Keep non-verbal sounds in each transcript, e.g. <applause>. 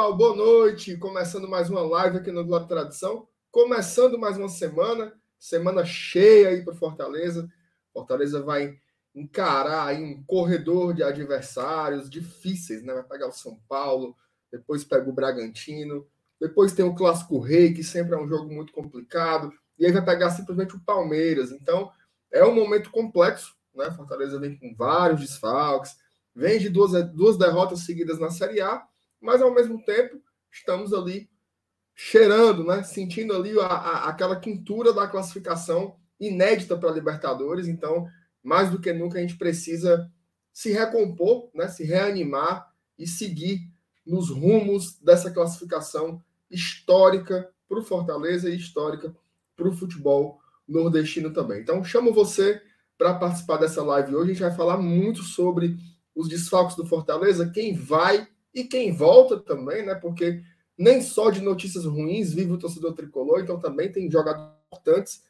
pessoal, boa noite. Começando mais uma live aqui no Glória Tradição. Começando mais uma semana, semana cheia aí para Fortaleza. Fortaleza vai encarar aí um corredor de adversários difíceis, né? Vai pegar o São Paulo, depois pega o Bragantino, depois tem o Clássico Rei, que sempre é um jogo muito complicado, e aí vai pegar simplesmente o Palmeiras. Então, é um momento complexo, né? Fortaleza vem com vários desfalques, vem de duas, duas derrotas seguidas na Série A mas ao mesmo tempo estamos ali cheirando, né? Sentindo ali a, a, aquela quintura da classificação inédita para a Libertadores. Então, mais do que nunca, a gente precisa se recompor, né? Se reanimar e seguir nos rumos dessa classificação histórica para o Fortaleza e histórica para o futebol nordestino também. Então, chamo você para participar dessa live hoje. A gente vai falar muito sobre os desfalques do Fortaleza, quem vai e quem volta também, né? Porque nem só de notícias ruins vive o torcedor tricolor, então também tem jogadores importantes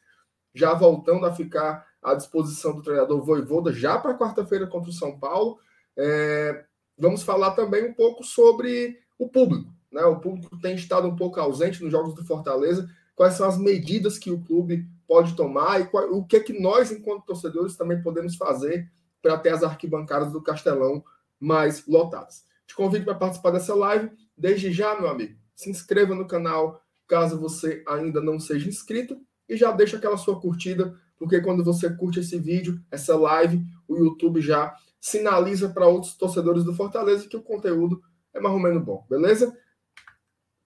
já voltando a ficar à disposição do treinador Voivoda já para quarta-feira contra o São Paulo. É, vamos falar também um pouco sobre o público. Né? O público tem estado um pouco ausente nos jogos do Fortaleza. Quais são as medidas que o clube pode tomar e qual, o que é que nós, enquanto torcedores, também podemos fazer para ter as arquibancadas do Castelão mais lotadas. Te convido para participar dessa live. Desde já, meu amigo, se inscreva no canal caso você ainda não seja inscrito e já deixa aquela sua curtida, porque quando você curte esse vídeo, essa live, o YouTube já sinaliza para outros torcedores do Fortaleza que o conteúdo é mais ou menos bom, beleza?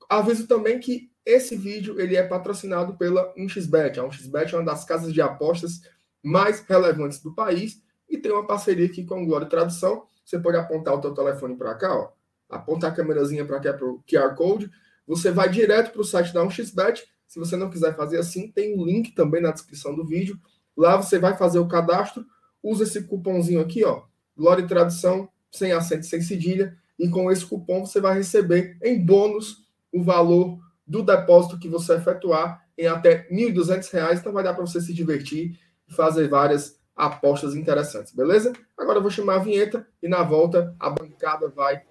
Aviso também que esse vídeo ele é patrocinado pela 1xBet. A 1xBet é uma das casas de apostas mais relevantes do país e tem uma parceria aqui com a Glória Tradução você pode apontar o teu telefone para cá, ó, apontar a câmerazinha para cá para o QR Code, você vai direto para o site da 1xBet. Se você não quiser fazer assim, tem um link também na descrição do vídeo. Lá você vai fazer o cadastro, usa esse cupomzinho aqui, ó, Glória e Tradução, sem acento, sem cedilha, e com esse cupom você vai receber em bônus o valor do depósito que você efetuar em até R$ 1.200, então vai dar para você se divertir e fazer várias apostas interessantes, beleza? Agora eu vou chamar a vinheta e na volta a bancada vai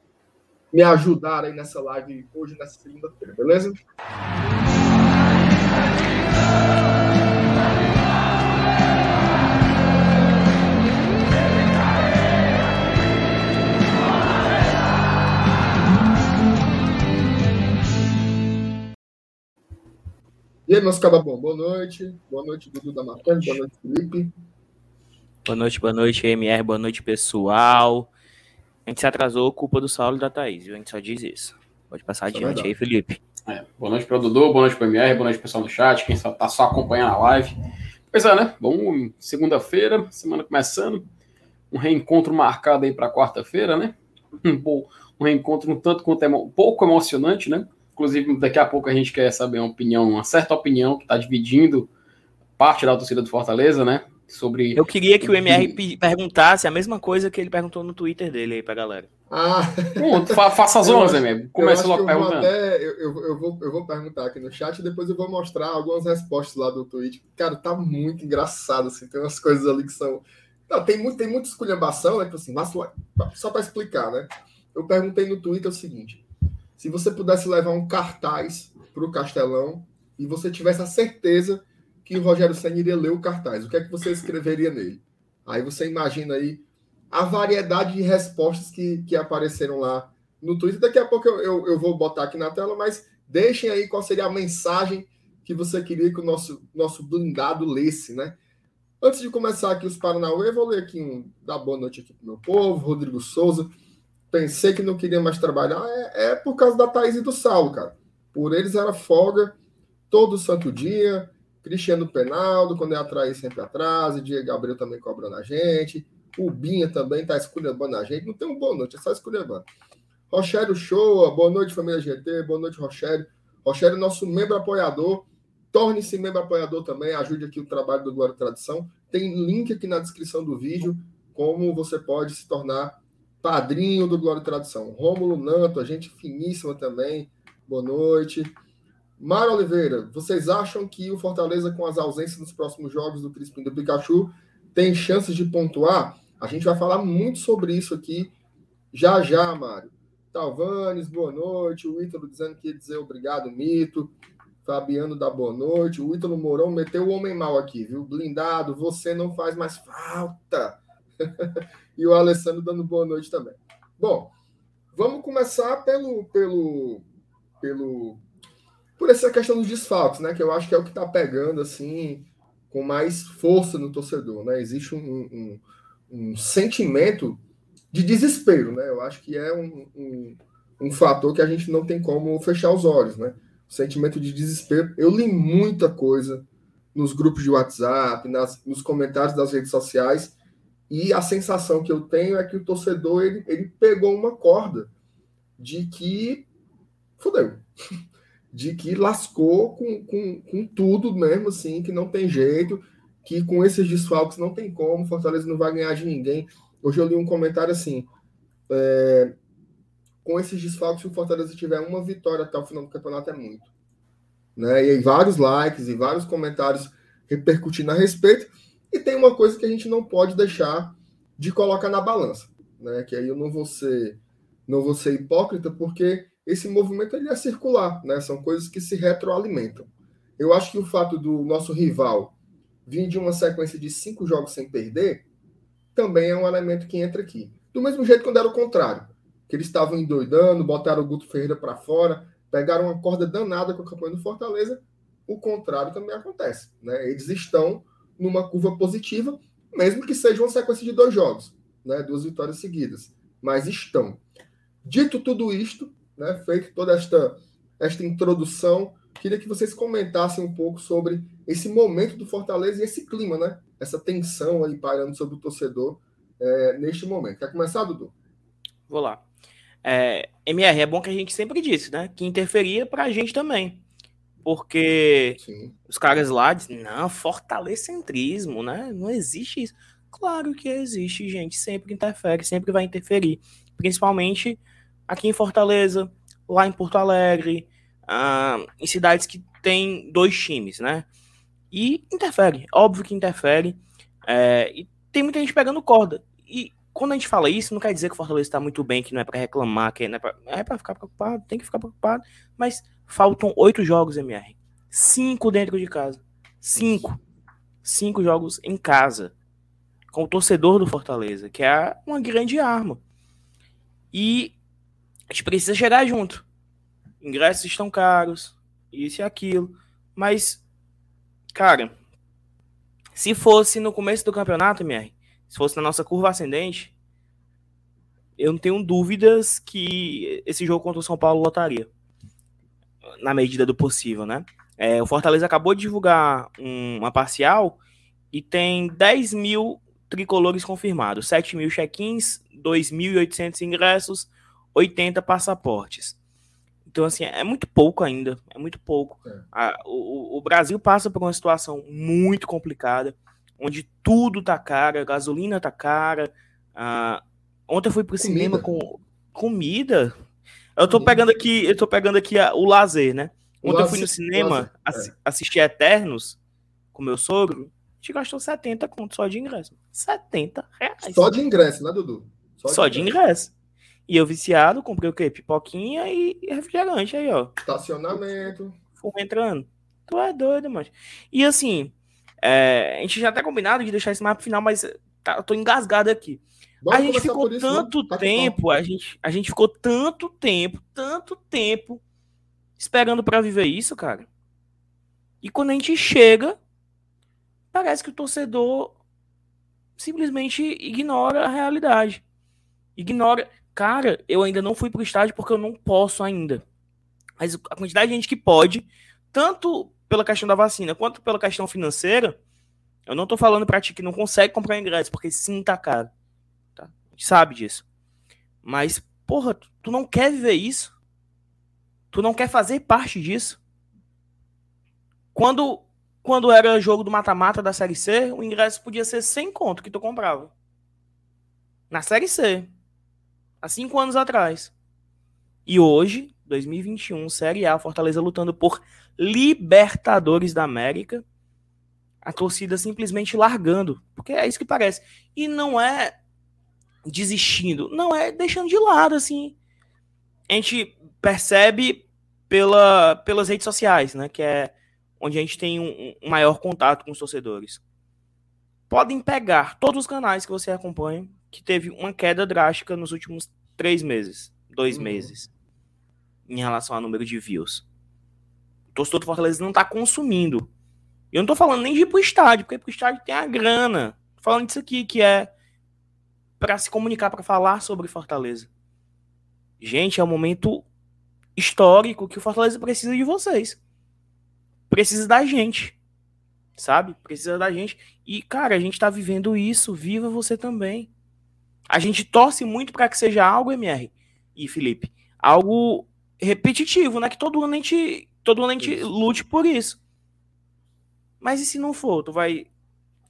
me ajudar aí nessa live hoje, nessa segunda-feira, beleza? E aí, meus cababom, boa noite. Boa noite, Dudu da Marcante. Boa noite, Felipe. Boa noite, boa noite, MR, boa noite, pessoal. A gente se atrasou, culpa do Saulo e da Thaís, viu? A gente só diz isso. Pode passar isso é adiante é aí, Felipe. É, boa noite para o Dudu, boa noite para o MR, boa noite pessoal no chat, quem só tá só acompanhando a live. Pois é, né? Bom, segunda-feira, semana começando, um reencontro marcado aí para quarta-feira, né? <laughs> Um, um reencontro um tanto quanto emo pouco emocionante, né? Inclusive, daqui a pouco a gente quer saber uma opinião, uma certa opinião que está dividindo parte da torcida do Fortaleza, né? Sobre. Eu queria que o MR perguntasse a mesma coisa que ele perguntou no Twitter dele aí pra galera. Ah, Pronto, faça as honras, MR. Começa logo perguntando. Até, eu, eu, vou, eu vou perguntar aqui no chat e depois eu vou mostrar algumas respostas lá do Twitter. Cara, tá muito engraçado, assim. Tem umas coisas ali que são. Não, tem, muito, tem muita esculhambação, né? Tipo assim, só para explicar, né? Eu perguntei no Twitter o seguinte: se você pudesse levar um cartaz pro Castelão e você tivesse a certeza que o Rogério Senna iria ler o cartaz. O que é que você escreveria nele? Aí você imagina aí a variedade de respostas que, que apareceram lá no Twitter. Daqui a pouco eu, eu, eu, vou botar aqui na tela, mas deixem aí qual seria a mensagem que você queria que o nosso, nosso blindado lesse, né? Antes de começar aqui os Paranauê, vou ler aqui um dar boa noite aqui pro meu povo, Rodrigo Souza. Pensei que não queria mais trabalhar. É, é por causa da Thaís e do Saulo, cara. Por eles era folga todo santo dia Cristiano Penaldo, quando é atrás, sempre atrás. Diego Gabriel também cobrando a gente. O Binha também está esculhambando a gente. Não tem um boa noite, é só esculhambando. Rochério Show, boa noite, família GT. Boa noite, Rochério. Rochério, nosso membro apoiador. Torne-se membro apoiador também. Ajude aqui o trabalho do Glória Tradição. Tem link aqui na descrição do vídeo como você pode se tornar padrinho do Glória Tradição. Rômulo Nanto, a gente finíssima também. Boa noite. Mário Oliveira, vocês acham que o Fortaleza, com as ausências nos próximos jogos do Crispim do Pikachu, tem chances de pontuar? A gente vai falar muito sobre isso aqui já já, Mário. Talvanes, boa noite. O Ítalo dizendo que ia dizer obrigado, Mito. Fabiano da boa noite. O Ítalo Mourão meteu o homem mal aqui, viu? Blindado, você não faz mais falta. <laughs> e o Alessandro dando boa noite também. Bom, vamos começar pelo, pelo, pelo, por essa questão dos desfalques, né? Que eu acho que é o que está pegando assim com mais força no torcedor, né? Existe um, um, um sentimento de desespero, né? Eu acho que é um, um, um, fator que a gente não tem como fechar os olhos, né? O sentimento de desespero. Eu li muita coisa nos grupos de WhatsApp, nas, nos comentários das redes sociais, e a sensação que eu tenho é que o torcedor ele, ele pegou uma corda de que fodeu, de que lascou com, com, com tudo mesmo, assim, que não tem jeito, que com esses desfalques não tem como, Fortaleza não vai ganhar de ninguém. Hoje eu li um comentário assim: é, com esses desfalques, se o Fortaleza tiver uma vitória até o final do campeonato, é muito. Né? E aí, vários likes e vários comentários repercutindo a respeito. E tem uma coisa que a gente não pode deixar de colocar na balança, né? Que aí eu não vou ser, não vou ser hipócrita, porque esse movimento ele é circular, né? São coisas que se retroalimentam. Eu acho que o fato do nosso rival vir de uma sequência de cinco jogos sem perder também é um elemento que entra aqui. Do mesmo jeito quando era o contrário, que eles estavam endoidando, botaram o Guto Ferreira para fora, pegaram uma corda danada com a campanha do Fortaleza, o contrário também acontece. Né? Eles estão numa curva positiva, mesmo que seja uma sequência de dois jogos, né? duas vitórias seguidas, mas estão. Dito tudo isto, né? feito toda esta, esta introdução, queria que vocês comentassem um pouco sobre esse momento do Fortaleza e esse clima, né? essa tensão aí pairando sobre o torcedor é, neste momento. Quer começar, Dudu? Vou lá. É, MR, é bom que a gente sempre disse, né? Que interferia para a gente também. Porque Sim. os caras lá dizem, não, fortalecentrismo, né? Não existe isso. Claro que existe, gente. Sempre interfere, sempre vai interferir. Principalmente aqui em Fortaleza, lá em Porto Alegre, ah, em cidades que tem dois times, né? E interfere, óbvio que interfere. É, e tem muita gente pegando corda. E quando a gente fala isso, não quer dizer que o Fortaleza está muito bem, que não é para reclamar, que não é para é ficar preocupado, tem que ficar preocupado. Mas faltam oito jogos, MR. Cinco dentro de casa. Cinco. Cinco jogos em casa. Com o torcedor do Fortaleza, que é uma grande arma. E a gente precisa chegar junto. Ingressos estão caros, isso e aquilo. Mas Cara, se fosse no começo do campeonato, MR, se fosse na nossa curva ascendente, eu não tenho dúvidas que esse jogo contra o São Paulo lotaria. Na medida do possível, né? É, o Fortaleza acabou de divulgar um, uma parcial e tem 10 mil tricolores confirmados, 7 mil check-ins, 2.800 ingressos, 80 passaportes. Então, assim, é muito pouco ainda. É muito pouco. É. A, o, o, Brasil passa por uma situação muito complicada, onde tudo tá caro, a gasolina tá cara. Ontem eu fui pro comida. cinema com comida. Eu tô pegando aqui, eu tô pegando aqui a, o lazer, né? Ontem eu fui no cinema ass, é. assistir Eternos com meu sogro. A gente gastou 70 conto só de ingresso. 70 reais. Só de ingresso, né, Dudu? Só, só de, ingresso. ingresso. E eu viciado, comprei o quê? Pipoquinha e refrigerante aí, ó. Estacionamento. Fumo entrando. Tu é doido, mano. E assim, é, a gente já tá combinado de deixar esse mapa final, mas tá, eu tô engasgado aqui. Bora a gente ficou isso, tanto tá tempo, a gente, a gente ficou tanto tempo, tanto tempo esperando para viver isso, cara. E quando a gente chega, parece que o torcedor simplesmente ignora a realidade. Ignora. Cara, eu ainda não fui pro estádio porque eu não posso ainda. Mas a quantidade de gente que pode, tanto pela questão da vacina quanto pela questão financeira, eu não tô falando pra ti que não consegue comprar ingresso, porque sim tá caro. Tá? A gente sabe disso. Mas, porra, tu não quer viver isso? Tu não quer fazer parte disso? Quando, quando era jogo do mata-mata da Série C, o ingresso podia ser 100 conto que tu comprava. Na Série C há cinco anos atrás. E hoje, 2021, Série A, Fortaleza lutando por Libertadores da América, a torcida simplesmente largando, porque é isso que parece. E não é desistindo, não é deixando de lado, assim. a gente percebe pela, pelas redes sociais, né? Que é onde a gente tem um, um maior contato com os torcedores. Podem pegar todos os canais que você acompanha, que teve uma queda drástica nos últimos três meses, dois uhum. meses, em relação ao número de views. O torcedor do Fortaleza não está consumindo. Eu não tô falando nem de ir pro estádio, porque pro estádio tem a grana. Tô falando disso aqui, que é para se comunicar, para falar sobre Fortaleza. Gente, é um momento histórico que o Fortaleza precisa de vocês. Precisa da gente. Sabe? Precisa da gente. E, cara, a gente tá vivendo isso. Viva você também. A gente torce muito para que seja algo, MR e Felipe, algo repetitivo, né? Que todo ano a gente, todo ano a gente lute por isso. Mas e se não for? Tu vai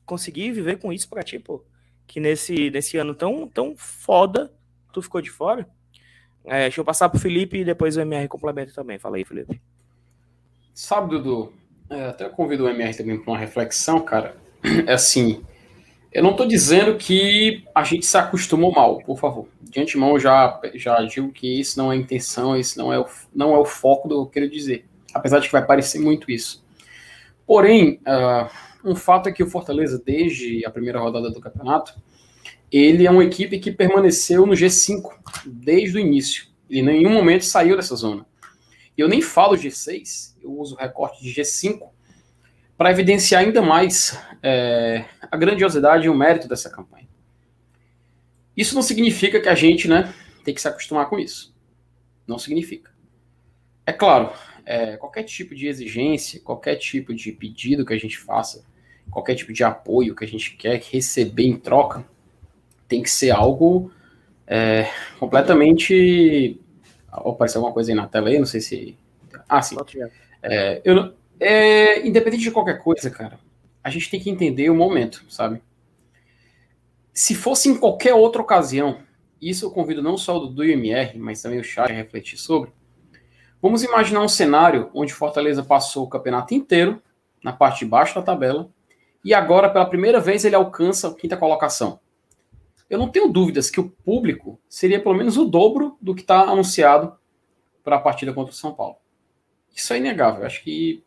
conseguir viver com isso pra ti, pô? Que nesse, nesse ano tão, tão foda, tu ficou de fora? É, deixa eu passar pro Felipe e depois o MR complementa também. Fala aí, Felipe. Sabe, Dudu, é, até convido o MR também para uma reflexão, cara. <clears throat> É assim, eu não estou dizendo que a gente se acostumou mal, por favor. De antemão, já, já digo que isso não é intenção, isso não é, o, não é o foco do que eu quero dizer. Apesar de que vai parecer muito isso. Porém, uh, um fato é que o Fortaleza, desde a primeira rodada do campeonato, ele é uma equipe que permaneceu no G5 desde o início. Ele em nenhum momento saiu dessa zona. Eu nem falo G6, eu uso o recorte de G5 para evidenciar ainda mais é, a grandiosidade e o mérito dessa campanha. Isso não significa que a gente né, tem que se acostumar com isso. Não significa. É claro, é, qualquer tipo de exigência, qualquer tipo de pedido que a gente faça, qualquer tipo de apoio que a gente quer receber em troca, tem que ser algo é, completamente. Apareceu alguma coisa aí na tela aí, não sei se. Ah, sim. É, eu, é, independente de qualquer coisa, cara, a gente tem que entender o momento, sabe? Se fosse em qualquer outra ocasião, isso eu convido não só o do IMR, mas também o chat a refletir sobre. Vamos imaginar um cenário onde Fortaleza passou o campeonato inteiro na parte de baixo da tabela e agora, pela primeira vez, ele alcança a quinta colocação eu não tenho dúvidas que o público seria pelo menos o dobro do que está anunciado para a partida contra o São Paulo. Isso é inegável. Acho que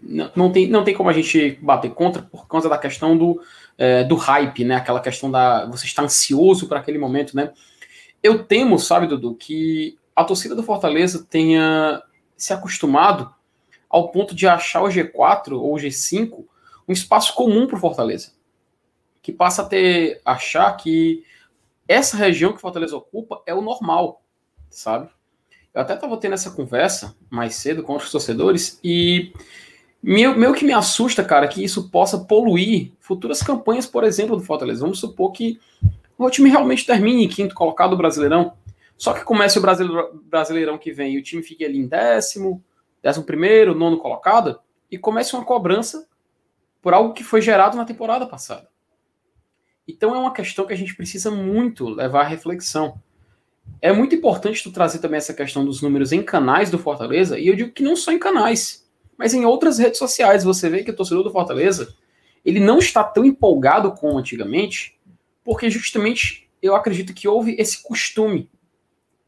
não, não, tem, não tem como a gente bater contra por causa da questão do, é, do hype, né? Aquela questão da você estar ansioso para aquele momento, né? Eu temo, sabe, Dudu, que a torcida do Fortaleza tenha se acostumado ao ponto de achar o G4 ou o G5 um espaço comum para o Fortaleza que passa a ter achar que essa região que Fortaleza ocupa é o normal, sabe? Eu até estava tendo essa conversa mais cedo com os torcedores e meu, que me assusta, cara, que isso possa poluir futuras campanhas, por exemplo, do Fortaleza. Vamos supor que o time realmente termine em quinto colocado do Brasileirão. Só que comece o Brasileirão que vem e o time fique ali em décimo, décimo primeiro, nono colocado, e comece uma cobrança por algo que foi gerado na temporada passada. Então é uma questão que a gente precisa muito levar à reflexão. É muito importante tu trazer também essa questão dos números em canais do Fortaleza, e eu digo que não só em canais, mas em outras redes sociais. Você vê que o torcedor do Fortaleza, ele não está tão empolgado como antigamente, porque justamente eu acredito que houve esse costume,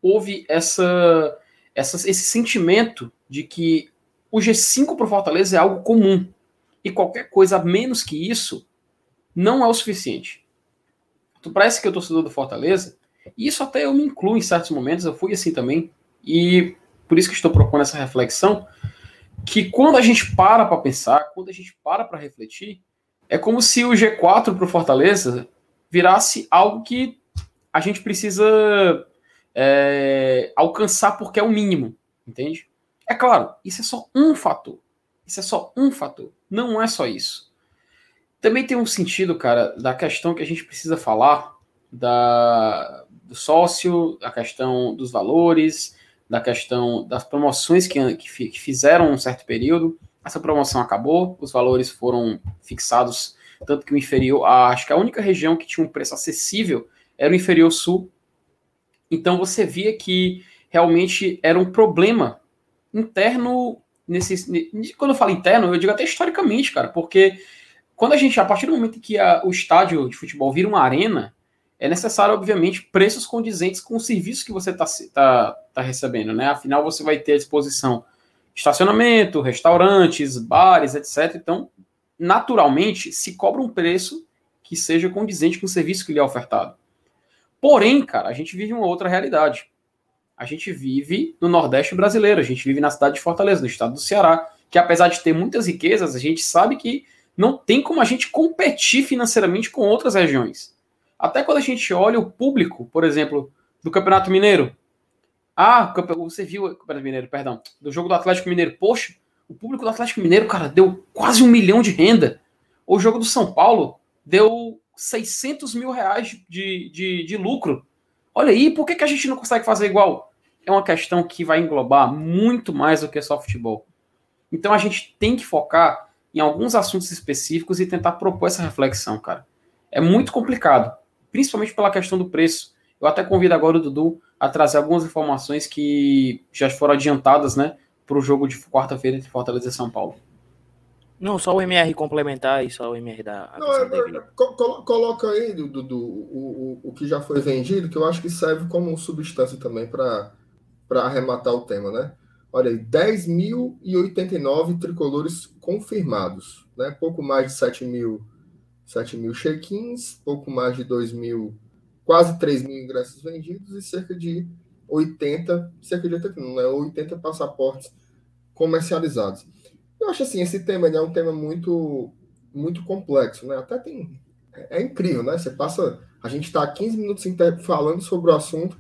houve essa, essa esse sentimento de que o G5 para o Fortaleza é algo comum, e qualquer coisa menos que isso não é o suficiente parece que eu torcedor do Fortaleza, e isso até eu me incluo em certos momentos, eu fui assim também, e por isso que estou propondo essa reflexão, que quando a gente para para pensar, quando a gente para para refletir, é como se o G4 para o Fortaleza virasse algo que a gente precisa é, alcançar porque é o mínimo, entende? É claro, isso é só um fator. Isso é só um fator. Não é só isso. Também tem um sentido, cara, da questão que a gente precisa falar da, do sócio, da questão dos valores, da questão das promoções que, que, fizeram um certo período. Essa promoção acabou, os valores foram fixados, tanto que o inferior, acho que a única região que tinha um preço acessível era o inferior sul. Então você via que realmente era um problema interno nesse. Quando eu falo interno, eu digo até historicamente, cara, porque quando a gente, a partir do momento que a, o estádio de futebol vira uma arena, é necessário, obviamente, preços condizentes com o serviço que você está tá, tá recebendo, né? Afinal, você vai ter à disposição estacionamento, restaurantes, bares, etc. Então, naturalmente, se cobra um preço que seja condizente com o serviço que lhe é ofertado. Porém, cara, a gente vive uma outra realidade. A gente vive no Nordeste brasileiro, a gente vive na cidade de Fortaleza, no estado do Ceará, que apesar de ter muitas riquezas, a gente sabe que não tem como a gente competir financeiramente com outras regiões. Até quando a gente olha o público, por exemplo, do Campeonato Mineiro. Ah, você viu o Campeonato Mineiro, perdão, do jogo do Atlético Mineiro. Poxa, o público do Atlético Mineiro, cara, deu quase um milhão de renda. O jogo do São Paulo deu 600 mil reais de, de, de lucro. Olha aí, por que, que a gente não consegue fazer igual? É uma questão que vai englobar muito mais do que só futebol. Então a gente tem que focar em alguns assuntos específicos e tentar propor essa reflexão, cara. É muito complicado, principalmente pela questão do preço. Eu até convido agora o Dudu a trazer algumas informações que já foram adiantadas, né, para o jogo de quarta-feira entre Fortaleza e São Paulo. Não, só o MR complementar e só o MR da. Não, é, é, coloca aí, Dudu, o, o, o que já foi vendido, que eu acho que serve como substância também para arrematar o tema, né? Olha aí, 10.089 tricolores confirmados, né? Pouco mais de 7 mil, 7 mil check-ins, pouco mais de 2 mil, quase 3 mil ingressos vendidos e cerca de 80, cerca de 80, não é 80 passaportes comercializados. Eu acho assim, esse tema é um tema muito muito complexo, né? Até tem é, é incrível, né? Você passa, a gente está 15 minutos falando sobre o assunto,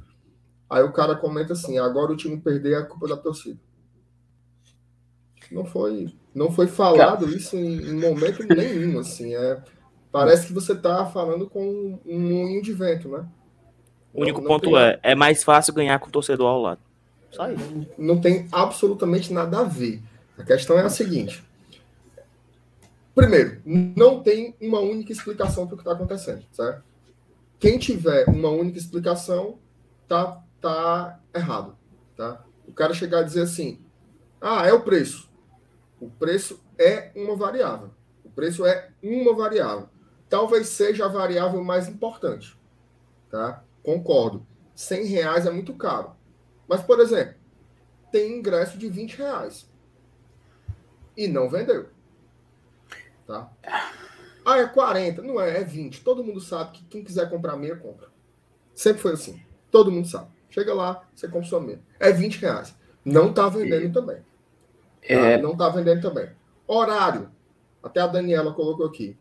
aí o cara comenta assim: "Agora o time perder é a culpa da torcida". Não foi não foi falado cara. isso em, em, momento nenhum, assim, é parece que você está falando com um moinho de vento, né? O único não, não ponto tem... é, é mais fácil ganhar com o torcedor ao lado. Só isso. Não tem absolutamente nada a ver. A questão é a seguinte. Primeiro, não tem uma única explicação para o que está acontecendo, certo? Quem tiver uma única explicação, tá, tá errado, tá? O cara chegar a dizer assim, ah, é o preço. O preço é uma variável. O preço é uma variável. Talvez seja a variável mais importante, tá? Concordo. 100 reais é muito caro. Mas, por exemplo, tem ingresso de 20 reais e não vendeu. Tá? Ah, é 40. Não é, é 20. Todo mundo sabe que quem quiser comprar meia, compra. Sempre foi assim. Todo mundo sabe. Chega lá, você compra sua meia. É 20 reais. Não tá vendendo também. Tá? É... Não tá vendendo também. Horário. Até a Daniela colocou aqui.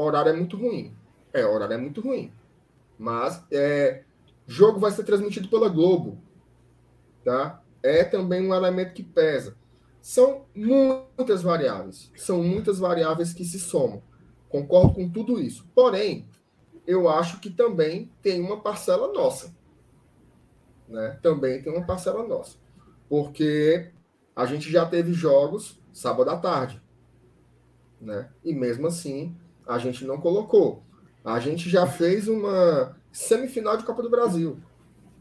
Horário é muito ruim. É, horário é muito ruim. Mas é, jogo vai ser transmitido pela Globo. Tá? É também um elemento que pesa. São muitas variáveis. São muitas variáveis que se somam. Concordo com tudo isso. Porém, eu acho que também tem uma parcela nossa. Né? Também tem uma parcela nossa. Porque a gente já teve jogos sábado à tarde. Né? E mesmo assim, a gente não colocou. A gente já fez uma semifinal de Copa do Brasil.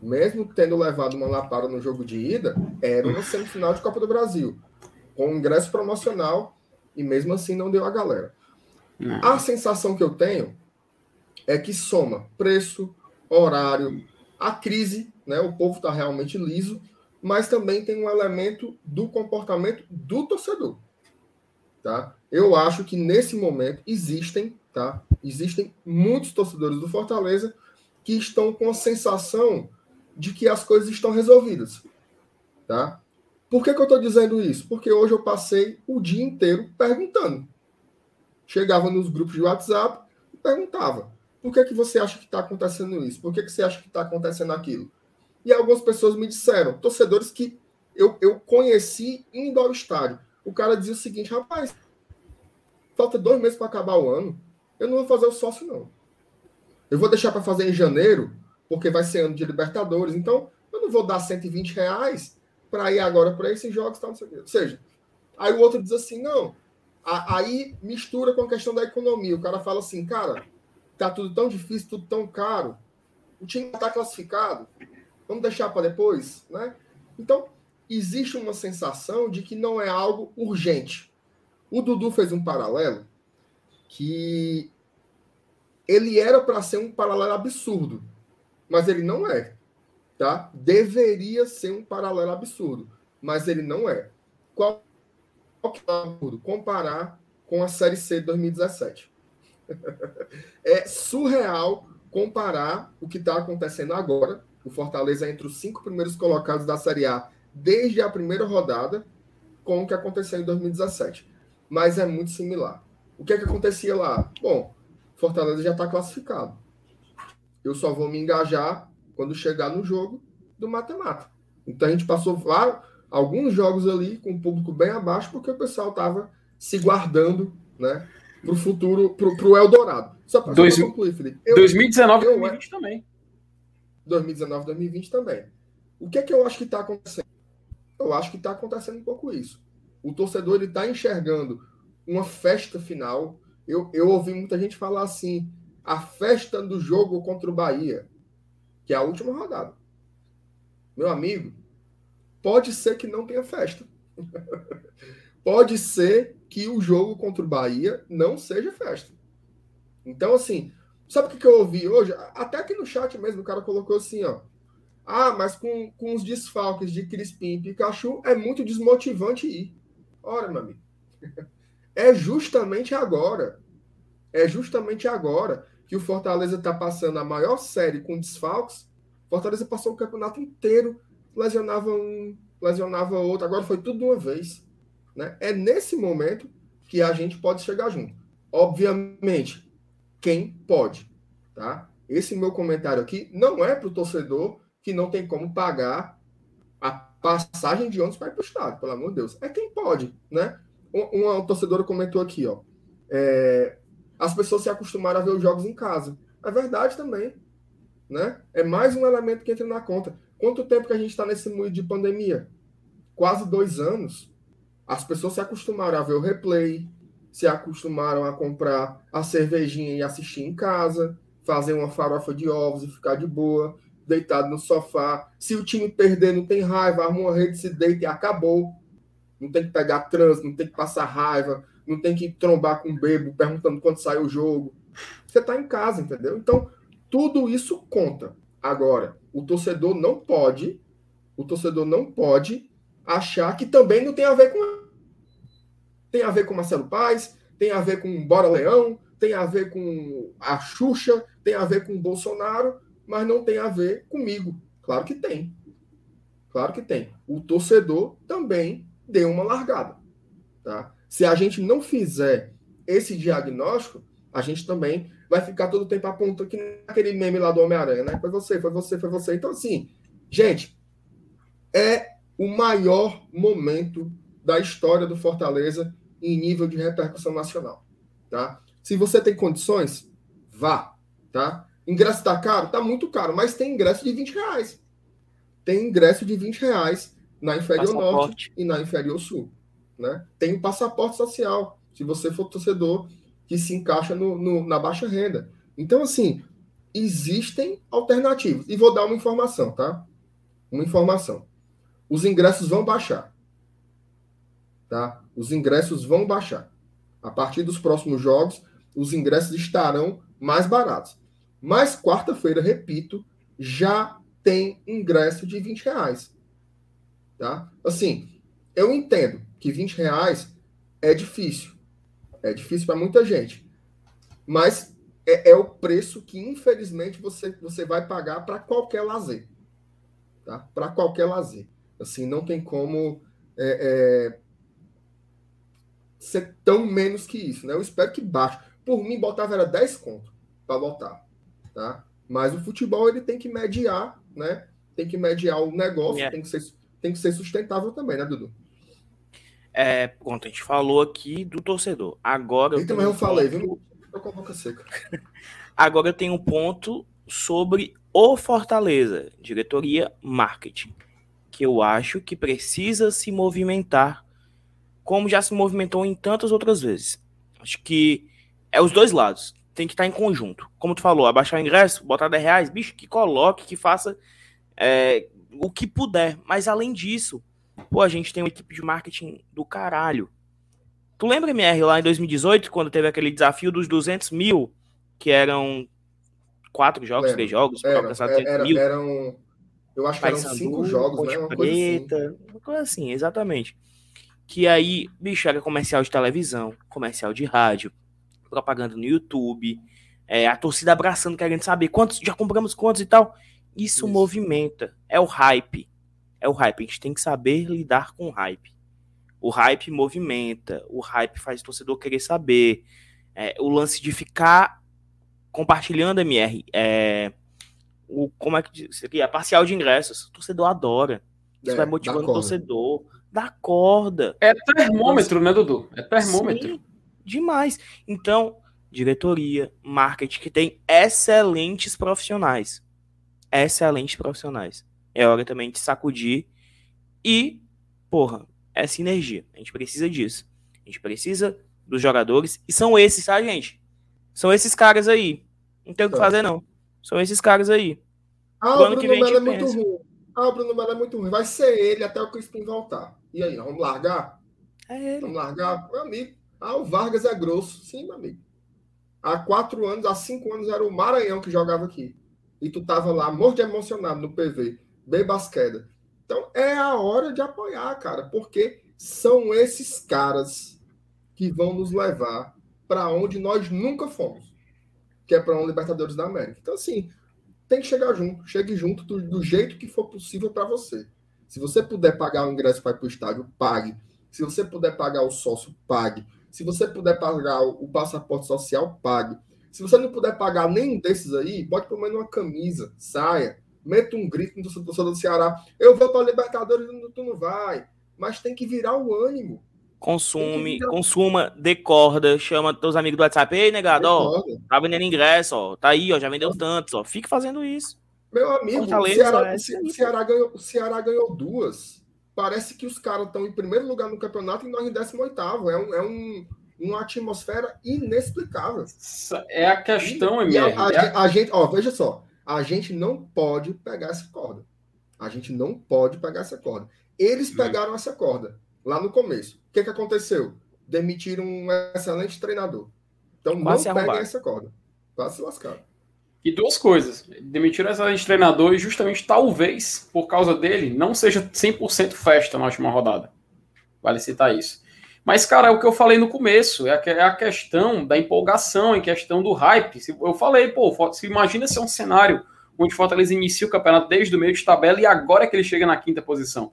Mesmo tendo levado uma lapada no jogo de ida, era uma semifinal de Copa do Brasil com ingresso promocional e mesmo assim não deu a galera. Não. A sensação que eu tenho é que soma preço, horário, a crise, né? O povo está realmente liso, mas também tem um elemento do comportamento do torcedor, tá? Eu acho que nesse momento existem, tá? Existem muitos torcedores do Fortaleza que estão com a sensação de que as coisas estão resolvidas, tá? Por que, que eu estou dizendo isso? Porque hoje eu passei o dia inteiro perguntando. Chegava nos grupos de WhatsApp e perguntava: por que, que você acha que está acontecendo isso? Por que, que você acha que está acontecendo aquilo? E algumas pessoas me disseram, torcedores que eu, eu conheci indo ao estádio. O cara dizia o seguinte: rapaz, falta dois meses para acabar o ano. Eu não vou fazer o sócio, não. Eu vou deixar para fazer em janeiro, porque vai ser ano de Libertadores. Então, eu não vou dar 120 reais para ir agora para esses jogos, tal, não sei o quê. Ou seja, aí o outro diz assim, não, aí mistura com a questão da economia. O cara fala assim, cara, tá tudo tão difícil, tudo tão caro, o time está classificado, vamos deixar para depois, né? Então, existe uma sensação de que não é algo urgente. O Dudu fez um paralelo que ele era para ser um paralelo absurdo, mas ele não é, tá? Deveria ser um paralelo absurdo, mas ele não é. Qual, que é o absurdo? Comparar com a Série C de 2017. <laughs> é surreal comparar o que está acontecendo agora, o Fortaleza entre os cinco primeiros colocados da Série A desde a primeira rodada, com o que aconteceu em 2017. Mas é muito similar. O que é que acontecia lá? Bom, Fortaleza já está classificado. Eu só vou me engajar quando chegar no jogo do mata-mata. Então a gente passou vários, alguns jogos ali com o público bem abaixo, porque o pessoal estava se guardando, né? Para o futuro, para o Eldorado. Só para concluir, Felipe. Eu, 2019 e 2020 também. 2019 2020 também. O que é que eu acho que está acontecendo? Eu acho que está acontecendo um pouco isso. O torcedor ele está enxergando uma festa final. Eu, eu ouvi muita gente falar assim: a festa do jogo contra o Bahia, que é a última rodada. Meu amigo, pode ser que não tenha festa. <laughs> pode ser que o jogo contra o Bahia não seja festa. Então, assim, sabe o que eu ouvi hoje? Até aqui no chat mesmo, o cara colocou assim, ó. Ah, mas com, com os desfalques de Crispim e Pikachu é muito desmotivante ir. Ora, meu amigo. É justamente agora. É justamente agora que o Fortaleza está passando a maior série com desfalques. Fortaleza passou o campeonato inteiro, lesionava um, lesionava outro, agora foi tudo de uma vez. Né? É nesse momento que a gente pode chegar junto. Obviamente, quem pode. Tá? Esse meu comentário aqui não é para o torcedor que não tem como pagar passagem de ônibus para ir para o estádio, pelo amor de Deus. É quem pode, né? Uma, uma torcedora comentou aqui, ó. É, as pessoas se acostumaram a ver os jogos em casa. É verdade também. Né? É mais um elemento que entra na conta. Quanto tempo que a gente está nesse mundo de pandemia? Quase dois anos. As pessoas se acostumaram a ver o replay, se acostumaram a comprar a cervejinha e assistir em casa, fazer uma farofa de ovos e ficar de boa, deitado no sofá. Se o time perder, não tem raiva, arruma uma rede, se deita e acabou. Não tem que pegar trânsito, não tem que passar raiva, não tem que trombar com o bebo perguntando quando sai o jogo. Você está em casa, entendeu? Então, tudo isso conta. Agora, o torcedor não pode, o torcedor não pode achar que também não tem a ver com tem a ver com Marcelo Paes, tem a ver com Bora Leão, tem a ver com a Xuxa, tem a ver com o Bolsonaro, mas não tem a ver comigo. Claro que tem. Claro que tem. O torcedor também deu uma largada. Tá? Se a gente não fizer esse diagnóstico, a gente também vai ficar todo o tempo apontando que naquele meme lá do Homem-Aranha, né? Foi você, foi você, foi você. Então, assim, gente, é o maior momento da história do Fortaleza em nível de repercussão nacional, tá? Se você tem condições, vá, tá? Ingresso tá caro? Tá muito caro, mas tem ingresso de 20 reais. Tem ingresso de 20 reais na Inferior passaporte. Norte e na Inferior Sul, né? Tem o passaporte social, se você for torcedor que se encaixa no, no, na baixa renda. Então, assim, existem alternativas. E vou dar uma informação, tá? Uma informação. Os ingressos vão baixar. Tá? Os ingressos vão baixar. A partir dos próximos jogos, os ingressos estarão mais baratos. Mas quarta-feira, repito, já tem ingresso de 20 reais. Tá? Assim, eu entendo que 20 reais é difícil. É difícil para muita gente. Mas é, é, o preço que, infelizmente, você, você vai pagar para qualquer lazer. Tá? Para qualquer lazer. Assim, não tem como é, é, ser tão menos que isso. Né? Eu espero que baixe. Por mim, botava era 10 conto para botar. Tá? Mas o futebol ele tem que mediar, né? Tem que mediar o negócio, yeah. tem, que ser, tem que ser sustentável também, né, Dudu? É, pronto, a gente falou aqui do torcedor. Agora eu também eu falei, viu? Tô com a boca seca. <laughs> Agora eu tenho um ponto sobre o Fortaleza, diretoria marketing, que eu acho que precisa se movimentar como já se movimentou em tantas outras vezes. Acho que é os dois lados tem que estar em conjunto. Como tu falou, abaixar o ingresso, botar 10 reais, bicho, que coloque, que faça é, o que puder. Mas além disso, pô, a gente tem uma equipe de marketing do caralho. Tu lembra, MR, lá em 2018, quando teve aquele desafio dos 200 mil que eram quatro jogos, Lembra. três jogos, era, era, mil. eram, eu acho que eram cinco jogos, né? Uma Preta, coisa assim. uma coisa assim, exatamente. Que aí, bicho, era comercial de televisão, comercial de rádio, propaganda no YouTube, é, a torcida abraçando, querendo saber quantos, já compramos quantos e tal. Isso, Isso, movimenta, é o hype. É o hype, a gente tem que saber lidar com o hype. O hype movimenta, o hype faz o torcedor querer saber. É, o lance de ficar compartilhando MR, é, o, como é que diz aqui? A parcial de ingressos, o torcedor adora. Isso é, vai motivando o torcedor da corda. É termômetro, né, Dudu? É termômetro. Sim, demais. Então, diretoria, marketing, que tem excelentes profissionais. Excelentes profissionais. É hora também de sacudir e, porra, é sinergia. A gente precisa disso. A gente precisa dos jogadores. E são esses, tá, gente? São esses caras aí. Não tem o que tá. fazer, não. São esses caras aí. Ah, o Bruno Melo é muito ruim. Ah, o Bruno Melo é muito ruim. Vai ser ele até o Crispim voltar. E aí, vamos largar? É ele. Vamos largar? Meu amigo. Ah, o Vargas é grosso. Sim, meu amigo. Há quatro anos, há cinco anos, era o Maranhão que jogava aqui. E tu tava lá, morto de emocionado no PV. Bem basqueda. Então, é a hora de apoiar, cara. Porque são esses caras que vão nos levar para onde nós nunca fomos. Que é para um Libertadores da América. Então, assim, tem que chegar junto. Chegue junto do, do jeito que for possível para você. Se você puder pagar o ingresso para ir para o estádio, pague. Se você puder pagar o sócio, pague. Se você puder pagar o, passaporte social, pague. Se você não puder pagar nenhum desses aí, pode pelo menos uma camisa, saia, meta um grito no torcedor do Ceará. Eu vou para a Libertadores, tu não vai. Mas tem que virar o ânimo. Consume, virar... consuma, decorda, chama teus amigos do WhatsApp. Ei, negado, ó, tá vendendo ingresso, ó, tá aí, ó, já vendeu tantos, ó. Fique fazendo isso. Meu amigo, o Ceará, o, Ceará ganhou, o Ceará ganhou duas. Parece que os caras estão em primeiro lugar no campeonato e nós em 18 É, um, é um, uma atmosfera inexplicável. É a questão, MR. A, a, é a, a, gente, ó, veja só, a gente não pode pegar essa corda. A gente não pode pegar essa corda. Eles hum. pegaram hum. essa corda lá no começo. O que, que aconteceu? Demitiram um excelente treinador. Então Quase não peguem essa corda. Quase se lascaram. E duas coisas. Demitiram esse treinador e justamente talvez, por causa dele, não seja 100% festa na última rodada. Vale citar isso. Mas, cara, é o que eu falei no começo, é a, é a questão da empolgação, em questão do hype. Eu falei, pô, se imagina se é um cenário onde o Fortaleza inicia o campeonato desde o meio de tabela e agora é que ele chega na quinta posição.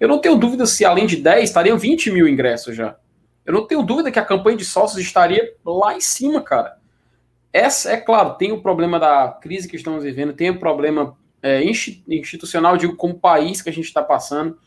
Eu não tenho dúvida se além de 10 estariam 20 mil ingressos já. Eu não tenho dúvida que a campanha de sócios estaria lá em cima, cara. Essa, é claro, tem o problema da crise que estamos vivendo, tem o problema é, institucional, digo, como país que a gente está passando.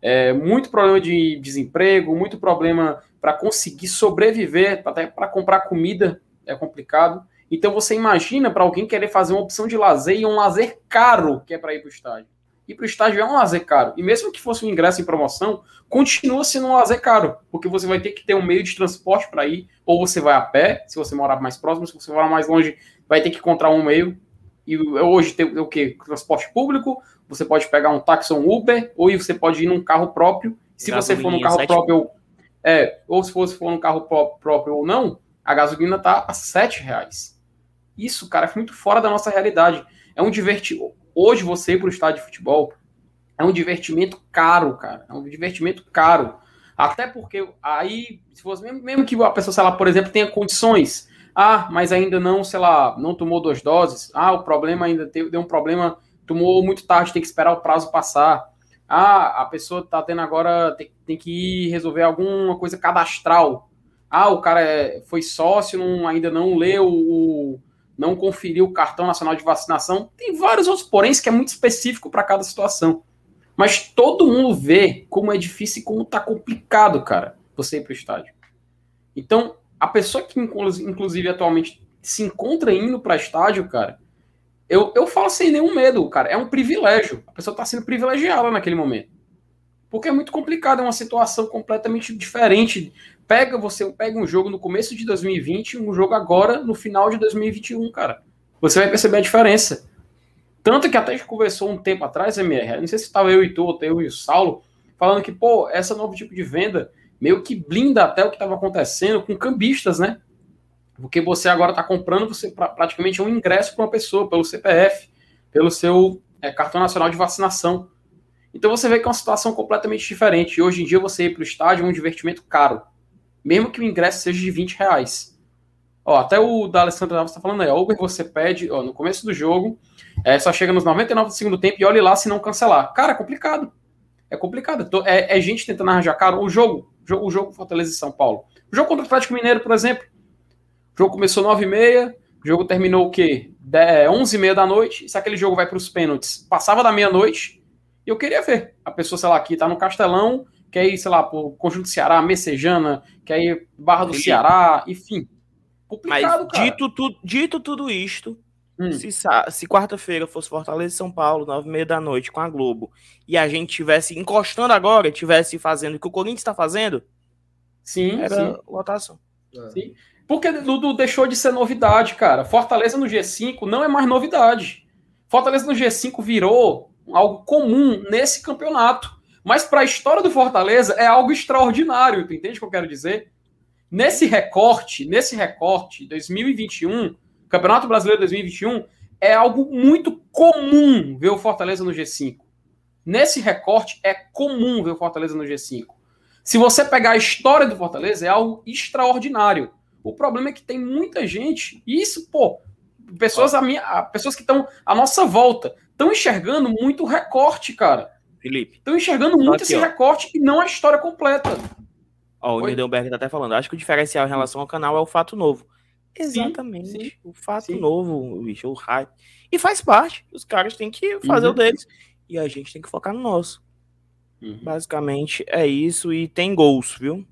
É, muito problema de desemprego, muito problema para conseguir sobreviver, até para comprar comida é complicado. Então você imagina para alguém querer fazer uma opção de lazer e um lazer caro que é para ir para o estádio. Ir para o estádio é um lazer caro. E mesmo que fosse um ingresso em promoção, continua sendo um lazer caro, porque você vai ter que ter um meio de transporte para ir, ou você vai a pé, se você morar mais próximo, se você morar mais longe, vai ter que encontrar um meio. E hoje tem o que? Transporte público, você pode pegar um táxi ou um Uber, ou você pode ir num carro próprio. Se você for num carro próprio, é, ou se você for num carro próprio ou não, a gasolina tá a 7 reais. Isso, cara, é muito fora da nossa realidade. É um divertimento Hoje você ir para o estádio de futebol é um divertimento caro, cara. É um divertimento caro. Até porque aí, se fosse mesmo, que a pessoa, sei lá, por exemplo, tenha condições. Ah, mas ainda não, sei lá, não tomou duas doses. Ah, o problema ainda teve, deu um problema, tomou muito tarde, tem que esperar o prazo passar. Ah, a pessoa está tendo agora, tem, tem, que resolver alguma coisa cadastral. Ah, o cara é, foi sócio, não, ainda não leu o, não conferiu o cartão nacional de vacinação. Tem vários outros poréns que é muito específico para cada situação. Mas todo mundo vê como é difícil e como tá complicado, cara, você ir para o estádio. Então, a pessoa que, inclusive, atualmente se encontra indo para estádio, cara, eu, eu falo sem nenhum medo, cara, é um privilégio. A pessoa está sendo privilegiada naquele momento. Porque é muito complicado, é uma situação completamente diferente Pega você pega um jogo no começo de 2020 um jogo agora no final de 2021, cara. Você vai perceber a diferença. Tanto que até a gente conversou um tempo atrás, MR, não sei se estava eu e tu, ou eu e o Saulo, falando que, pô, essa novo tipo de venda meio que blinda até o que estava acontecendo com cambistas, né? Porque você agora está comprando você pra, praticamente um ingresso para uma pessoa, pelo CPF, pelo seu é, cartão nacional de vacinação. Então você vê que é uma situação completamente diferente. Hoje em dia você ir para o estádio é um divertimento caro. Mesmo que o ingresso seja de 20 reais. Ó, até o da Alessandra está falando aí, ó, Uber você pede ó, no começo do jogo, é, só chega nos 99 do segundo tempo e olhe lá se não cancelar. Cara, é complicado. É complicado. É, é gente tentando arranjar caro. O jogo, o jogo Fortaleza e São Paulo. O jogo contra o Atlético Mineiro, por exemplo. O jogo começou 9h30, o jogo terminou o quê? 11h30 da noite. Se aquele jogo vai para os pênaltis, passava da meia-noite. E eu queria ver a pessoa, sei lá, que tá no Castelão, quer ir, sei lá, pro Conjunto Ceará, Messejana, quer ir Barra do. Ceará, enfim. Complicado, Mas, cara. Dito, tu, dito tudo isto, hum. se, se quarta-feira fosse Fortaleza e São Paulo, nove e meia da noite, com a Globo, e a gente tivesse encostando agora, tivesse fazendo o que o Corinthians está fazendo, sim, era sim. lotação. É. Sim. Porque Dudu deixou de ser novidade, cara. Fortaleza no G5 não é mais novidade. Fortaleza no G5 virou algo comum nesse campeonato. Mas para a história do Fortaleza é algo extraordinário, tu entende o que eu quero dizer? Nesse recorte, nesse recorte 2021, Campeonato Brasileiro 2021, é algo muito comum ver o Fortaleza no G5. Nesse recorte é comum ver o Fortaleza no G5. Se você pegar a história do Fortaleza, é algo extraordinário. O problema é que tem muita gente, e isso, pô, pessoas, a minha, pessoas que estão à nossa volta, estão enxergando muito recorte, cara. Felipe. Estão enxergando muito aqui, esse ó. recorte e não a história completa. Ó, o Lindenberg tá até falando. Acho que o diferencial em relação ao canal é o fato novo. Exatamente. Sim, sim, o fato sim. novo, bicho, o hype. E faz parte. Os caras têm que fazer uhum. o deles. E a gente tem que focar no nosso. Uhum. Basicamente é isso. E tem gols, viu?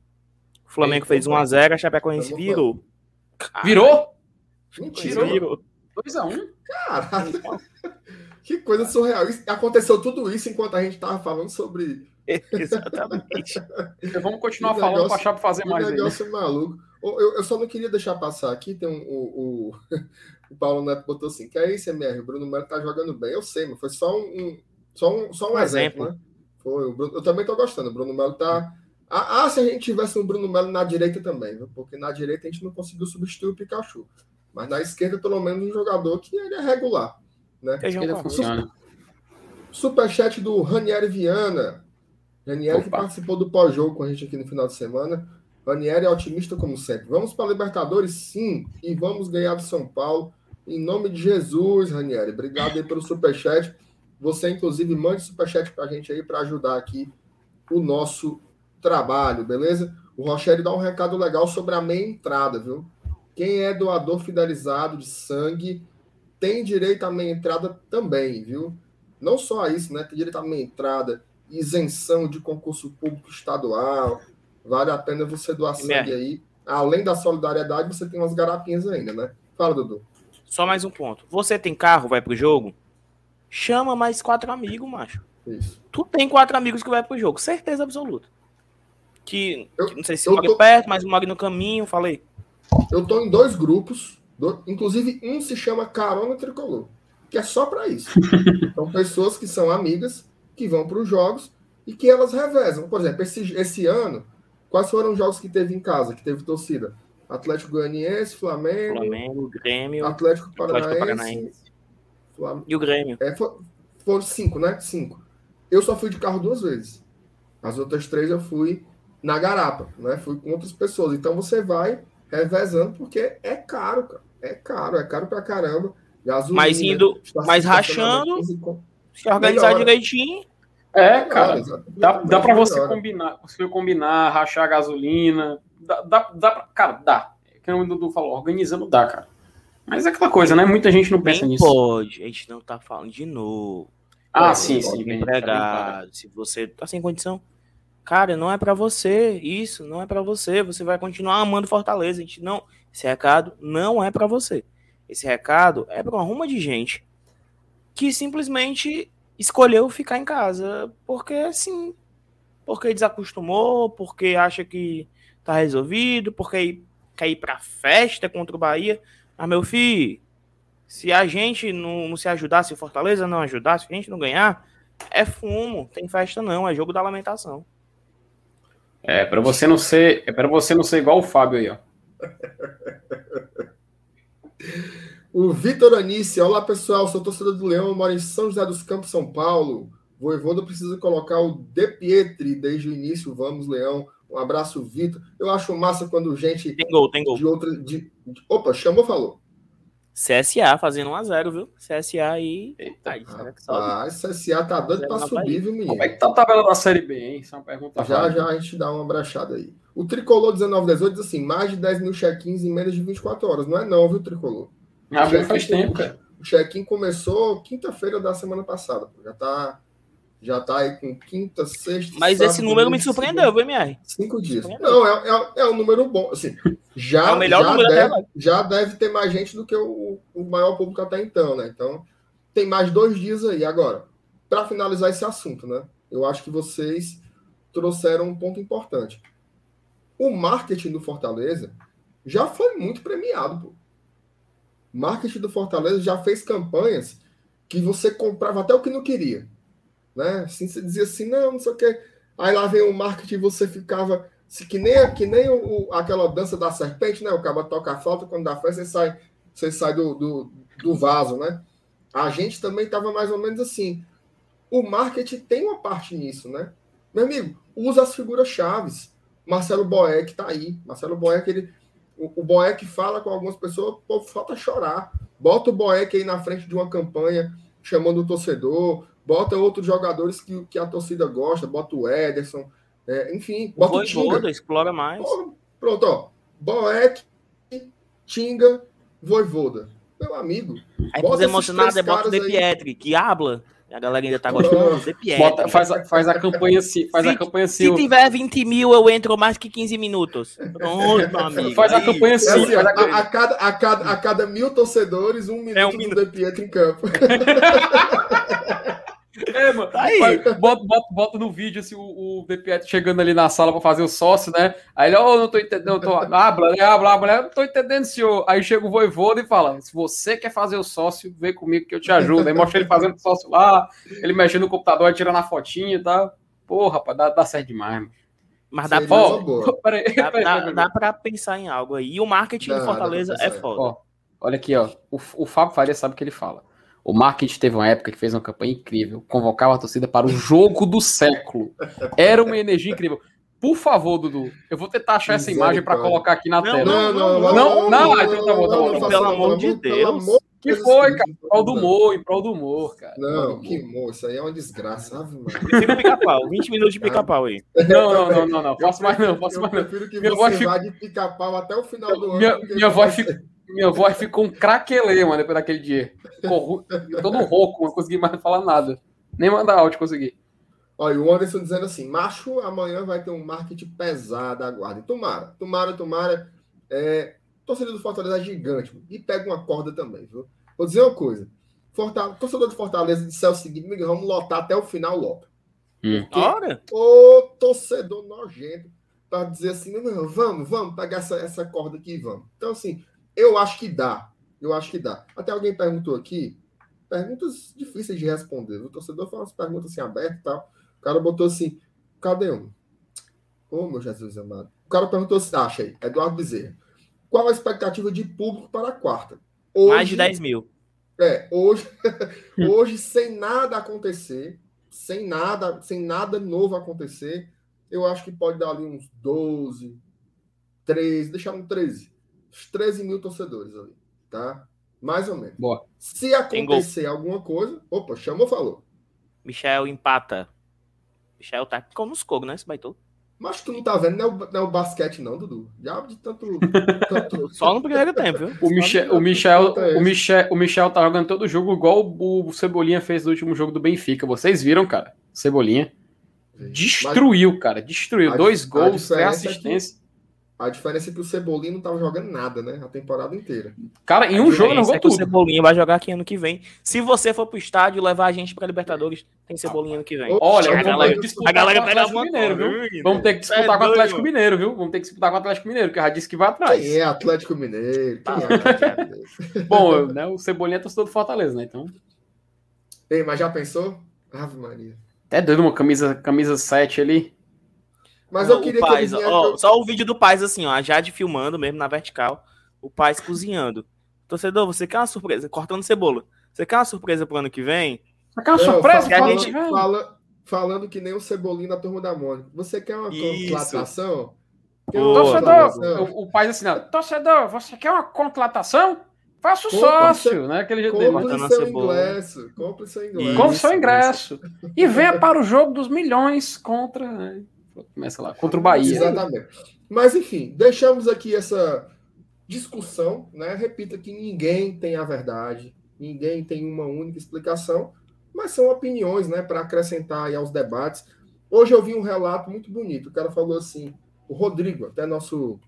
O Flamengo fez 1x0, a Chapecoense virou. Virou? Mentira. Virou. 2x1? Caralho. Que coisa surreal. aconteceu tudo isso enquanto a gente tava falando sobre. <laughs> Exatamente. Então, vamos continuar <laughs> falando pra achar pra fazer mais. Um negócio aí, né? maluco. Eu, eu, só não queria deixar passar aqui. Tem um, o, o, <laughs> o Paulo Neto botou assim: que é isso, MR? O Bruno Melo tá jogando bem. Eu sei, mas foi só um, só um, só um, um exemplo, exemplo, né? Foi, Bruno, eu também tô gostando. O Bruno Melo tá. Ah, ah, se a gente tivesse um Bruno Melo na direita também, viu? porque na direita a gente não conseguiu substituir o Pikachu. Mas na esquerda, pelo menos, um jogador que ele é regular. Né? Feijão funciona. Superchat do Ranieri Viana. Ranieri Opa. que participou do pós-jogo com a gente aqui no final de semana. Ranieri é otimista como sempre. Vamos para a Libertadores, sim, e vamos ganhar do São Paulo. Em nome de Jesus, Ranieri. Obrigado aí pelo superchat. Você, inclusive, mande superchat para a gente aí para ajudar aqui o nosso trabalho, beleza? O Rogério dá um recado legal sobre a meia entrada, viu? Quem é doador fidelizado de sangue tem direito à meia entrada também, viu? Não só isso, né? Tem direito à meia entrada, isenção de concurso público estadual. Vale a pena você doar sangue aí. Além da solidariedade, você tem umas garapinhas ainda, né? Fala, Dudu. Só mais um ponto. Você tem carro, vai pro jogo? Chama mais quatro amigos, macho. Isso. Tu tem quatro amigos que vai pro jogo, certeza absoluta. Que, eu, que não sei se mora tô... perto, mas mora no caminho, falei. Eu tô em dois grupos do, inclusive, um se chama Carona Tricolor, que é só para isso. <laughs> São pessoas que são amigas, que vão para os jogos e que elas revezam. Por exemplo, esse, esse ano, quais foram os jogos que teve em casa, que teve torcida? Atlético Goianiense, Flamengo, Flamengo Grêmio, Atlético Paranaense, Atlético Paranaense Flamengo. e o Grêmio. É, foram cinco, né? Cinco. Eu só fui de carro duas vezes. As outras três eu fui na garapa, né? Fui com outras pessoas. Então você vai revezando porque é caro, cara. É caro, é caro pra caramba. Gasolina, mas indo, mas rachando, se organizar melhora. direitinho. É, cara. dá, dá para você combinar, você combinar, rachar a gasolina. Dá, dá, dá pra, cara, dá. É que o Dudu falou, organizando dá, cara. Mas é aquela coisa, né? Muita gente não pensa bem nisso. Pode, a gente não tá falando de novo. Ah, é, sim, sim. Bem empregado, se você tá sem condição, cara, não é para você. Isso não é para você. Você vai continuar amando Fortaleza. Gente não, esse recado não é para você. Esse recado é para uma ruma de gente que simplesmente escolheu ficar em casa porque assim, porque desacostumou, porque acha que tá resolvido, porque quer ir para festa contra o Bahia. Ah, meu filho, se a gente não, não se ajudar, se Fortaleza não ajudar, se a gente não ganhar, é fumo, tem festa não, é jogo da lamentação. É, para você não ser, é para você não ser igual o Fábio aí, ó. <laughs> O Vitor Anice, olá pessoal, sou torcedor do Leão, moro em São José dos Campos, São Paulo. Voivoda precisa colocar o De Pietri desde o início. Vamos, Leão. Um abraço, Vitor. Eu acho massa quando gente. Tem gol, tem gol. De outra, de, de, opa, chamou, falou. CSA fazendo 1x0, viu? CSA aí. Eita, aí, ah, CSA tá doido pra subir, viu, menino? Como é que tá a tabela da Série B, hein? Isso é uma pergunta. Já, já a gente dá uma brachada aí. O Tricolor 1918 diz assim: mais de 10 mil check-ins em menos de 24 horas. Não é, não, viu, Tricolor? Abriu faz tempo, cara. O check-in começou quinta-feira da semana passada. Já tá já tá aí com quinta, sexta. Mas sábado, esse número me surpreendeu, viu, MR? Cinco dias. Não, é, é, é, um número bom. Assim, já, é o melhor já, número deve, já deve ter mais gente do que o, o maior público até então, né? Então, tem mais dois dias aí. Agora, para finalizar esse assunto, né? Eu acho que vocês trouxeram um ponto importante. O marketing do Fortaleza já foi muito premiado, pô. O marketing do Fortaleza já fez campanhas que você comprava até o que não queria né? Assim, você dizia assim, não, não sei o quê. Aí lá vem o marketing você ficava se, que nem, que nem o, aquela dança da serpente, né? O cara toca a flauta, quando dá fé, você sai, você sai do, do, do vaso, né? A gente também estava mais ou menos assim. O marketing tem uma parte nisso, né? Meu amigo, usa as figuras chaves. Marcelo Boeck está aí. Marcelo Boeck, ele, o, o Boeck fala com algumas pessoas, pô, falta chorar. Bota o Boeck aí na frente de uma campanha, chamando o torcedor, bota outros jogadores que, que a torcida gosta, bota o Ederson, é, enfim, bota o, o Tinga. explora mais. pronto, ó. Boeck, Tinga, Voivoda. Meu amigo. Aí bota emocionado, é bota o De Pietri, que habla. A galera ainda tá gostando do De Pietri. faz, a, faz a campanha assim. Faz se, a campanha assim. Se tiver 20 mil, eu entro mais que 15 minutos. Pronto, meu amigo. Faz a campanha assim. É assim a, a, a, cada, a, cada, a cada mil torcedores, um minuto, é um minuto. do De Pietri em campo. <laughs> É, mano. Tá aí. Bota, bota, bota, no vídeo assim, o, o chegando ali na sala para fazer o sócio, né? Aí ele, oh, não tô entendendo, tô... habla, né? Habla, não tô entendendo, senhor. Aí chega o voivodo e fala: se você quer fazer o sócio, vem comigo que eu te ajudo. Aí mostra ele fazendo o sócio lá, ele mexendo no computador, tirando a fotinha e tal. Pô, rapaz, dá, dá certo demais, mano. Mas dá, pra, <laughs> peraí, dá, peraí, dá, dá pra pensar em algo aí. E o marketing do Fortaleza é foda. Ó, olha aqui, ó. O, o Fábio Faria sabe o que ele fala. O marketing teve uma época que fez uma campanha incrível, convocava a torcida para o jogo do século. Era uma energia incrível. Por favor, Dudu, eu vou tentar achar essa imagem para colocar aqui na tela. Não, não, não. Não, não, então tá bom, tá bom. Pelo amor de Deus. Que foi, cara? Em prol do humor, em prol do humor, cara. Não, que humor, isso aí é uma desgraça? Fica pica-pau, 20 minutos de pica-pau aí. Não, não, não, não, não. Posso mais não, posso mais não. Eu prefiro que minha você vá de pica-pau até o final do ano. Minha, minha voz fica minha voz ficou um craquelê, mano, depois daquele dia. Corru... Todo rouco, não consegui mais falar nada. Nem mandar áudio consegui. Olha, o Anderson dizendo assim: macho, amanhã vai ter um marketing pesado, aguarde. Tomara, tomara, tomara. É, torcedor do Fortaleza é gigante. E pega uma corda também, viu? Vou dizer uma coisa. Fortaleza, torcedor do Fortaleza disse o seguinte: vamos lotar até o final, lota. Hum. Porque o torcedor nojento para dizer assim: não, vamos, vamos pegar essa, essa corda aqui e vamos. Então, assim, eu acho que dá. Eu acho que dá. Até alguém perguntou aqui, perguntas difíceis de responder. O torcedor faz umas perguntas assim abertas e tal. O cara botou assim: cadê um? Ô, oh, meu Jesus amado. O cara perguntou assim: acha aí, Eduardo Bezerra. Qual a expectativa de público para a quarta? Hoje, Mais de 10 mil. É, hoje, <laughs> hoje sem nada acontecer, sem nada, sem nada novo acontecer, eu acho que pode dar ali uns 12, 13, deixar um 13 uns 13 mil torcedores ali, tá? Mais ou menos. Boa. Se acontecer alguma coisa, opa, chamou, falou. Michel empata. Michel tá com nos cogos, né? Esse baitou. Mas tu não tá vendo, não é o, não é o basquete, não, Dudu. Já de tanto. tanto... <laughs> Só no primeiro tempo, viu? O Michel, o, Michel, o, Michel, o Michel tá jogando todo jogo igual o, Cebolinha fez no último jogo do Benfica. Vocês viram, cara? Cebolinha. Destruiu, Mas, cara. Destruiu. Dois gols, três assistências. A diferença é que o Cebolinha não estava jogando nada, né? A temporada inteira. Cara, em um jogo não jogou é tudo. O Cebolinha vai jogar aqui ano que vem. Se você for pro estádio levar a gente pra Libertadores, tem Cebolinha ano que vem. Olha, a galera, a galera pega Atlético Mineiro, viu? Vamos ter que disputar é com o Atlético Mineiro, viu? Vamos ter que disputar com o Atlético Mineiro, que já disse que vai atrás. Quem é Atlético Mineiro? É Atlético Mineiro? <laughs> Bom, né, o Cebolinha é torcedor do Fortaleza, né? Então. Ei, mas já pensou? Ave Maria. Até doido uma camisa, camisa 7 ali. Mas não, eu queria o Paz, que ó, Só o vídeo do Paz, assim, ó, a Jade filmando mesmo na vertical, o Paz cozinhando. Torcedor, você quer uma surpresa? Cortando cebola. Você quer uma surpresa pro ano que vem? Você quer uma Não, surpresa que a gente fala, falando que nem o Cebolinho da turma da Mônica. Você quer uma contratação? torcedor, o, o pai assim, não, torcedor, você quer uma contratação? Faça o sócio, seu, né? Aquele jeito compre dele. Seu ingresso, compre seu ingresso. Compre seu ingresso. E venha para o jogo dos milhões contra. Né? Começa lá, contra o Bahia. Exatamente. Mas enfim, deixamos aqui essa discussão, né? Repita que ninguém tem a verdade, ninguém tem uma única explicação, mas são opiniões, né, para acrescentar aos debates. Hoje eu vi um relato muito bonito. O cara falou assim: o Rodrigo, até nosso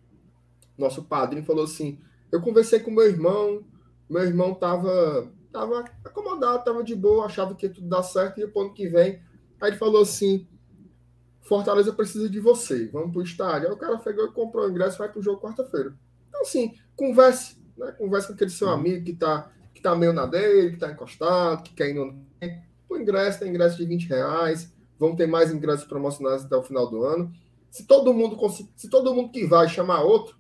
nosso padrinho, falou assim: eu conversei com meu irmão, meu irmão tava, tava acomodado, tava de boa, achava que tudo dar certo, e o ano que vem. Aí ele falou assim: Fortaleza precisa de você, vamos pro estádio. Aí o cara pegou e comprou o ingresso e vai pro jogo quarta-feira. Então, assim, converse, né? Converse com aquele seu amigo que tá, que tá meio na dele, que tá encostado, que quer ir no. O ingresso tem ingresso de 20 reais, vão ter mais ingressos promocionais até o final do ano. Se todo mundo se todo mundo que vai chamar outro,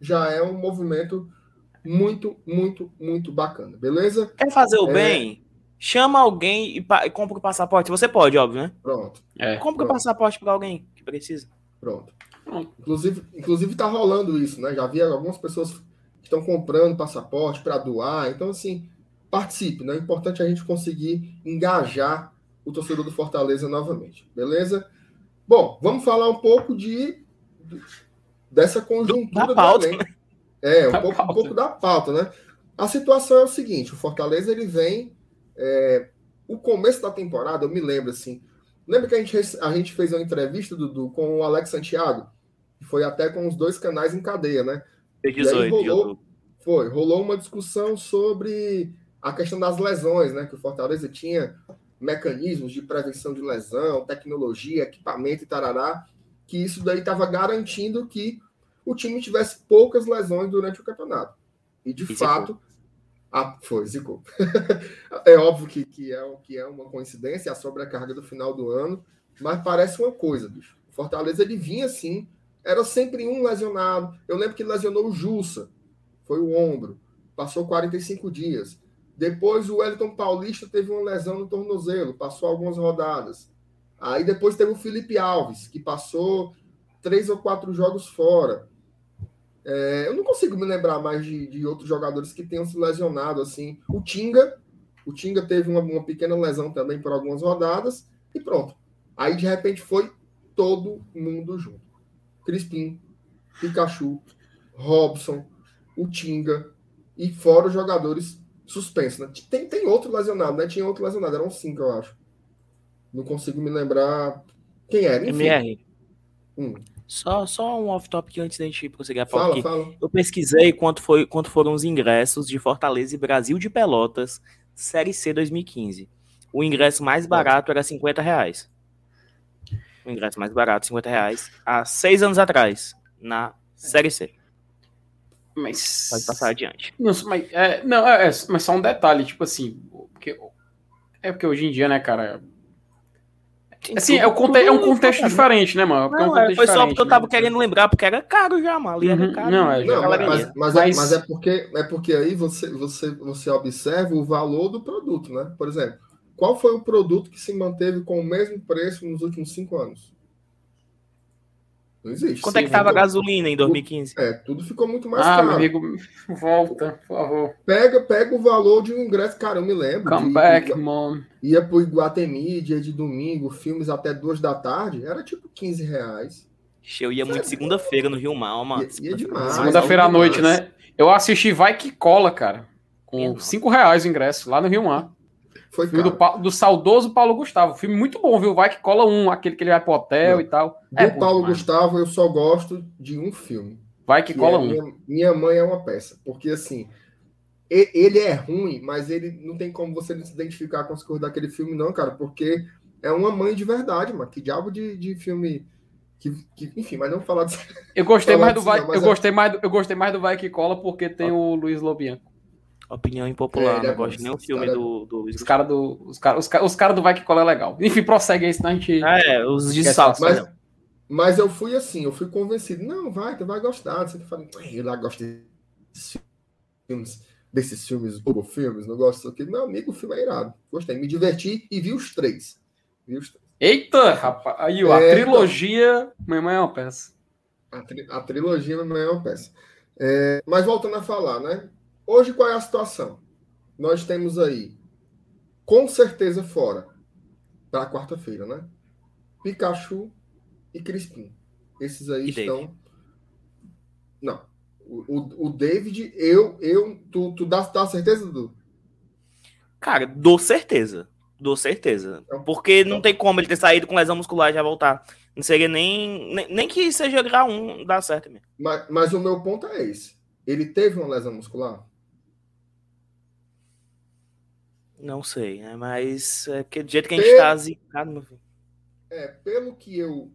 já é um movimento muito, muito, muito bacana, beleza? Quer fazer o é... bem? Chama alguém e, e, compra o passaporte. Você pode, óbvio, né? Pronto. É. Compra o passaporte para alguém que precisa. Pronto. Pronto. Inclusive, inclusive tá rolando isso, né? Já vi algumas pessoas que estão comprando passaporte para doar. Então, assim, participe, né? É importante a gente conseguir engajar o torcedor do Fortaleza novamente, beleza? Bom, vamos falar um pouco de dessa conjuntura da pauta, né? É, um pouco, um pouco, da pauta, né? A situação é o seguinte: o Fortaleza ele vem. É, o começo da temporada, eu me lembro assim. Lembra que a gente, a gente fez uma entrevista, Dudu, com o Alex Santiago? Que foi até com os dois canais em cadeia, né? 18, rolou, foi, rolou uma discussão sobre a questão das lesões, né? Que o Fortaleza tinha mecanismos de prevenção de lesão, tecnologia, equipamento e tarará que isso daí estava garantindo que o time tivesse poucas lesões durante o campeonato. E de e fato, a, foi, zicou. <laughs> é óbvio que, que, é, que é uma coincidência a sobrecarga do final do ano, mas parece uma coisa, bicho. O Fortaleza ele vinha assim, era sempre um lesionado. Eu lembro que lesionou o Jussa, foi o ombro, passou 45 dias. Depois o Wellington Paulista teve uma lesão no tornozelo, passou algumas rodadas. Aí depois teve o Felipe Alves, que passou três ou quatro jogos fora. É, eu não consigo me lembrar mais de, de, outros jogadores que tenham se lesionado assim. O Tinga, o Tinga teve uma, uma, pequena lesão também por algumas rodadas e pronto. Aí de repente foi todo mundo junto. Crispim, Pikachu, Robson, o Tinga e fora os jogadores suspensos. Né? Tem, tem outro lesionado, né? Tinha outro lesionado, eram cinco, eu acho. Não consigo me lembrar quem era. Enfim. MR. Hum. Só, só um off-topic antes da gente prosseguir a pauta fala, fala. Eu pesquisei quanto, foi, quanto foram os ingressos de Fortaleza e Brasil de Pelotas, Série C 2015. O ingresso mais barato era 50 reais. O ingresso mais barato, 50 reais, há seis anos atrás, na Série C. Mas. Pode passar adiante. Não, mas, é, não é, é, mas só um detalhe, tipo assim, porque, é porque hoje em dia, né, cara, Assim, tudo, é, o conte é um contexto diferente, né, mano? Não, é um é, foi só porque né? eu tava querendo lembrar, porque era caro já, mano. Ali era caro. Não, é, não mas, mas, mas, é, mas, é, porque, é porque aí você, você, você observa o valor do produto, né? Por exemplo, qual foi o produto que se manteve com o mesmo preço nos últimos cinco anos? Não existe. Quanto Sim, é que tava a gasolina em 2015? É, tudo ficou muito mais ah, caro. Ah, amigo, volta, por favor. Pega, pega o valor de um ingresso, cara, eu me lembro. Come de, back, de, mom. Ia pro Iguatemi, dia de domingo, filmes até duas da tarde, era tipo 15 reais. Eu ia muito segunda-feira no Rio Mal, mano. Ia, ia demais. Segunda-feira à noite, né? Eu assisti Vai Que Cola, cara. Com 5 reais o ingresso, lá no Rio Mar. Foi filme do, do, saudoso Paulo Gustavo. Filme muito bom, viu? Vai que cola um, aquele que ele vai pro hotel Não. e tal. Do é, Paulo Gustavo, eu só gosto de um filme. Vai que, que cola é um. Minha, minha, mãe é uma peça. Porque assim, ele é ruim, mas ele não tem como você se identificar com as coisas daquele filme, não, cara. Porque é uma mãe de verdade, mano. Que diabo de, de filme. Que, que, enfim, mas não falar disso. Eu gostei mais do Vai, eu é... gostei mais do, eu gostei mais do Vai que cola porque tem ah. o Luiz Lobianco. Opinião impopular, é, não gosto nem o filme cara... do, do. Os caras do. Os caras os cara, os cara do Vai que cola é legal. Enfim, prossegue aí, senão a gente. É, os dessaltos. Mas, mas eu fui assim, eu fui convencido. Não, vai, tu vai gostar. Você fala, ele lá gosta desses filmes desses filmes, bobo filmes, não gosto disso aqui. Meu amigo, o filme é irado. Gostei, me diverti e vi os três. Vi os três. Eita, rapaz. Aí, ó, é, a trilogia então, Mamãe é uma peça. A, tri, a trilogia Mamãe é uma peça. É, mas voltando a falar, né? Hoje qual é a situação? Nós temos aí, com certeza fora, para quarta-feira, né? Pikachu e Crispim. Esses aí e estão. David. Não. O, o, David, eu, eu, tu, tu dá, dá certeza, Dudu? Cara, dou certeza. Dou certeza. Então, Porque então. não tem como ele ter saído com lesão muscular e já voltar. Não seria nem, nem, nem que seja grau 1, dá certo mesmo. Mas, mas o meu ponto é esse. Ele teve uma lesão muscular? Não sei, né? Mas é que do jeito que a gente está zicado, meu filho. É, pelo que eu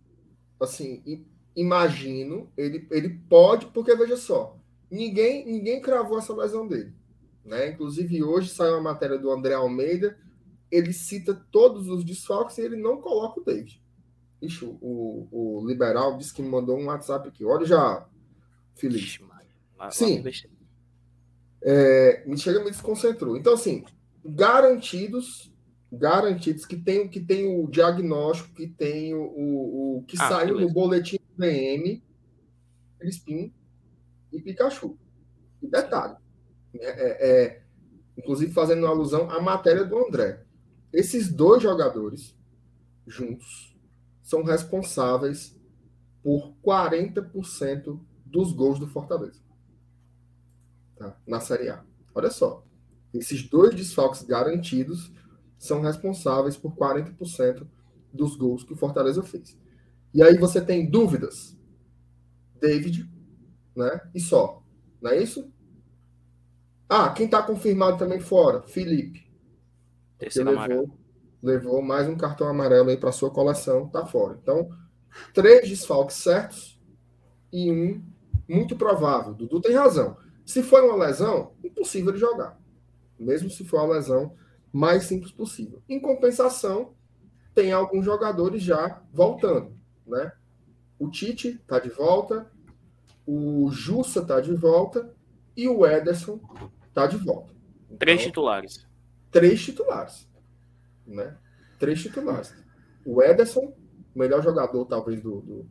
assim, imagino, ele, ele pode, porque veja só, ninguém ninguém cravou essa lesão dele. Né? Inclusive, hoje saiu uma matéria do André Almeida, ele cita todos os desfalques e ele não coloca o David. Ixi, o, o liberal disse que me mandou um WhatsApp aqui. Olha já, Felipe. Sim. É, me chega me desconcentrou. Então, assim, garantidos garantidos que tem, que tem o diagnóstico, que tem o, o, o que ah, saiu beleza. no boletim do VM, Crispim e Pikachu. E detalhe, é, é, é, inclusive fazendo alusão à matéria do André. Esses dois jogadores juntos são responsáveis por 40% dos gols do Fortaleza. Tá? Na Série A. Olha só. Esses dois desfalques garantidos são responsáveis por 40% dos gols que o Fortaleza fez. E aí você tem dúvidas? David, né? E só. Não é isso? Ah, quem está confirmado também fora? Felipe. Terceiro levou, levou mais um cartão amarelo aí para sua coleção, tá fora. Então, três desfalques certos e um muito provável. Dudu tem razão. Se for uma lesão, impossível de jogar. Mesmo se for uma lesão mais simples possível. Em compensação, tem alguns jogadores já voltando, né? O Tite está de volta, o Jussa está de volta e o Ederson está de volta. Então, três titulares. Três titulares, né? Três titulares. O Ederson, melhor jogador talvez do, do,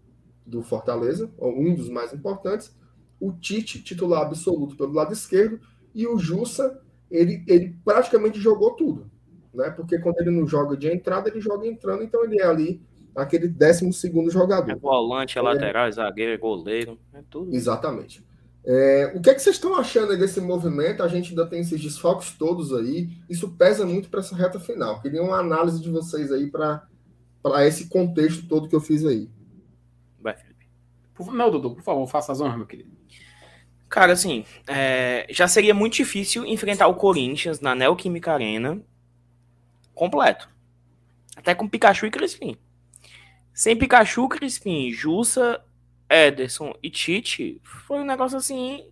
do Fortaleza, um dos mais importantes. O Tite, titular absoluto pelo lado esquerdo, e o Jussa, ele, ele praticamente jogou tudo, né? Porque quando ele não joga de entrada, ele joga entrando, então ele é ali aquele décimo segundo jogador. É volante, é lateral, é zagueiro, é goleiro, é tudo. Exatamente. É, o que é que vocês estão achando desse movimento? A gente ainda tem esses desfalques todos aí. Isso pesa muito para essa reta final. Queria uma análise de vocês aí para esse contexto todo que eu fiz aí. Vai, Felipe. Não, Dudu, por favor, faça as honras, meu querido. Cara, assim, é, já seria muito difícil enfrentar o Corinthians na Neoquímica Arena completo. Até com Pikachu e Crispim. Sem Pikachu, Crispim, Jussa, Ederson e Tite, foi um negócio assim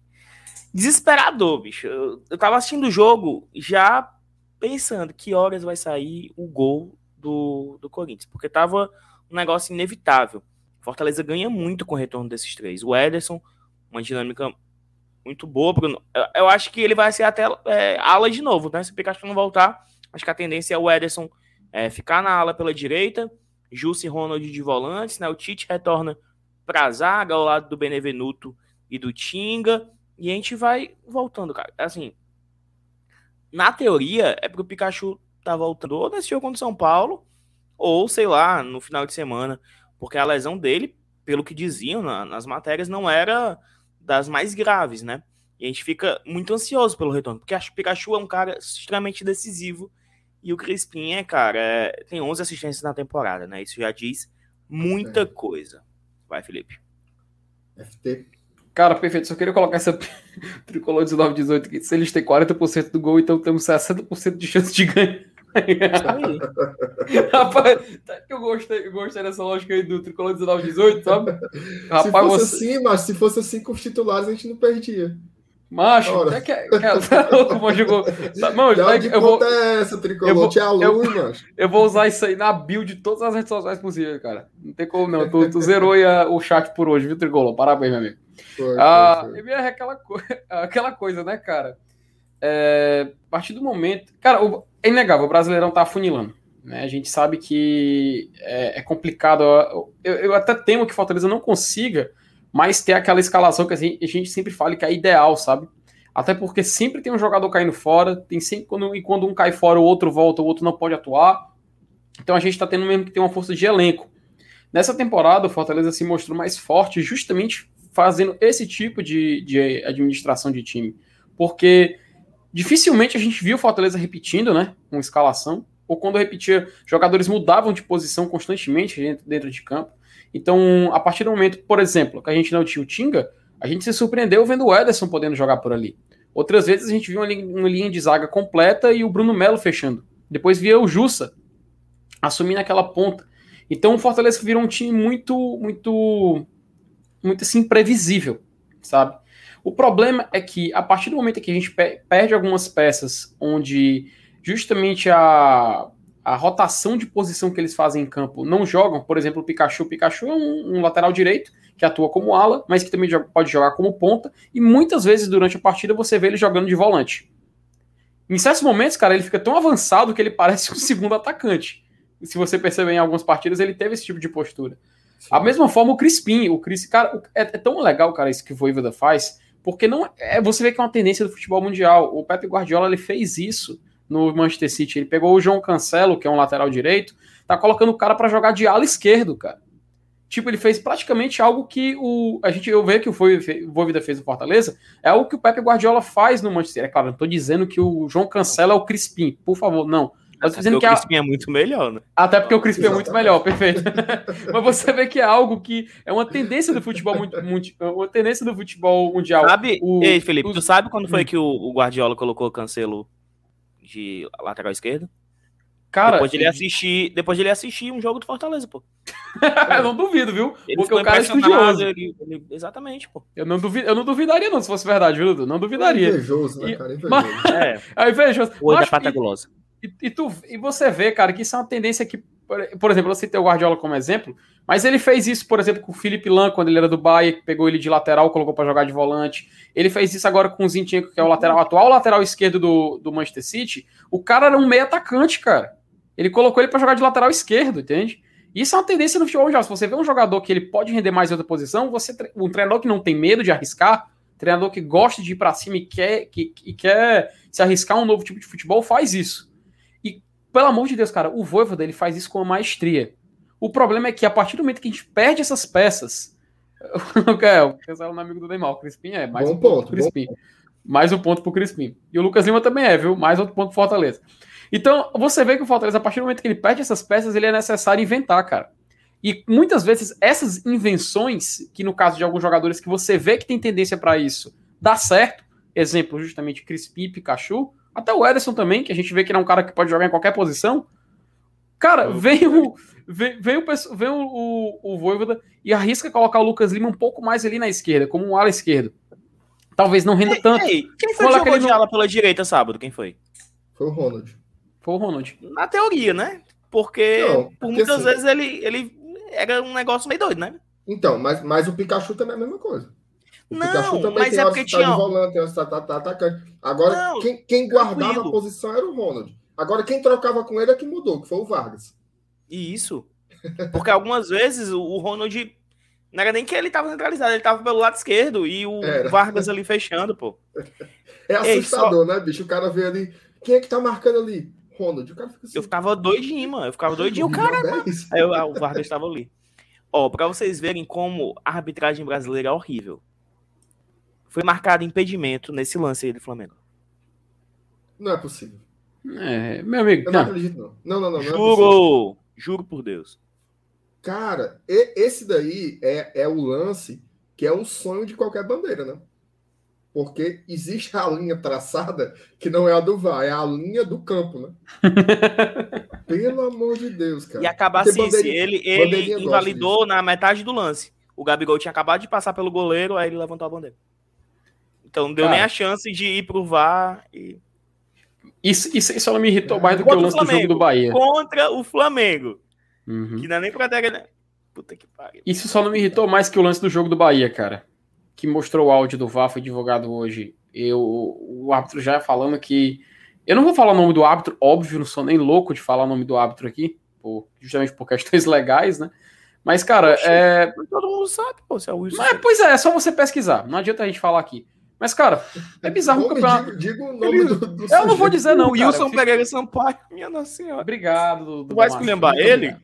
desesperador, bicho. Eu, eu tava assistindo o jogo já pensando que horas vai sair o gol do, do Corinthians, porque tava um negócio inevitável. Fortaleza ganha muito com o retorno desses três. O Ederson, uma dinâmica muito boa, Bruno. Eu, eu acho que ele vai ser até é, ala de novo, né? Se o Pikachu não voltar, acho que a tendência é o Ederson é, ficar na ala pela direita, Jussi Ronald de volantes, né? O Tite retorna para a zaga ao lado do Benevenuto e do Tinga, e a gente vai voltando, cara. Assim, na teoria, é porque o Pikachu tá voltando ou nesse jogo contra o São Paulo, ou sei lá, no final de semana, porque a lesão dele, pelo que diziam na, nas matérias, não era das mais graves, né? E a gente fica muito ansioso pelo retorno, porque acho que o Pikachu é um cara extremamente decisivo e o Crispim é, cara, é, tem 11 assistências na temporada, né? Isso já diz muita é. coisa. Vai, Felipe. FT. Cara, perfeito. Só queria colocar essa <laughs> tricolor 19-18 aqui. Se eles têm 40% do gol, então temos 60% de chance de ganhar. <laughs> Rapaz, tá que eu gostei, eu gostei dessa lógica aí do tricolor 19-18, sabe? Rapaz, se fosse você... assim, mas se fosse assim com os titulares, a gente não perdia. Macho, é que, é, que, é, jogou. Mano, é, eu vou, é essa, tricolor? Eu vou, eu, eu, vou usar isso aí na build de todas as redes sociais possíveis, cara. Não tem como não. Tu, tu zerou a, o chat por hoje, viu, Tricolor? Parabéns, meu amigo. Foi, ah, foi, foi. É aquela, co <laughs> aquela coisa, né, cara? É, a partir do momento. Cara, o, é inegável, o Brasileirão tá afunilando. Né? A gente sabe que é, é complicado. Eu, eu, até temo que Fortaleza não consiga mais ter aquela escalação que a gente, a gente sempre fala que é ideal, sabe? Até porque sempre tem um jogador caindo fora, tem sempre quando, e quando um cai fora, o outro volta, o outro não pode atuar. Então a gente está tendo mesmo que ter uma força de elenco. Nessa temporada, o Fortaleza se mostrou mais forte justamente fazendo esse tipo de, de administração de time. Porque dificilmente a gente viu Fortaleza repetindo, né? Uma escalação. Ou quando repetia, jogadores mudavam de posição constantemente dentro de campo. Então, a partir do momento, por exemplo, que a gente não tinha o Tinga, a gente se surpreendeu vendo o Ederson podendo jogar por ali. Outras vezes a gente viu uma linha, de zaga completa e o Bruno Melo fechando. Depois via o Jussa assumindo aquela ponta. Então o Fortaleza virou um time muito, muito, muito assim, previsível, sabe? O problema é que a partir do momento que a gente perde algumas peças onde justamente a, a rotação de posição que eles fazem em campo não jogam, por exemplo, o Pikachu. O Pikachu é um, um lateral direito que atua como ala, mas que também pode jogar como ponta, e muitas vezes durante a partida você vê ele jogando de volante. Em certos momentos, cara, ele fica tão avançado que ele parece um <laughs> segundo atacante se você perceber em algumas partidas, ele teve esse tipo de postura. Sim. A mesma forma o Crispim, o Cris, cara, é, é, tão legal, cara, isso que o Voivoda faz, porque não é, você vê que é uma tendência do futebol mundial. O Pepe Guardiola ele fez isso no Manchester City. Ele pegou o João Cancelo, que é um lateral direito, tá colocando o cara para jogar de ala esquerdo, cara. Tipo, ele fez praticamente algo que o. A gente eu vejo que o Voivoda fez no Fortaleza, é o que o Pepe Guardiola faz no Manchester. É claro, não tô dizendo que o João Cancelo é o Crispim, por favor, não. Eu tô dizendo que o Crispim a... é muito melhor, né? Até porque o Crispim é muito melhor, perfeito. <laughs> Mas você vê que é algo que é uma tendência do futebol muito, muito uma tendência do futebol mundial. Sabe, o, ei, Felipe, o... tu sabe quando foi hum. que o, o Guardiola colocou o Cancelo de lateral esquerdo? Cara, depois de ele assistir, depois de ele assistir um jogo do Fortaleza, pô. <laughs> eu não duvido, viu? Ele Porque o cara é estudioso. Ele, ele, exatamente, pô. Eu não, duvido, eu não duvidaria, não, se fosse verdade, viu, Não duvidaria. É invejoso, né, cara? Invejoso. Mas, é. <laughs> é invejoso. O da pata gulosa. E, e, tu, e você vê, cara, que isso é uma tendência que, por, exemplo, eu citei o Guardiola como exemplo, mas ele fez isso, por exemplo, com o Felipe Lan, quando ele era do Bayern, pegou ele de lateral, colocou para jogar de volante. Ele fez isso agora com o Zinchenko, que é o lateral atual lateral esquerdo do, do Manchester City. O cara era um meio atacante, cara. Ele colocou ele para jogar de lateral esquerdo, entende? Isso é uma tendência no futebol já. Se você vê um jogador que ele pode render mais em outra posição, você um treinador que não tem medo de arriscar, treinador que gosta de ir para cima e quer, que, e quer se arriscar um novo tipo de futebol, faz isso pelo amor de Deus, cara, o Voivoda ele faz isso com uma maestria. O problema é que a partir do momento que a gente perde essas peças. <laughs> é, o Cancelo é um amigo do Neymar, o Crispim é. Mais bom um ponto, Crispim. Bom. Mais um ponto pro Crispim. E o Lucas Lima também é, viu? Mais outro ponto pro Fortaleza. Então, você vê que o Fortaleza, a partir do momento que ele perde essas peças, ele é necessário inventar, cara. E muitas vezes essas invenções, que no caso de alguns jogadores que você vê que tem tendência para isso, dá certo. Exemplo, justamente Crispim e Pikachu até o Ederson também, que a gente vê que ele é um cara que pode jogar em qualquer posição. Cara, vem o, vem, vem o, vem o, o, o Voivoda e arrisca colocar o Lucas Lima um pouco mais ali na esquerda, como um ala esquerdo. Talvez não renda ei, tanto. Ei, quem foi que jogou de ala pela direita sábado? Quem foi? Foi o Ronald. Foi o Ronald. Na teoria, né? Porque, não, porque por muitas assim, vezes ele, ele era um negócio meio doido, né? Então, mas, mas o Pikachu também é a mesma coisa. O não, Pikachu também mas tem é porque tinha... de volante, tem tá, tá, tá, atacante. Agora, não, quem, quem guardava tranquilo. a posição era o Ronald. Agora, quem trocava com ele é que mudou, que foi o Vargas. Isso. Porque algumas vezes o Ronald não era nem que ele estava centralizado, ele estava pelo lado esquerdo e o era. Vargas ali fechando, pô. É assustador, Ei, só... né, bicho? O cara vê ali. Quem é que tá marcando ali? Ronald. O cara fica assim. Eu ficava doidinho, mano. Eu ficava doidinho, o cara. Aí eu, o Vargas estava ali. Ó, pra vocês verem como a arbitragem brasileira é horrível foi marcado impedimento nesse lance aí do Flamengo. Não é possível. É, meu amigo. Eu não, não acredito, não. Não, não, não. Juro! É juro por Deus. Cara, esse daí é, é o lance que é um sonho de qualquer bandeira, né? Porque existe a linha traçada que não é a do VAR, é a linha do campo, né? <laughs> Pelo amor de Deus, cara. E acabar assim, ele, ele invalidou na metade do lance. O Gabigol tinha acabado de passar pelo goleiro, aí ele levantou a bandeira. Então não deu Cara, nem a chance de ir pro VAR. E... Isso, isso, isso não me irritou mais do que o lance do jogo do Bahia. Contra o Flamengo. Uhum. Que não é nem pra ter. Puta que pariu. Isso só não me irritou mais que o lance do jogo do Bahia, cara. que mostrou o áudio do VAR foi divulgado hoje. Eu, o árbitro já falando que. Eu não vou falar o nome do árbitro, óbvio, não sou nem louco de falar o nome do árbitro aqui, por, justamente por questões <laughs> legais, né? Mas, cara, Poxa, é. Todo mundo sabe, pô, se é o Wilson. Mas, pois é, é só você pesquisar. Não adianta a gente falar aqui. Mas, cara, é bizarro o campeonato. Diga, o nome do, do Eu não vou dizer, não. Wilson fico... Pereira Sampaio, minha nossa senhora. Obrigado. Tu vai esculhambar ele?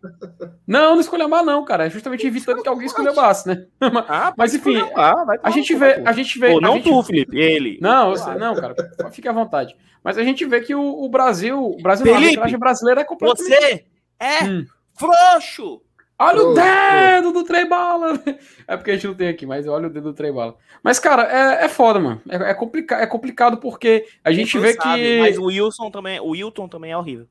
Não, não esculhambar, não, cara. É justamente evitando que alguém esculhambasse, né? <laughs> Ah, mas, enfim, a gente vê. A gente vê Pô, não gente... tu, Felipe, ele. Não, claro. não, cara. Fique à vontade. Mas a gente vê que o, o Brasil. O Brasil Felipe, não, a brasileira é completamente. Você é hum. frouxo! Olha o dedo do trem bala! <laughs> É porque a gente não tem aqui, mas olha o dedo do trem bala. Mas, cara, é, é foda, mano. É, é, complica é complicado porque a gente vê sabe, que. Mas o Wilson também, o Wilton também é horrível.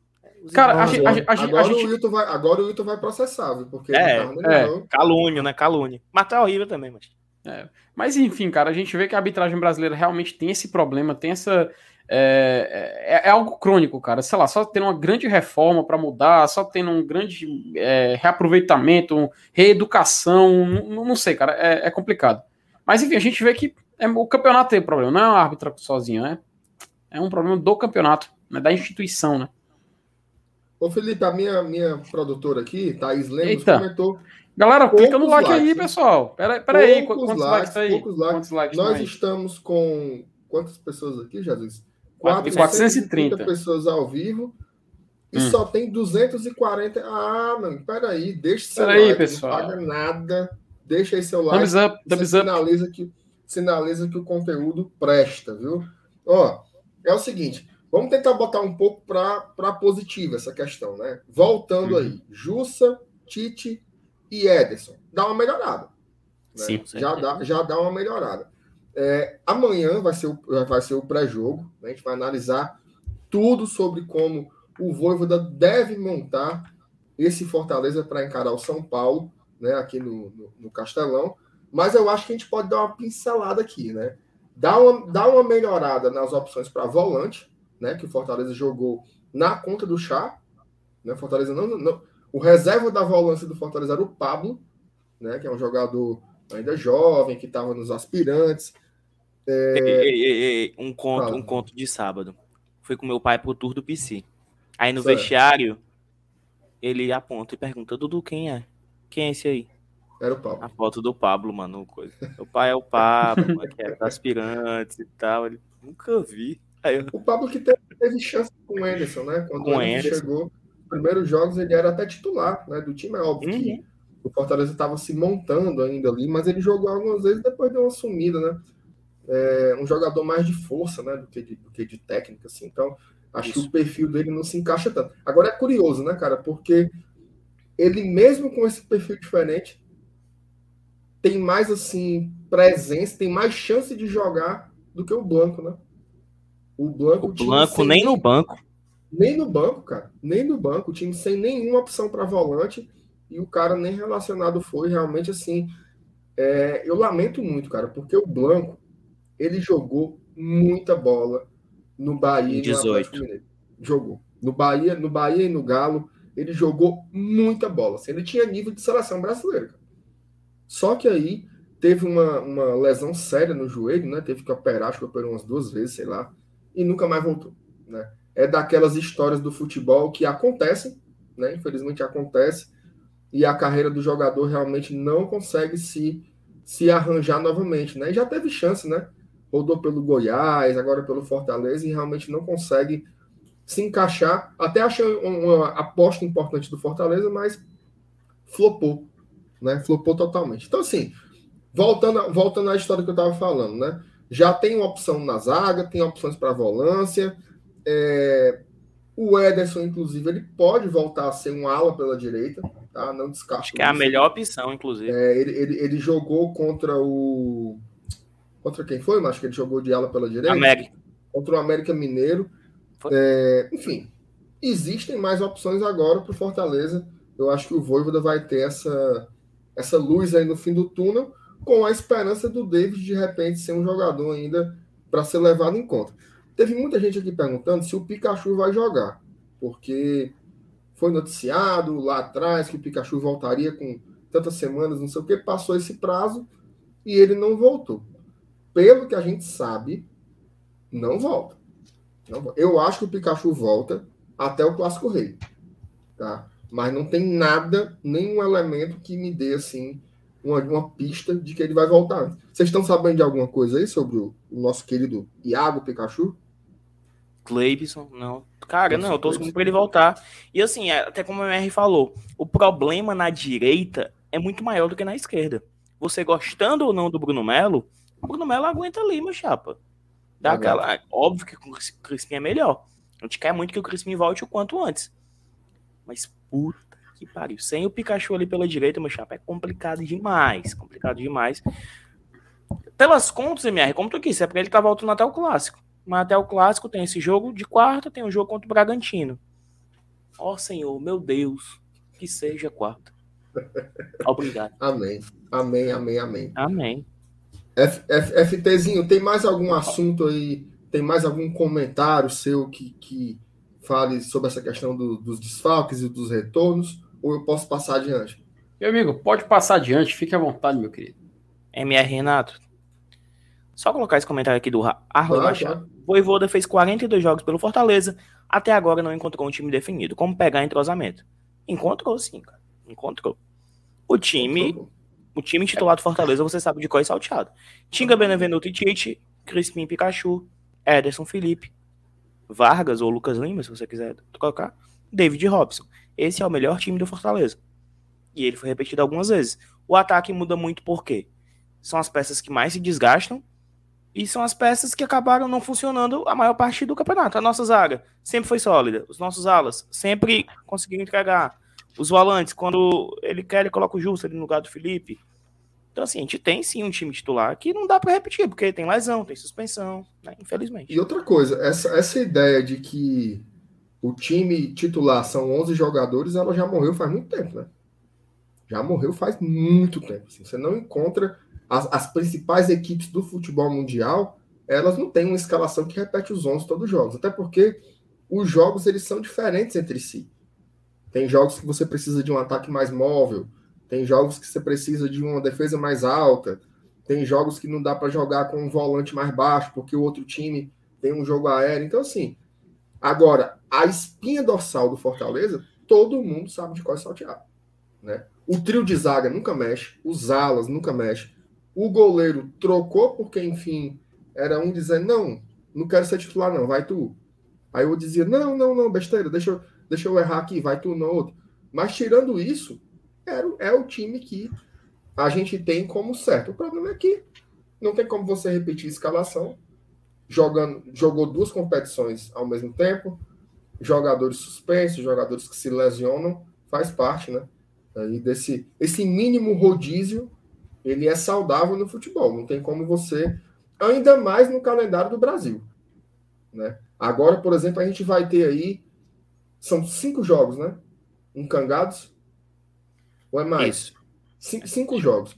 Cara, a, gente, a, a, agora, a gente... o Wilton vai, agora o Wilton vai processar, viu? Porque é, é. calúnio, né? Calúnio. Mas tá horrível também, mas. É. Mas enfim, cara, a gente vê que a arbitragem brasileira realmente tem esse problema, tem essa, é, é, é, algo crônico, cara. Sei lá, só tendo uma grande reforma para mudar, só tendo um grande é, reaproveitamento, reeducação, não, não sei, cara, é, é, complicado. Mas enfim, a gente vê que é, o campeonato tem problema, não é uma árbitra sozinho, né? É um problema do campeonato, né, da instituição, né? Ô Felipe, a minha, minha produtora aqui, Thaís Lemos, Eita. comentou. Galera, clica no like likes, aí, pessoal. Pera, pera aí, quantos likes, likes aí? Poucos likes. Quantos likes Nós estamos com quantas pessoas aqui, Jesus? 430 pessoas ao vivo e hum. só tem 240. Ah, mano, peraí, deixa seu peraí, like, pessoal. não paga nada. Deixa aí seu like. Thumbs up, thumbs sinaliza que sinaliza que o conteúdo presta, viu? Ó, é o seguinte, vamos tentar botar um pouco para positiva essa questão, né? Voltando hum. aí, Jussa, Tite e Ederson. Dá uma melhorada. Né? Sim, já dá, já dá uma melhorada. É, amanhã vai ser o, vai ser o pré-jogo. Né? A gente vai analisar tudo sobre como o Voivoda deve montar esse Fortaleza para encarar o São Paulo, né? aqui no, no, no, Castelão. Mas eu acho que a gente pode dar uma pincelada aqui, né? Dá uma, dá uma melhorada nas opções para volante, né? Que o Fortaleza jogou na conta do chá. Né? Fortaleza não, não. O reserva da volância do Fortaleza era o Pablo, né? Que é um jogador ainda jovem, que estava nos aspirantes. É... Ei, ei, ei, um conto, um conto de sábado. Fui com meu pai pro tour do PC. Aí no certo. vestiário, ele aponta e pergunta: Dudu, quem é? Quem é esse aí? Era o Pablo. A foto do Pablo, mano. Coisa. Meu pai é o Pablo, que é <laughs> aspirantes e tal. Ele nunca vi. Eu... O Pablo que teve, teve, chance com o Anderson, né? Quando com o Anderson chegou, nos primeiros jogos ele era até titular, né? Do time, é óbvio uhum. que o Fortaleza estava se montando ainda ali, mas ele jogou algumas vezes depois deu uma sumida, né? É, um jogador mais de força, né, do que de, do que de técnica, assim. Então, acho Isso. que o perfil dele não se encaixa tanto. Agora é curioso, né, cara, porque ele mesmo com esse perfil diferente tem mais assim presença, tem mais chance de jogar do que o Blanco, né? O Blanco, o Blanco nem no banco. Nem no banco, cara. Nem no banco. O time sem nenhuma opção para volante e o cara nem relacionado foi. Realmente, assim, é, eu lamento muito, cara, porque o Blanco ele jogou muita bola no Bahia 18. e no Jogou. No Bahia, no Bahia e no Galo, ele jogou muita bola. Assim, ele tinha nível de seleção brasileira. Só que aí teve uma, uma lesão séria no joelho, né? Teve que operar, acho que operou umas duas vezes, sei lá, e nunca mais voltou, né? É daquelas histórias do futebol que acontecem, né? Infelizmente acontece, e a carreira do jogador realmente não consegue se, se arranjar novamente, né? E já teve chance, né? Rodou pelo Goiás, agora pelo Fortaleza e realmente não consegue se encaixar. Até achei uma aposta importante do Fortaleza, mas flopou, né? Flopou totalmente. Então, assim, voltando, voltando à história que eu estava falando, né? Já tem uma opção na zaga, tem opções para volância. É... O Ederson, inclusive, ele pode voltar a ser um ala pela direita, tá? Não descarto. Acho que é a melhor opção, inclusive. É, ele, ele, ele jogou contra o Contra quem foi? Acho que ele jogou de ala pela direita. América. Contra o América Mineiro. É, enfim, existem mais opções agora para o Fortaleza. Eu acho que o Voivoda vai ter essa, essa luz aí no fim do túnel, com a esperança do David de repente ser um jogador ainda para ser levado em conta. Teve muita gente aqui perguntando se o Pikachu vai jogar, porque foi noticiado lá atrás que o Pikachu voltaria com tantas semanas, não sei o que, passou esse prazo e ele não voltou. Pelo que a gente sabe, não volta. Não, eu acho que o Pikachu volta até o Clássico Rei. Tá? Mas não tem nada, nenhum elemento que me dê assim uma, uma pista de que ele vai voltar. Vocês estão sabendo de alguma coisa aí sobre o, o nosso querido Iago Pikachu? Cleibson, não. Cara, não, eu tô para ele voltar. E assim, é, até como o MR falou, o problema na direita é muito maior do que na esquerda. Você gostando ou não do Bruno Melo, Bruno Melo aguenta ali, meu chapa. Dá aquela... Óbvio que o Crispim é melhor. A gente quer muito que o Crispim volte o quanto antes. Mas puta que pariu. Sem o Pikachu ali pela direita, meu chapa, é complicado demais. Complicado demais. Pelas contas, MR, como tu quis, é porque ele tá voltando até o clássico. Mas até o clássico tem esse jogo de quarta, tem um jogo contra o Bragantino. Ó oh, Senhor, meu Deus, que seja quarta. <laughs> Obrigado. amém. Amém, amém, amém. Amém. F, F, FTzinho, tem mais algum assunto aí? Tem mais algum comentário seu que, que fale sobre essa questão do, dos desfalques e dos retornos? Ou eu posso passar adiante? Meu amigo, pode passar adiante, fique à vontade, meu querido. MR Renato. Só colocar esse comentário aqui do Arlen Machado. Voivoda fez 42 jogos pelo Fortaleza, até agora não encontrou um time definido. Como pegar entrosamento? Encontrou sim, cara. Encontrou. O time, o time titular do Fortaleza, você sabe de qual é salteado. Tinga Benevenuto e Tite, Crispim Pikachu, Ederson Felipe, Vargas ou Lucas Lima, se você quiser trocar, David Robson. Esse é o melhor time do Fortaleza. E ele foi repetido algumas vezes. O ataque muda muito por quê? São as peças que mais se desgastam e são as peças que acabaram não funcionando a maior parte do campeonato. A nossa zaga sempre foi sólida. Os nossos alas sempre conseguiram entregar. Os volantes, quando ele quer, ele coloca o Justo ali no lugar do Felipe. Então, assim, a gente tem sim um time titular que não dá para repetir, porque tem lesão, tem suspensão, né? infelizmente. E outra coisa, essa, essa ideia de que o time titular são 11 jogadores, ela já morreu faz muito tempo, né? Já morreu faz muito tempo. Assim. Você não encontra as, as, principais equipes do futebol mundial, elas não têm uma escalação que repete os 11 todos os jogos, até porque os jogos eles são diferentes entre si. Tem jogos que você precisa de um ataque mais móvel, tem jogos que você precisa de uma defesa mais alta, tem jogos que não dá para jogar com um volante mais baixo, porque o outro time tem um jogo aéreo. Então, assim, agora, a espinha dorsal do Fortaleza, todo mundo sabe de qual é salteado. Né? O trio de zaga nunca mexe, os alas nunca mexe. O goleiro trocou porque, enfim, era um dizendo, não, não quero ser titular não, vai tu. Aí eu dizia, não, não, não, besteira, deixa eu, deixa eu errar aqui, vai tu no outro. Mas tirando isso, é, é o time que a gente tem como certo. O problema é que não tem como você repetir a escalação, jogando, jogou duas competições ao mesmo tempo, jogadores suspensos, jogadores que se lesionam, faz parte, né? E desse esse mínimo rodízio, ele é saudável no futebol. Não tem como você, ainda mais no calendário do Brasil, né? Agora, por exemplo, a gente vai ter aí são cinco jogos, né? Encangados, ou é mais? Cinco, cinco jogos.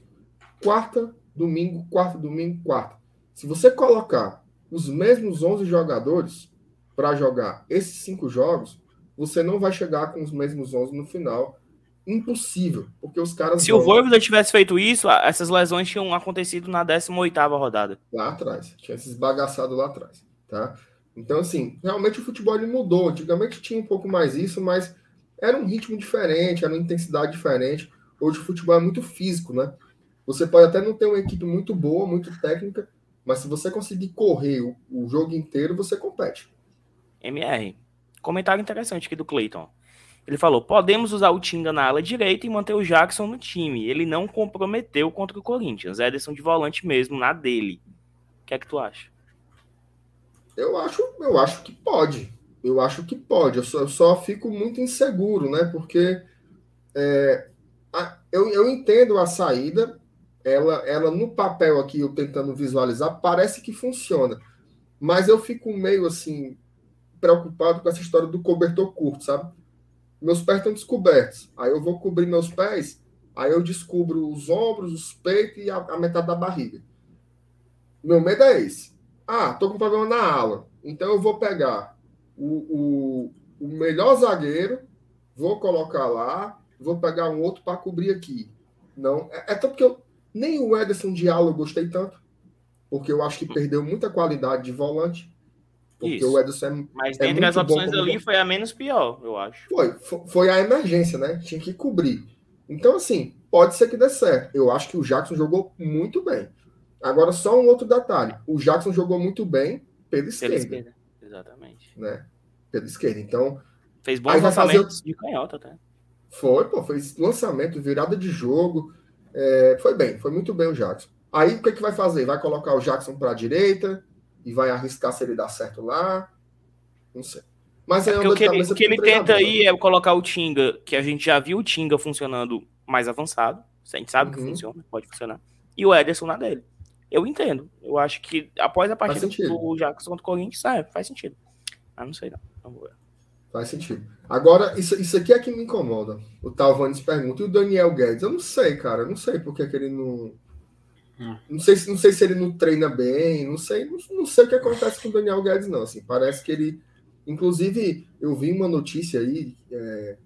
Quarta, domingo, quarta, domingo, quarta. Se você colocar os mesmos 11 jogadores para jogar esses cinco jogos, você não vai chegar com os mesmos 11 no final. Impossível, porque os caras. Se vão... o Voivoda tivesse feito isso, essas lesões tinham acontecido na 18 rodada. Lá atrás. Tinha se esbagaçado lá atrás. Tá? Então, assim, realmente o futebol mudou. Antigamente tinha um pouco mais isso, mas era um ritmo diferente, era uma intensidade diferente. Hoje o futebol é muito físico, né? Você pode até não ter uma equipe muito boa, muito técnica, mas se você conseguir correr o, o jogo inteiro, você compete. MR, comentário interessante aqui do Clayton. Ele falou: podemos usar o Tinga na ala direita e manter o Jackson no time. Ele não comprometeu contra o Corinthians. Ederson de volante mesmo, na dele. O que é que tu acha? Eu acho, eu acho que pode eu acho que pode. Eu só, eu só fico muito inseguro, né? Porque é, a, eu, eu entendo a saída, ela, ela no papel aqui, eu tentando visualizar, parece que funciona. Mas eu fico meio assim, preocupado com essa história do cobertor curto, sabe? Meus pés estão descobertos. Aí eu vou cobrir meus pés, aí eu descubro os ombros, os peitos e a, a metade da barriga. Meu medo é esse. Ah, tô com problema na ala. Então eu vou pegar o, o, o melhor zagueiro, vou colocar lá, vou pegar um outro para cobrir aqui. Não, é, é tanto que eu nem o Ederson Diallo eu gostei tanto. porque eu acho que perdeu muita qualidade de volante. Porque Isso. o Ederson é, Mas é dentre as opções ali foi a menos pior, eu acho. Foi, fo- foi a emergência, né? Tinha que cobrir. Então, assim, pode ser que dê certo. Eu acho que o Jackson jogou muito bem. Agora, só um outro detalhe. O Jackson jogou muito bem pela Pela esquerda, esquerda. Exatamente. né? Pela esquerda. Então, Fez bons vai fazer lançamentos de canhota, até. foi, pô, fez lançamento, virada de jogo. É, foi bem, foi muito bem o Jackson. Aí, o que, que vai fazer? Vai colocar o Jackson para a direita e vai arriscar se ele dá certo lá? Não sei. Mas é uma o que ele, o que ele tenta aí é colocar o Tinga, que a gente já viu o Tinga funcionando mais avançado. A gente sabe que Uhum. funciona, pode funcionar. E o Ederson na dele. Eu entendo. Eu acho que após a partida do Jackson contra o Corinthians, é, faz sentido. Ah, não sei não. Vamos ver. Faz sentido. Agora, isso, isso aqui é que me incomoda. O Talvanes pergunta. E o Daniel Guedes? Eu não sei, cara. Eu não sei porque que ele não. Hum. Não sei, se- não sei se ele não treina bem. Não sei, não, não sei o que acontece com o Daniel Guedes, não. Assim, parece que ele. Inclusive, eu vi uma notícia aí, é,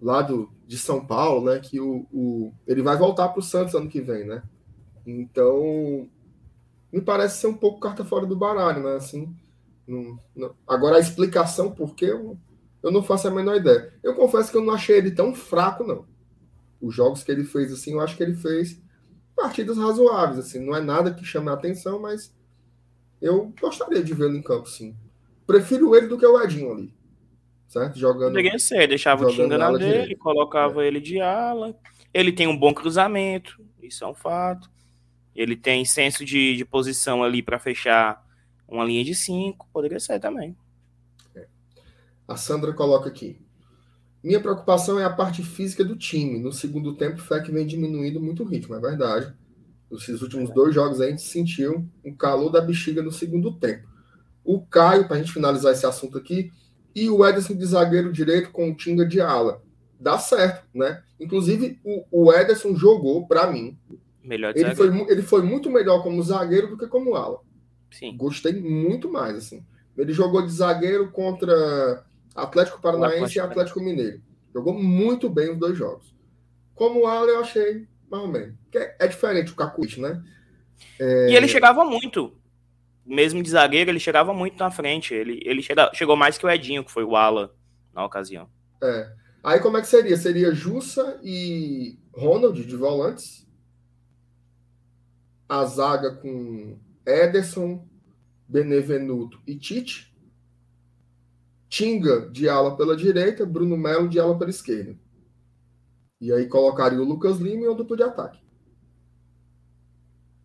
lá do, de São Paulo, né? Que o, o, ele vai voltar para o Santos ano que vem, né? Então, me parece ser um pouco carta fora do baralho, né? Assim, não- não- Agora, a explicação por quê, eu, eu não faço a menor ideia. Eu confesso que eu não achei ele tão fraco, não. Os jogos que ele fez, assim, eu acho que ele fez partidas razoáveis, assim. Não é nada que chame a atenção, mas eu gostaria de vê-lo em campo, sim. Prefiro ele do que o Edinho ali. Certo? Jogando. Poderia ser, deixava o Tinga na dele, direita. colocava ele de ala. Ele tem um bom cruzamento, isso é um fato. Ele tem senso de, de posição ali para fechar uma linha de cinco, poderia ser também. A Sandra coloca aqui. Minha preocupação é a parte física do time. No segundo tempo, o FEC vem diminuindo muito o ritmo, é verdade. Esses últimos dois jogos a gente sentiu um calor da bexiga no segundo tempo. O Caio, para a gente finalizar esse assunto aqui, e o Ederson de zagueiro direito com o Tinga de ala. Dá certo, né? Inclusive, o, o Ederson jogou, para mim, Melhor ele zagueiro. foi, ele foi muito melhor como zagueiro do que como ala. Sim. Gostei muito mais, assim. Ele jogou de zagueiro contra Atlético Paranaense e Atlético. Mineiro. Jogou muito bem os dois jogos. Como ala, eu achei mais ou menos. É, é diferente o Cacuite, né? E ele chegava muito. Mesmo de zagueiro, ele chegava muito na frente. Ele, ele chega- chegou mais que o Edinho, que foi o ala na ocasião. É. Aí como é que seria? Seria Jussa e Ronald de volantes. A zaga com Ederson, Benevenuto e Tite. Tinga de ala pela direita, Bruno Melo de ala pela esquerda. E aí colocaria o Lucas Lima e o duplo de ataque.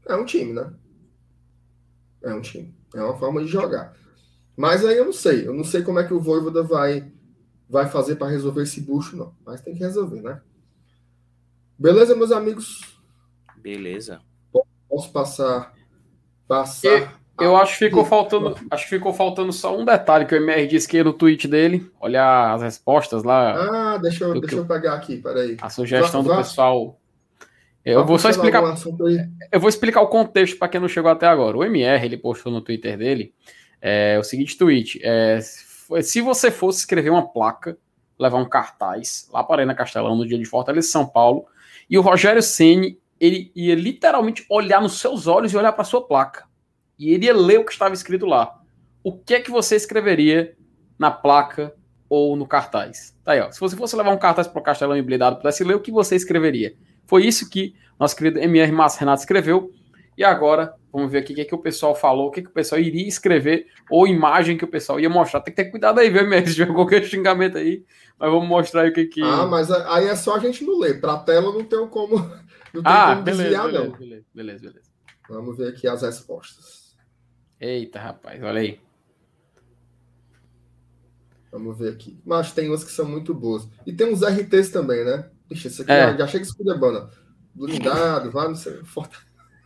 É um time, né? É um time. É uma forma de jogar. Mas aí eu não sei. Eu não sei como é que o Voivoda vai vai fazer para resolver esse bucho, não. Mas tem que resolver, né? Beleza, meus amigos? Beleza. Posso passar. Passar. Eu acho que ficou faltando, acho que ficou faltando só um detalhe que o MR disse que no tweet dele, olhar as respostas lá, Ah, deixa eu, Do deixa eu pegar aqui, peraí. a sugestão Vá- do vá- pessoal. Eu vou só explicar, eu vou explicar o contexto para quem não chegou até agora. O MR ele postou no Twitter dele é, o seguinte tweet: é, se você fosse escrever uma placa, levar um cartaz lá para a Arena Castelão no dia de Fortaleza, São Paulo, e o Rogério Ceni ele ia literalmente olhar nos seus olhos e olhar para sua placa. E ele ia ler o que estava escrito lá. O que é que você escreveria na placa ou no cartaz? Tá aí, ó. Se você fosse levar um cartaz para o Castelão blindado pudesse ler, o que você escreveria? Foi isso que nosso querido MR Márcio Renato escreveu. E agora, vamos ver aqui o que, é que o pessoal falou, o que, é que o pessoal iria escrever, ou imagem que o pessoal ia mostrar. Tem que ter cuidado aí, viu, MR? Se qualquer xingamento aí, mas vamos mostrar aí o que que... Ah, mas aí é só a gente não ler. Pra tela não tem como, não tem Ah, como beleza, desviar, beleza, não. beleza, beleza, beleza. Vamos ver aqui as respostas. Eita, rapaz, olha aí. Vamos ver aqui. Mas tem umas que são muito boas. E tem uns RTs também, né? Ixi, esse aqui É. já, já chega escudebando. Blindado, vai, não sei. Forta...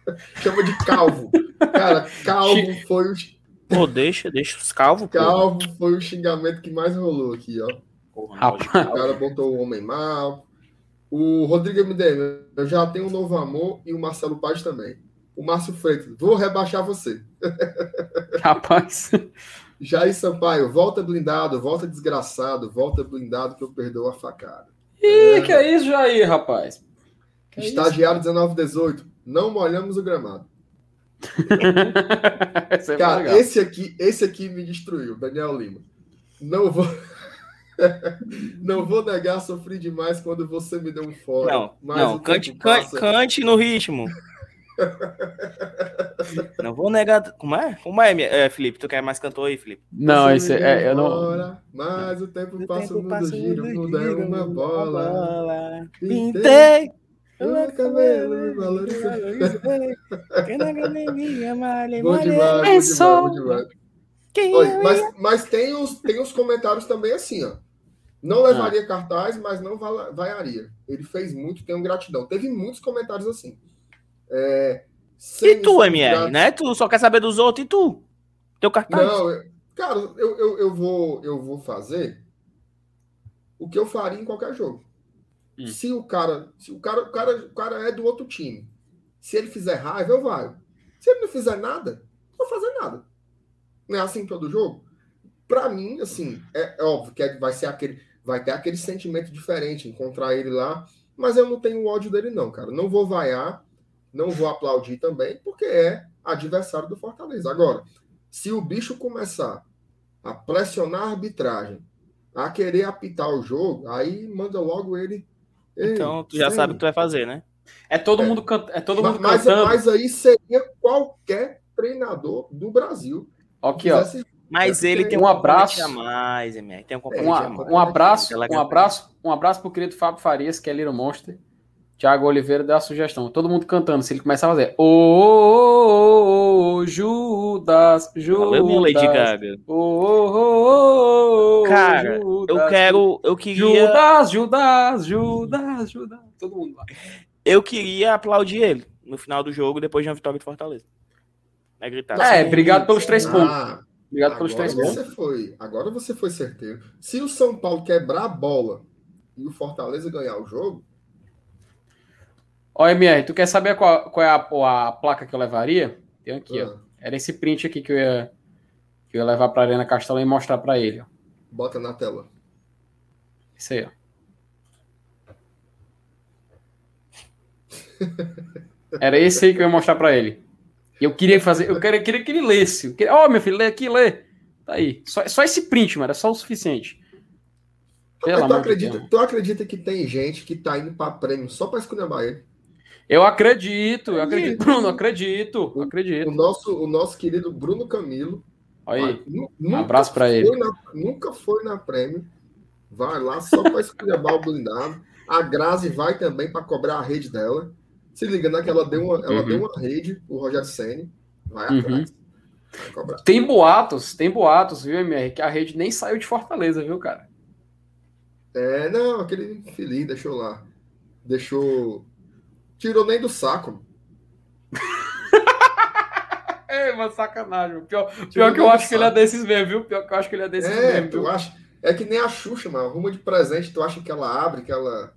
<laughs> Chama de calvo. Cara, calvo foi o, Pô, deixa, deixa os calvos, pô. calvo foi o xingamento que mais rolou aqui, ó. Porra, Rapaz. O cara botou o homem mal. O Rodrigo MDM, eu já tenho um novo amor e o Marcelo Paz também. O Márcio Freitas, vou rebaixar você. <laughs> Rapaz, Jair Sampaio, volta blindado, volta desgraçado, volta blindado que eu perdoo a facada. Ih, que é isso, Jair, rapaz? Que é? Estagiário 1918, não molhamos o gramado. <laughs> Cara, esse aqui, esse aqui me destruiu, Daniel Lima. Não vou. Não vou negar, sofri demais quando você me deu um fora. Não, não cante, cante, cante no ritmo. <laughs> não vou negar. Como é? Como é, é, Felipe? Tu quer mais cantor aí, Felipe? Não, esse é. é eu não. mas o tempo passa, o mundo gira, o mundo é uma bola. bola. Pintei o cabelo, valoriza. Bom demais, bom demais, Oi, mas, mas tem, os, tem os comentários também assim, ó. Não levaria ah. cartaz, mas não vaiaria. Ele fez muito, tenho gratidão. Teve muitos comentários assim. É, e tu, MR, né? Tu só quer saber dos outros e tu? Teu cartaz? Não, eu, cara, eu, eu, eu, vou, eu vou fazer o que eu faria em qualquer jogo. Hum. Se o cara, se o cara, o cara, o cara é do outro time, se ele fizer raiva, eu vou. Se ele não fizer nada, não vou fazer nada. Não é assim todo jogo? Para mim, assim, é, é óbvio que é, vai ser aquele, vai ter aquele sentimento diferente encontrar ele lá, mas eu não tenho ódio dele não, cara. Não vou vaiar, não vou aplaudir também, porque é adversário do Fortaleza. Agora, se o bicho começar a pressionar a arbitragem, a querer apitar o jogo, aí manda logo ele então, tu já sabe o que tu vai fazer, né? É todo é. mundo, can... é todo mundo mas, cantando. Mas aí seria qualquer treinador do Brasil. Aqui, ó. Mas ele tem um abraço a mais, MR. Tem um, um, um abraço, um abraço, um abraço pro querido Fábio Farias, que é Little Monster. Tiago Oliveira deu a sugestão. Todo mundo cantando. Se ele começar a fazer. Ô, oh, oh, Judas, Judas. Valeu, Lady Gaga. Ô, oh, Cara, Judas, eu quero. Eu queria. Judas, Judas, Judas, Judas. Todo mundo lá. Eu queria aplaudir ele no final do jogo, depois de uma vitória de Fortaleza. É gritar. É, obrigado pelos três ah, Obrigado pelos três você pontos. Foi, agora você foi certeiro. Se o São Paulo quebrar a bola e o Fortaleza ganhar o jogo Ó, MR, tu quer saber qual, qual é a, a, placa que eu levaria? Tem aqui, ó. Ah. Era esse print aqui que eu ia, que eu ia levar pra Arena Castelo e mostrar pra ele, ó. Bota na tela. Isso aí, ó. <laughs> Era esse aí que eu ia mostrar pra ele. Eu queria fazer, eu queria, queria que ele lesse. Ó, oh, meu filho, lê aqui, lê. Tá aí. Só, só esse print, mano, é só o suficiente. Pelo tu, acredita, tu acredita que tem gente que tá indo pra prêmio só pra escolher ele? Eu acredito, eu acredito, Bruno, acredito, o, acredito. O nosso, o nosso querido Bruno Camilo. Aí, um abraço para ele. Na, nunca foi na prêmio. Vai lá só para esculhambar o blindado. A Grazi vai também para cobrar a rede dela. Se liga, né, que ela deu uma, ela uhum. deu uma rede, o Roger Senni. Vai uhum. atrás. Vai tem boatos, tem boatos, viu, MR, que a rede nem saiu de Fortaleza, viu, cara? É, não, aquele filhinho deixou lá. Deixou tirou nem do saco. <laughs> é, uma sacanagem. Pior, pior que eu acho que ele é desses mesmo, viu? Pior que eu acho que ele é desses é, mesmo. Tu acha, é que nem a Xuxa, mano. Arruma de presente, tu acha que ela abre, que ela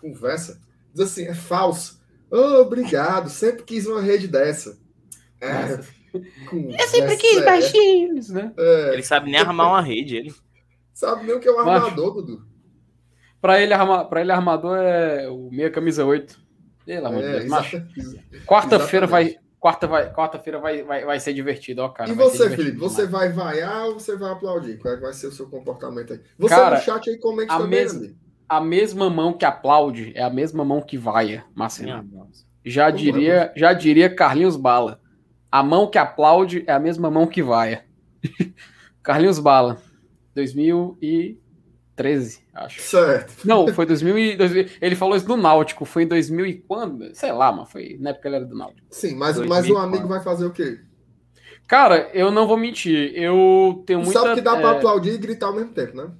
conversa. Diz assim, é falso. Oh, obrigado, sempre quis uma rede dessa. É, eu sempre quis é, baixinhos, né? É. Ele sabe nem armar uma rede, ele. Sabe nem o que é um armador, Dudu. Pra ele, arma, pra ele, armador é o meia camisa 8. Pelo amor de é. Quarta-feira vai. Quarta vai, quarta-feira vai, vai, vai ser divertido, ó, cara. E você, Felipe, você vai vaiar ou você vai aplaudir? Qual é vai ser o seu comportamento aí? Você cara, no chat aí comente a também, mes A mesma mão que aplaude é a mesma mão que vaia, Marcelo. Já diria, já diria Carlinhos Bala. A mão que aplaude é a mesma mão que vaia. <laughs> Carlinhos Bala, 2000 e 13, acho. Certo. Não, foi 2000, e, 2000 Ele falou isso do Náutico. Foi em 2000 e quando? Sei lá, mas foi na época ele era do Náutico. Sim, mas, mas o amigo vai fazer o quê? Cara, eu não vou mentir. Eu tenho muita. Sabe que dá é... para aplaudir e gritar ao mesmo tempo, né?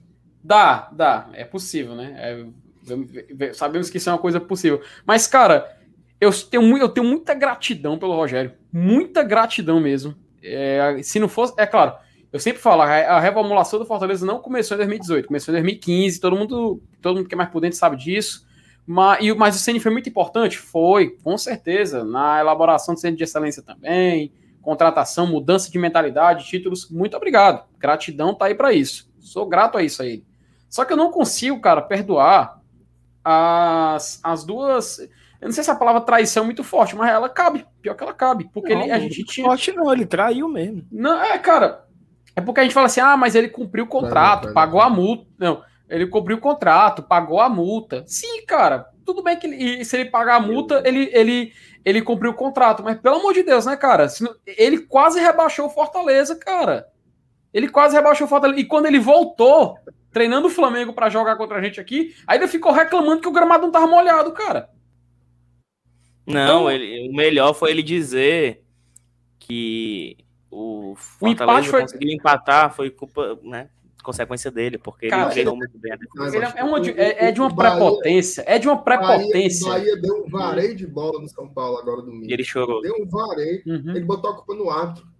Dá, dá. É possível, né? É... Sabemos que isso é uma coisa possível. Mas, cara, eu tenho, eu tenho muita gratidão pelo Rogério. Muita gratidão mesmo. É, se não fosse. É claro eu sempre falo, a reformulação do Fortaleza não começou em 2018, começou em 2015, todo mundo, todo mundo que é mais por dentro sabe disso. Mas, e, mas o CN foi muito importante? Foi, com certeza, na elaboração do Centro de Excelência também, contratação, mudança de mentalidade, títulos. Muito obrigado. Gratidão tá aí para isso. Sou grato a isso aí. Só que eu não consigo, cara, perdoar as, as duas. Eu não sei se a palavra traição é muito forte, mas ela cabe. Pior que ela cabe. Porque não, ele, a gente tinha. Forte não, ele traiu mesmo. Não, é, cara. É porque a gente fala assim, ah, mas ele cumpriu o contrato, pagou a multa. Não, ele cumpriu o contrato, pagou a multa. Sim, cara. Tudo bem que ele, se ele pagar a multa, ele, ele, ele cumpriu o contrato. Mas pelo amor de Deus, né, cara? Ele quase rebaixou o Fortaleza, cara. Ele quase rebaixou o Fortaleza. E quando ele voltou, treinando o Flamengo para jogar contra a gente aqui, ainda ficou reclamando que o gramado não tava molhado, cara. Não, então, ele, o melhor foi ele dizer que o Fortaleza o foi... conseguiu empatar, foi culpa, né? Consequência dele, porque Cara, ele treinou muito bem a defesa. É, é, uma, é, é, de uma prepotência, é de uma prepotência. Bahia, Bahia deu um vareio de bola no São Paulo agora domingo. E ele chorou. Deu um vareio, uhum. ele botou a culpa no árbitro.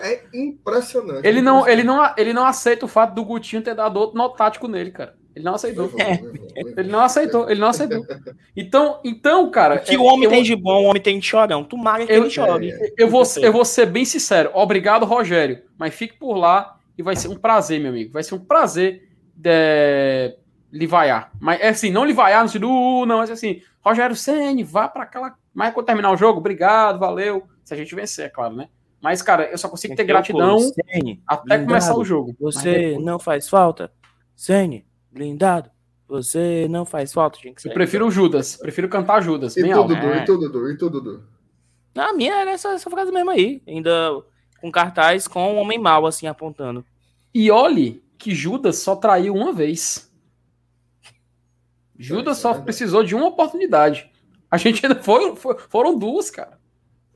É impressionante. Ele não, ele, não, ele não aceita o fato do Gutinho ter dado outro nó tático nele, cara. Ele não aceitou. É. Ele não aceitou, ele não aceitou. <laughs> Então, então cara. O que é, o homem tem de bom, o homem tem de chorão. Tomara que eu, ele chore. Eu vou, eu vou ser bem sincero. Obrigado, Rogério. Mas fique por lá e vai ser um prazer, meu amigo. Vai ser um prazer de... É, lhe vaiar. Mas é assim, não lhe vaiar no sentido, uh, não, mas assim, Rogério Senni, vá para aquela. Mas quando terminar o jogo, obrigado, valeu. Se a gente vencer, é claro, né? Mas, cara, eu só consigo ter gratidão Sene, até blindado, começar o jogo. Você não faz falta? Sene, blindado. Você não faz falta, gente. Eu prefiro o Judas. Prefiro cantar Judas. E bem tudo, alto. E tudo, Dudu, e tudo, Dudu. A minha era essa, essa frase mesmo aí. Ainda com cartaz com o homem mal, assim, apontando. E olhe que Judas só traiu uma vez. Judas só precisou de uma oportunidade. A gente ainda foi, foi, foram duas, cara.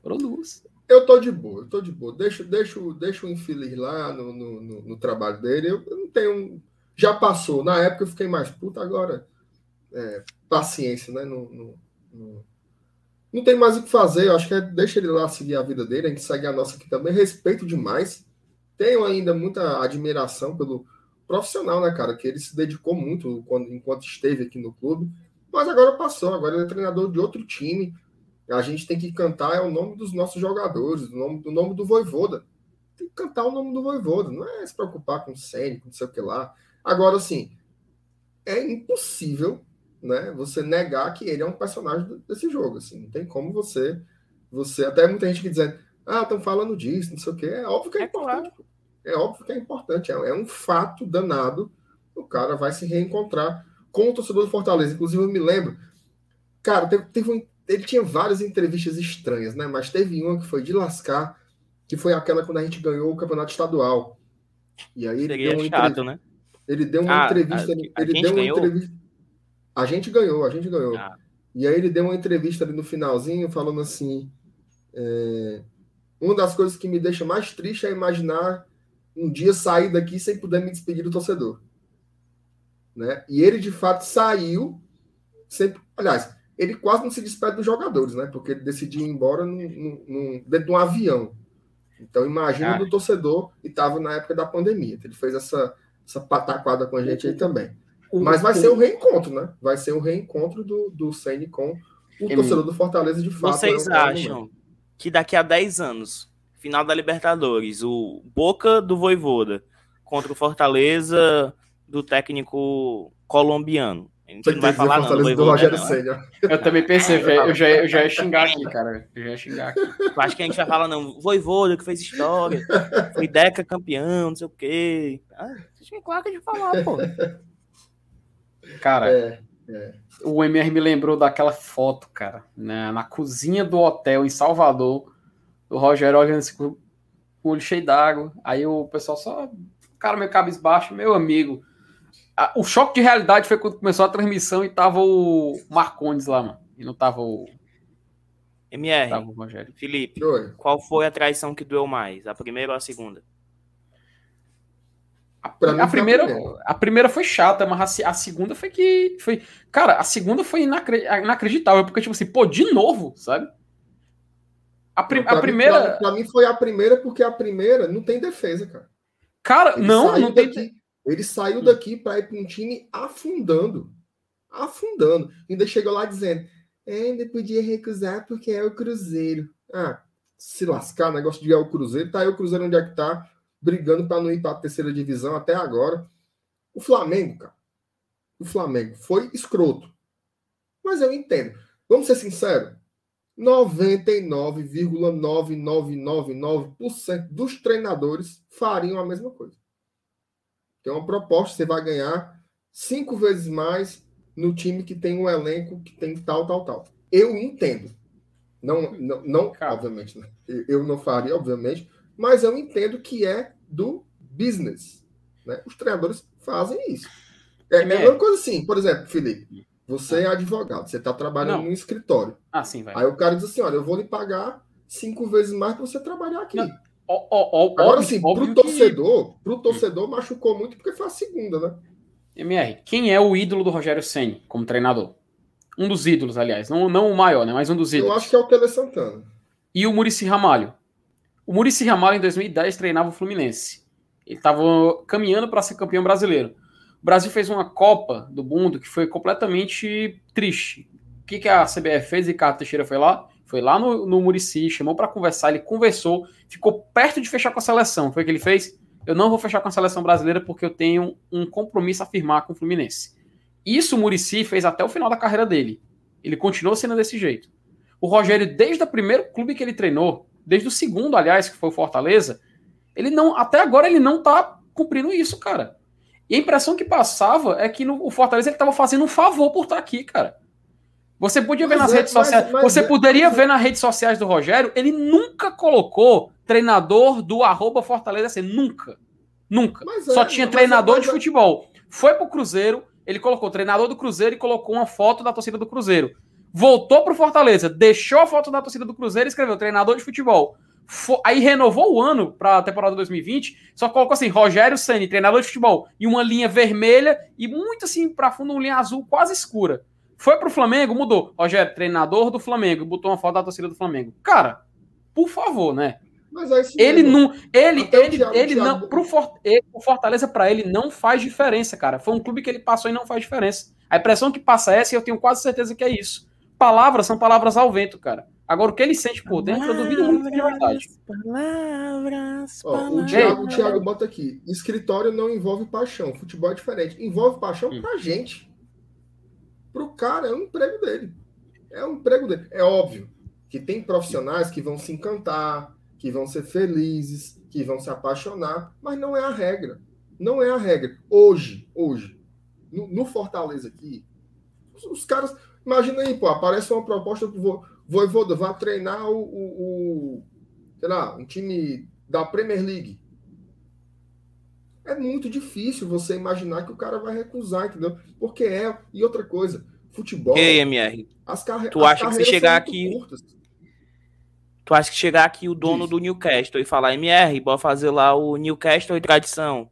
Foram duas. Eu tô de boa, eu tô de boa. Deixa, deixa, deixa o infeliz lá no, no, no, no trabalho dele. Eu, eu não tenho já passou. Na época eu fiquei mais puta, agora é, paciência, né? Não, não, tem mais o que fazer. Eu acho que é, deixa ele lá seguir a vida dele, a gente segue a nossa aqui também. Respeito demais. Tenho ainda muita admiração pelo profissional, né, cara? Que ele se dedicou muito quando, enquanto esteve aqui no clube. Mas agora passou, agora ele é treinador de outro time. A gente tem que cantar é o nome dos nossos jogadores, o nome, o nome do Voivoda. Tem que cantar o nome do Voivoda, não é se preocupar com o Sênico, não sei o que lá. Agora, assim, é impossível né, você negar que ele é um personagem desse jogo. Assim, não tem como você. você Até muita gente que dizendo, ah, estão falando disso, não sei o quê. É óbvio que é, é importante. Claro. É óbvio que é importante. É, é um fato danado. O cara vai se reencontrar com o torcedor do Fortaleza. Inclusive, eu me lembro. Cara, teve, teve um, ele tinha várias entrevistas estranhas, né? Mas teve uma que foi de lascar, que foi aquela quando a gente ganhou o campeonato estadual. E aí ele deu uma chato, né? Ele deu uma ah, entrevista. A, a ele deu uma ganhou? entrevista. A gente ganhou, a gente ganhou. Ah. E aí ele deu uma entrevista ali no finalzinho, falando assim: é, uma das coisas que me deixa mais triste é imaginar um dia sair daqui sem poder me despedir do torcedor. Né? E ele de fato saiu, sempre, aliás, ele quase não se despede dos jogadores, né? Porque ele decidiu ir embora num, num, dentro de um avião. Então imagina do torcedor e estava na época da pandemia. Ele fez essa essa pataquada com a gente aí também. Mas vai ser o um reencontro, né? Vai ser o um reencontro do, do Senni com o torcedor do Fortaleza de fato. Vocês é um acham que daqui a 10 anos, final da Libertadores, o Boca do Voivoda contra o Fortaleza do técnico colombiano, a gente não vai falar não, do, do Rogério Senna. Eu também pensei, eu já, eu já ia xingar aqui, <laughs> cara. Eu já ia xingar aqui. Eu acho que a gente vai falar, não, Voivoda que fez história, foi Deca campeão, não sei o quê. Ah, deixa claro que a gente falar, pô. Cara, é, é. o MR me lembrou daquela foto, cara, né, na cozinha do hotel em Salvador, o Rogério olhando assim com o olho cheio d'água. Aí o pessoal só, cara, meu cabisbaixo, meu amigo o choque de realidade foi quando começou a transmissão e tava o Marcondes lá, mano. E não tava o. MR. Tava o Rogério. Felipe, Oi. qual foi a traição que doeu mais? A primeira ou a segunda? A, a primeira, a primeira foi chata, mas a, a, segunda foi que. Foi, cara, a segunda foi inacreditável, porque, tipo assim, pô, de novo, sabe? A, prim, a primeira. Mim, pra, pra, mim foi a primeira, porque a primeira não tem defesa, cara. Cara, Ele não, não tem. Daqui, ele saiu daqui para ir para um time afundando. Afundando. Ainda chegou lá dizendo: é, ainda podia recusar porque é o Cruzeiro. Ah, se lascar, negócio de é o Cruzeiro. Tá aí o Cruzeiro onde é que tá, brigando para não ir para a terceira divisão até agora. O Flamengo, cara. O Flamengo foi escroto. Mas eu entendo. Vamos ser sinceros. 99,9999% dos treinadores fariam a mesma coisa. Tem uma proposta, você vai ganhar cinco vezes mais no time que tem um elenco que tem tal, tal, tal. Eu entendo. Não, não, não obviamente, né? eu não faria, obviamente, mas eu entendo que é do business. Né? Os treinadores fazem isso. É a mesma coisa assim, por exemplo, Felipe. Você é advogado, você está trabalhando no escritório. Ah, sim, vai. Aí o cara diz assim: olha, eu vou lhe pagar cinco vezes mais para você trabalhar aqui. Não. Ó, ó, Agora, sim, para o torcedor, que... pro torcedor machucou muito porque foi a segunda, né? MR, quem é o ídolo do Rogério Senni como treinador? Um dos ídolos, aliás. Não, não o maior, né? Mas um dos ídolos. Eu acho que é o Tele Santana. E o Murici Ramalho. O Murici Ramalho, em 2010, treinava o Fluminense. Ele estava caminhando para ser campeão brasileiro. O Brasil fez uma Copa do Mundo que foi completamente triste. O que, que a CBF fez? Ricardo Teixeira foi lá, foi lá no, no Murici, chamou para conversar, ele conversou, ficou perto de fechar com a seleção. Foi o que ele fez? Eu não vou fechar com a seleção brasileira porque eu tenho um compromisso a firmar com o Fluminense. Isso o Murici fez até o final da carreira dele. Ele continuou sendo desse jeito. O Rogério, desde o primeiro clube que ele treinou, desde o segundo, aliás, que foi o Fortaleza, ele não, até agora ele não tá cumprindo isso, cara. E a impressão que passava é que no, o Fortaleza ele estava fazendo um favor por estar tá aqui, cara. Você podia ver nas é, redes sociais. Mas, você é, poderia é. ver nas redes sociais do Rogério, ele nunca colocou treinador do arroba Fortaleza assim, nunca. Nunca. Só é, tinha treinador de futebol. Foi pro Cruzeiro, ele colocou treinador do Cruzeiro e colocou uma foto da torcida do Cruzeiro. Voltou pro Fortaleza, deixou a foto da torcida do Cruzeiro e escreveu treinador de futebol aí renovou o ano para a temporada 2020, só colocou assim, Rogério Ceni, treinador de futebol, e uma linha vermelha e muito assim para fundo uma linha azul quase escura. Foi pro Flamengo, mudou. Rogério, treinador do Flamengo, botou uma foto da torcida do Flamengo. Cara, por favor, né? Mas é ele não, ele, Até ele, Thiago, ele Thiago... não, pro ele, o Fortaleza para ele não faz diferença, cara. Foi um clube que ele passou e não faz diferença. A impressão que passa é essa e eu tenho quase certeza que é isso. Palavras são palavras ao vento, cara. Agora, o que ele sente por dentro, eu duvido muito é verdade. Palavras, Ó, o, Thiago, o Thiago bota aqui: escritório não envolve paixão, futebol é diferente. Envolve paixão hum. pra gente. Pro cara, é um emprego dele. É um emprego dele. É óbvio que tem profissionais que vão se encantar, que vão ser felizes, que vão se apaixonar, mas não é a regra. Não é a regra. Hoje, hoje, no, no Fortaleza aqui, os, os, caras. Imagina aí, pô, aparece uma proposta pro Voivoda vai treinar o, o, o, sei lá, um time da Premier League. É muito difícil você imaginar que o cara vai recusar, entendeu? Porque é. E outra coisa, futebol. E MR? As carre... Tu acha que se chegar aqui. Curtas. Tu acha que chegar aqui o dono Isso. do Newcastle e falar MR, bora fazer lá o Newcastle e tradição?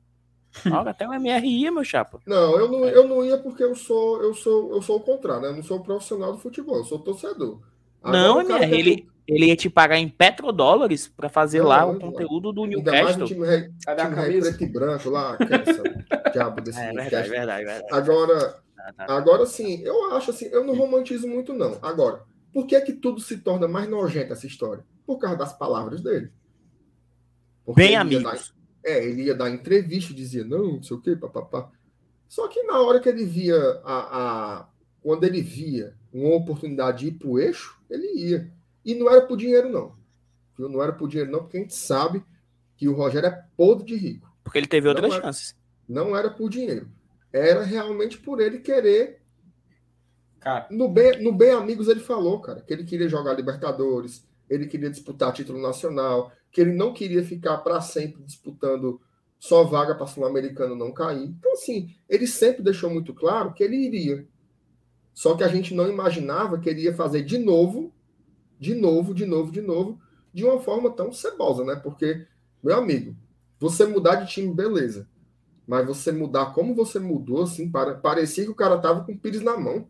<laughs> Olha, até o MR ia, meu chapa. Não, eu não, eu não ia porque eu sou, eu sou, eu sou o contrário, né? Eu não sou profissional do futebol, eu sou torcedor. Não, MR, ele, ele ia te pagar em petrodólares para fazer não, lá o conteúdo do Newcastle. Ainda mais time, time preto e branco lá, essa <laughs> diabo desse é, verdade, verdade, verdade, Agora, tá, tá. agora sim, eu acho assim, eu não romantizo muito não. Agora, por que é que tudo se torna mais nojento essa história? Por causa das palavras dele. Porque Bem amigos. Dar, é, ele ia dar entrevista, dizia, não, não sei o quê, papapá. Só que na hora que ele via a, a quando ele via uma oportunidade de ir para o eixo, ele ia. E não era por dinheiro, não. Viu? Não era por dinheiro, não, porque a gente sabe que o Rogério é podre de rico. Porque ele teve outras não chances. Era, não era por dinheiro. Era realmente por ele querer. Cara. No bem, no bem Amigos ele falou, cara, que ele queria jogar Libertadores, ele queria disputar título nacional, que ele não queria ficar para sempre disputando só vaga para Sul-Americano não cair. Então, assim, ele sempre deixou muito claro que ele iria. Só que a gente não imaginava que ele ia fazer de novo, de novo, de novo, de novo, de uma forma tão cebosa, né? Porque, meu amigo, você mudar de time, beleza. Mas você mudar como você mudou, assim, para, parecia que o cara tava com o pires na mão.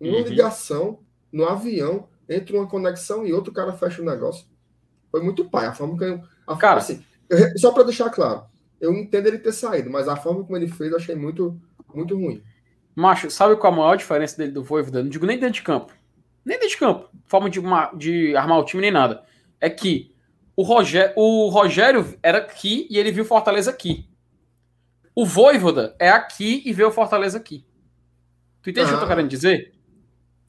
Uma uhum. ligação no avião, entre uma conexão e outra, o cara fecha o negócio. Foi muito pai. A forma que eu. A, cara, assim, eu, só para deixar claro, eu entendo ele ter saído, mas a forma como ele fez eu achei muito, muito ruim. Macho, sabe qual a maior diferença dele do Voivoda? Não digo nem dentro de campo. Nem dentro de campo. Forma de, uma, de armar o time nem nada. É que o, Roger, o Rogério era aqui e ele viu Fortaleza aqui. O Voivoda é aqui e vê o Fortaleza aqui. Tu entende o que eu tô querendo dizer?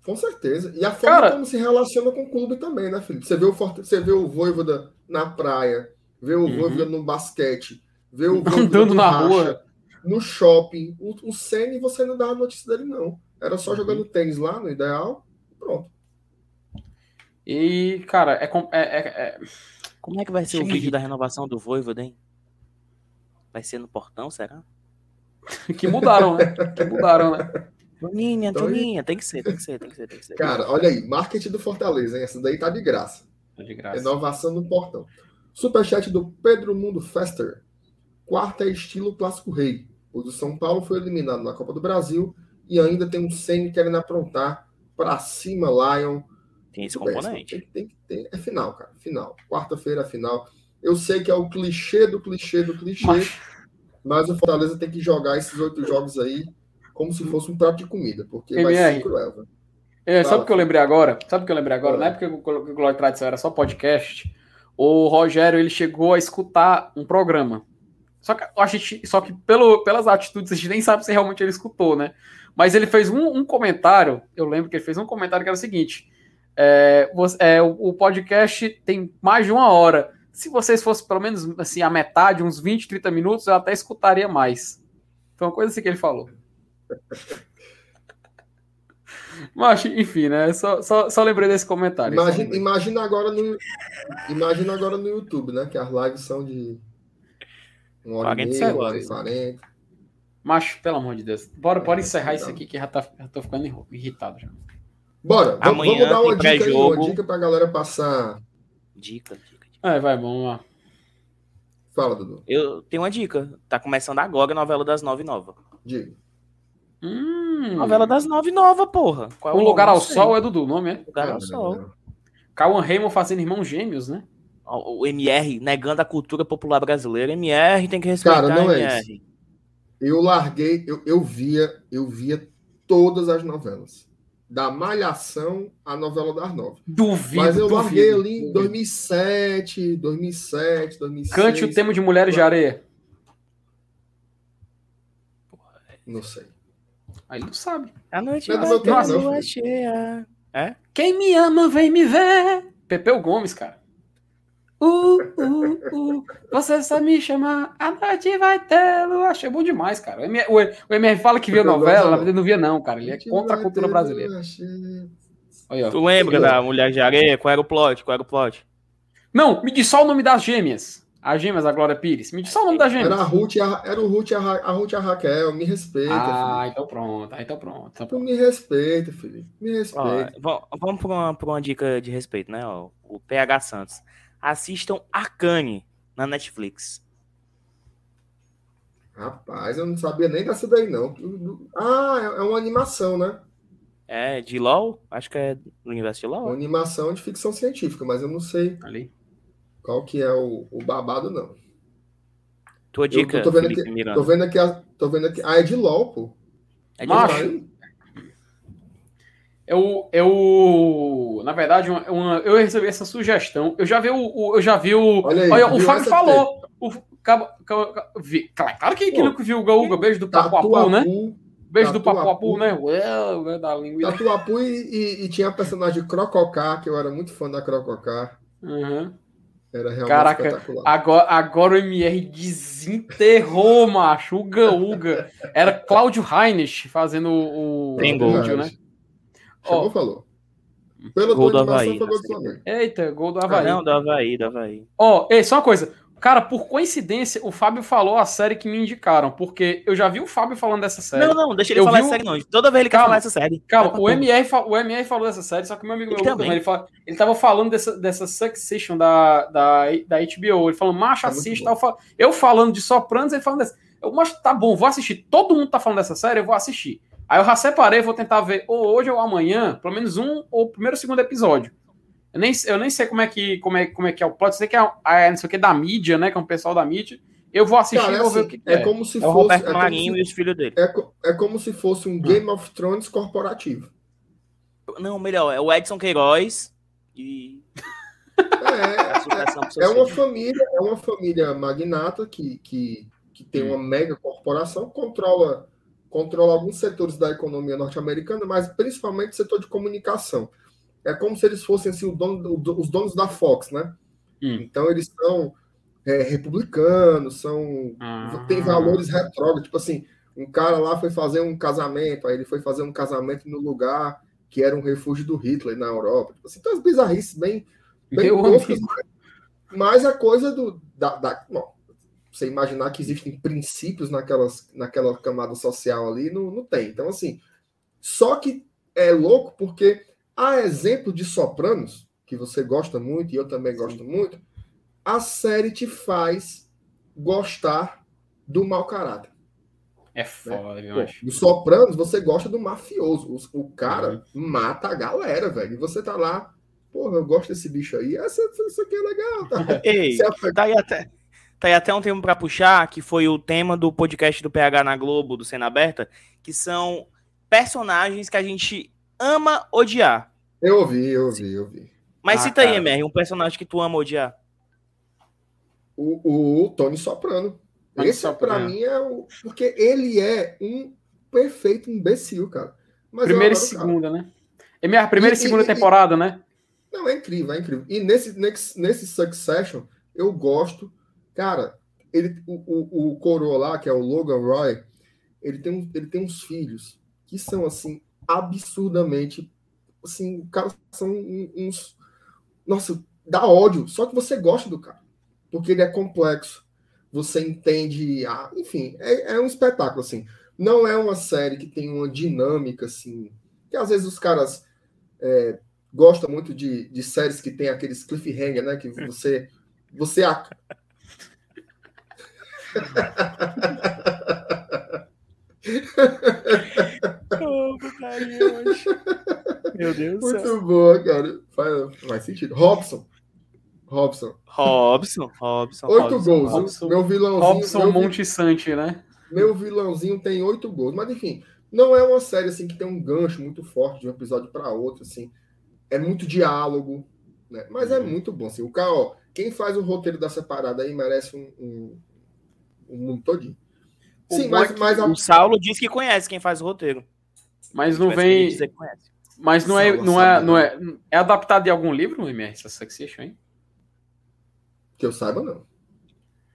Com certeza. E a forma Cara, como se relaciona com o clube também, né, Felipe? Você vê o, Forte... Você vê o Voivoda na praia, vê o uhum. Voivoda no basquete, vê o Voivoda andando na racha, rua, no shopping. O, o Senna você não dá a notícia dele, não. Era só uhum. jogando tênis lá, no ideal, pronto. E, cara, é, é, é, é... Como é que vai ser Sim. o vídeo da renovação do Voivoda, hein? Vai ser no portão, será? <laughs> que mudaram, né? Que mudaram, né? Toninha, então, Toninha, tem que ser, tem que ser, tem que ser, tem que ser. Cara, olha aí, marketing do Fortaleza, hein? Essa daí tá de graça. Tá de graça. Renovação no portão. Superchat do Pedro Mundo Fester. Quarta é estilo clássico rei. O do São Paulo foi eliminado na Copa do Brasil e ainda tem um Senna querendo aprontar para cima, Lion. Tem esse componente. Tem, tem que ter. É final, cara. Final. Quarta-feira, final. Eu sei que é o clichê do clichê do clichê, mas, mas o Fortaleza tem que jogar esses oito jogos aí como se fosse um prato de comida, porque MR. vai ser cruel. É, sabe o que eu lembrei agora? Sabe o que eu lembrei agora? É. Na época que o Glória Tradição era só podcast, o Rogério ele chegou a escutar um programa. Só que a gente, só que pelo, pelas atitudes a gente nem sabe se realmente ele escutou, né? Mas ele fez um, um comentário. Eu lembro que ele fez um comentário que era o seguinte: é, você, é, o, o, podcast tem mais de uma hora. Se vocês fossem pelo menos assim a metade, uns 20, 30 minutos, eu até escutaria mais. Foi uma coisa assim que ele falou. <laughs> Mas, enfim, né? Só, só, só lembrei desse comentário. Imagina, imagina, agora no, imagina agora no YouTube, né? Que as lives são de uma hora 40 e meia, uma hora 40. Mas, pelo amor de Deus. Bora, é, bora encerrar isso aqui que já, tá, já tô ficando irritado já. Bora, Amanhã vamos dar uma dica aí, uma dica pra galera passar. Dica, dica, dica. É, vai, vamos lá. Fala, Dudu. Eu tenho uma dica. Tá começando agora a novela das nove nova. Diga. Hum. Novela das nove nova, porra. Qual é o Lugar ao Sol é Dudu, o nome é? Lugar ao Sol. Cauan Raymond fazendo irmãos gêmeos, né? O MR negando a cultura popular brasileira. MR tem que respeitar Cara, não é Isso. Eu larguei, eu, eu via, eu via todas as novelas. Da Malhação à novela das nove. Duvido. Mas eu duvido, larguei ali em 2007, 2007, 2006. Cante o tema de Mulheres de Areia. Não sei. Aí não sabe. A noite vai ter a lua cheia. É? Quem me ama, vem me ver. Pepeu Gomes, cara. Uh, uh, uh, você só me chamar, a noite vai ter lua. Achei bom demais, cara. O MR, o, o MR fala que viu novela, na verdade não via não, cara. Ele é contra a cultura brasileira. Aí, tu lembra da Mulher de Areia? Qual era o plot? Qual era o plot? Não, me diz só o nome das gêmeas. A gêmeas da Glória Pires. Me diz só o nome da gêmeas. Era a Ruth, a, era o Ruth, a, a Ruth e a Raquel. Me respeita. Ah, então pronto. Ah, então pronto. Então pronto. Me respeita, Felipe. Me respeita. Ó, vamos para uma, uma, dica de respeito, né? Ó, o PH Santos. Assistam Arcane na Netflix. Rapaz, eu não sabia nem dessa daí, não. Ah, é, é uma animação, né? É, de LOL? Acho que é do universo de LOL. Uma animação de ficção científica, mas eu não sei. Ali qual que é o, o babado, não. Tua dica, eu, tô, vendo aqui, tô vendo aqui, tô vendo aqui, ah, é de LOL, pô. É de Macho, eu, eu, na verdade, uma, uma, eu recebi essa sugestão. Eu já vi o, o eu já vi o, olha, aí, olha o Fábio falou. O, cabo, cabo, vi, claro que aquilo que viu o Gaúga, beijo do Papo Apu, né? Beijo do Papo Apu, né? Ué, da língua. Tatuapu e, e, e, tinha a personagem Crococá, que eu era muito fã da Crococá. Uhum. Era realmente Caraca, espetacular. Agora, agora o MR desenterrou, macho. Uga Uga. Era Cláudio Heinrich fazendo o, Tem gol, vídeo, né? Chegou, oh, falou. Pelo gol do Havaí. Foi gol do Eita, gol do Havaí. Não, do Havaí, do Havaí. Ó, oh, só uma coisa. Cara, por coincidência, o Fábio falou a série que me indicaram, porque eu já vi o Fábio falando dessa série. Não, não, deixa ele eu falar vi... série, não. Toda vez ele calma, quer falar essa série. Calma, o MR, o MR falou dessa série, só que meu amigo ele meu também. ele, fala, ele tava falando dessa, dessa Succession da, da, da HBO. Ele falou, macho, é assiste. Tá, eu falando de Sopranos, ele falando dessa. Eu, mas tá bom, vou assistir. Todo mundo tá falando dessa série, eu vou assistir. Aí eu já separei, vou tentar ver ou hoje ou amanhã, pelo menos um ou primeiro ou segundo episódio. Eu nem, eu nem sei como é que, como é, como é, que é o plot. Sei que é, é não sei o que da mídia, né? Que é um pessoal da mídia. Eu vou assistir Cara, e vou assim, ver o que, é. É como se é fosse. Roberto é Marinho e os filhos dele. É, é como se fosse um Game of Thrones corporativo. Não, melhor, é o Edson Queiroz e. É, é, é uma família, é uma família magnata que, que, que tem uma mega corporação, controla controla alguns setores da economia norte-americana, mas principalmente o setor de comunicação. É como se eles fossem assim, dono, os donos da Fox, né? Hum. Então eles são é, republicanos, são ah. tem valores retrógrados, tipo assim, um cara lá foi fazer um casamento, aí ele foi fazer um casamento no lugar que era um refúgio do Hitler na Europa. Tipo assim, então as bizarrices bem, bem toscas, mas a coisa do da, da bom, você imaginar que existem princípios naquelas, naquela camada social ali, não, não tem. Então, assim, só que é louco porque a exemplo de Sopranos, que você gosta muito e eu também gosto muito, a série te faz gostar do mau caráter. É foda, né? Pô, Do Sopranos, você gosta do mafioso. O, o cara uhum. mata a galera, velho. E você tá lá, porra, eu gosto desse bicho aí. Essa, isso aqui é legal. Tá? <laughs> Ei, tá aí até. Tá aí até um tempo para puxar, que foi o tema do podcast do PH na Globo, do Cena Aberta, que são personagens que a gente ama odiar. Eu ouvi, eu ouvi, eu ouvi. Mas ah, cita cara. aí, MR, um personagem que tu ama odiar. O, o Tony Soprano. Tony Esse, Soprano. pra mim, é o. Porque ele é um perfeito imbecil, cara. Mas primeira e segunda, cara. né? MR, primeira e, e segunda e, temporada, e, né? Não, é incrível, é incrível. E nesse, nesse, nesse Succession, eu gosto Cara, ele, o, o, o coroa lá, que é o Logan Roy, ele tem, ele tem uns filhos que são, assim, absurdamente... Assim, cara, são uns... Nossa, dá ódio. Só que você gosta do cara. Porque ele é complexo. Você entende... A, enfim, é, é um espetáculo, assim. Não é uma série que tem uma dinâmica, assim... Que às vezes os caras... É, gostam muito de, de séries que tem aqueles cliffhanger, né? Que você... Você oh, Meu Deus do céu. Muito boa, cara. Faz, faz sentido. Robson. Robson. Robson. Robson. Oito Robson, gols. Robson, meu vilãozinho. Robson meu, Monte Sante, né? Meu vilãozinho tem oito gols. Mas, enfim, não é uma série assim que tem um gancho muito forte de um episódio para outro. Assim. É muito diálogo. Né? Mas é uhum. é muito bom. Assim. O cara, ó, quem faz o roteiro dessa parada aí merece um, um o mundo todinho. Sim, mas, mas a... o Saulo diz que conhece quem faz o roteiro. Mas não vem. Mas não é, não é, não é, é adaptado de algum livro, MR, essa Succession, hein? Que eu saiba, não.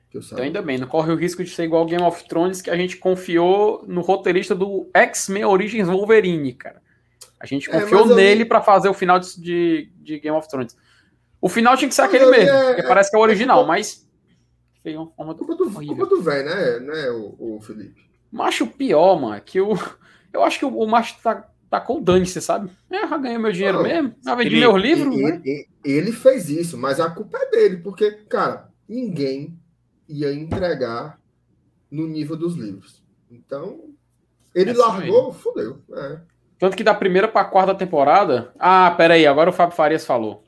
Que eu saiba. Então, ainda bem, não corre o risco de ser igual Game of Thrones, que a gente confiou no roteirista do X-Men Origins Wolverine, cara. A gente é, confiou é, nele eu... para fazer o final de, de, Game of Thrones. O final tinha que ser mas aquele mesmo, é, que parece que é o original, é, mas feio, uma forma culpa do, culpa do velho, né, né o, o Felipe? Macho, pior, mano, que o. Eu acho que o, o macho tá, tá com o dane você sabe? É, já ganhei meu dinheiro não, mesmo, já vendi meu livro. Ele, né? ele, ele fez isso, mas a culpa é dele, porque, cara, ninguém ia entregar no nível dos livros. Então, ele é largou, fodeu. É. Tanto que da primeira para a quarta temporada. Ah, peraí, agora o Fábio Farias falou.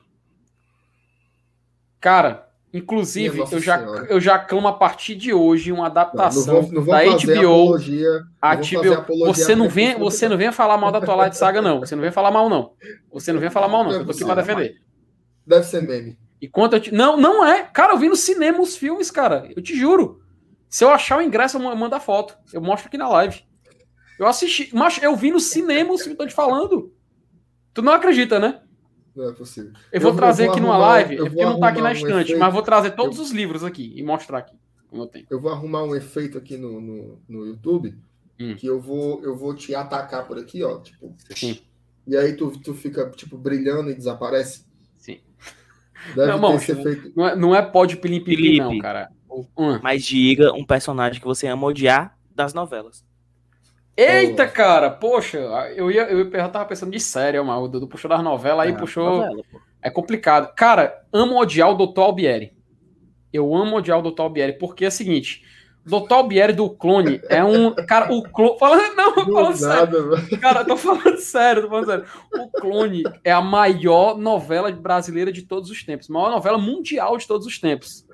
Cara, Inclusive, eu já, eu já clamo a partir de hoje uma adaptação não, não vou, não da HBO. Apologia, a HBO. Você não vem, você não vem falar mal da Twilight Saga não. Você não vem falar mal não. Você não vem falar mal não. eu tô aqui para defender. Deve ser meme. Enquanto eu te... Não, não é. Cara, eu vi no cinema os filmes, cara. Eu te juro. Se eu achar o ingresso, eu mando a foto. Eu mostro aqui na live. Eu assisti, mas eu vi no cinema os filmes, tô te falando. Tu não acredita, né? Não é possível. Eu vou eu trazer vou aqui numa live, é porque não tá aqui na estante, um mas vou trazer todos eu... os livros aqui e mostrar aqui. Como eu, tenho. eu vou arrumar um efeito aqui no, no, no YouTube hum. que eu vou, eu vou te atacar por aqui, ó. Tipo, Sim. E aí tu, tu fica, tipo, brilhando e desaparece. Sim. Deve não, ter efeito... não, é, não é pode pilim, pilim não, cara. Hum. Mas diga um personagem que você ama odiar das novelas. Eita, cara, poxa, eu ia, eu, eu tava pensando de sério, mas o Dudu puxou das novelas, aí é, puxou. Novela, é complicado. Cara, amo odiar o Dr. Albieri. Eu amo odiar o Dr. Albieri, porque é o seguinte. Dr. Albieri do clone é um. Cara, o clone. Falando, <laughs> não, falando sério. Cara, tô falando sério, tô falando sério. O clone é a maior novela brasileira de todos os tempos. Maior novela mundial de todos os tempos.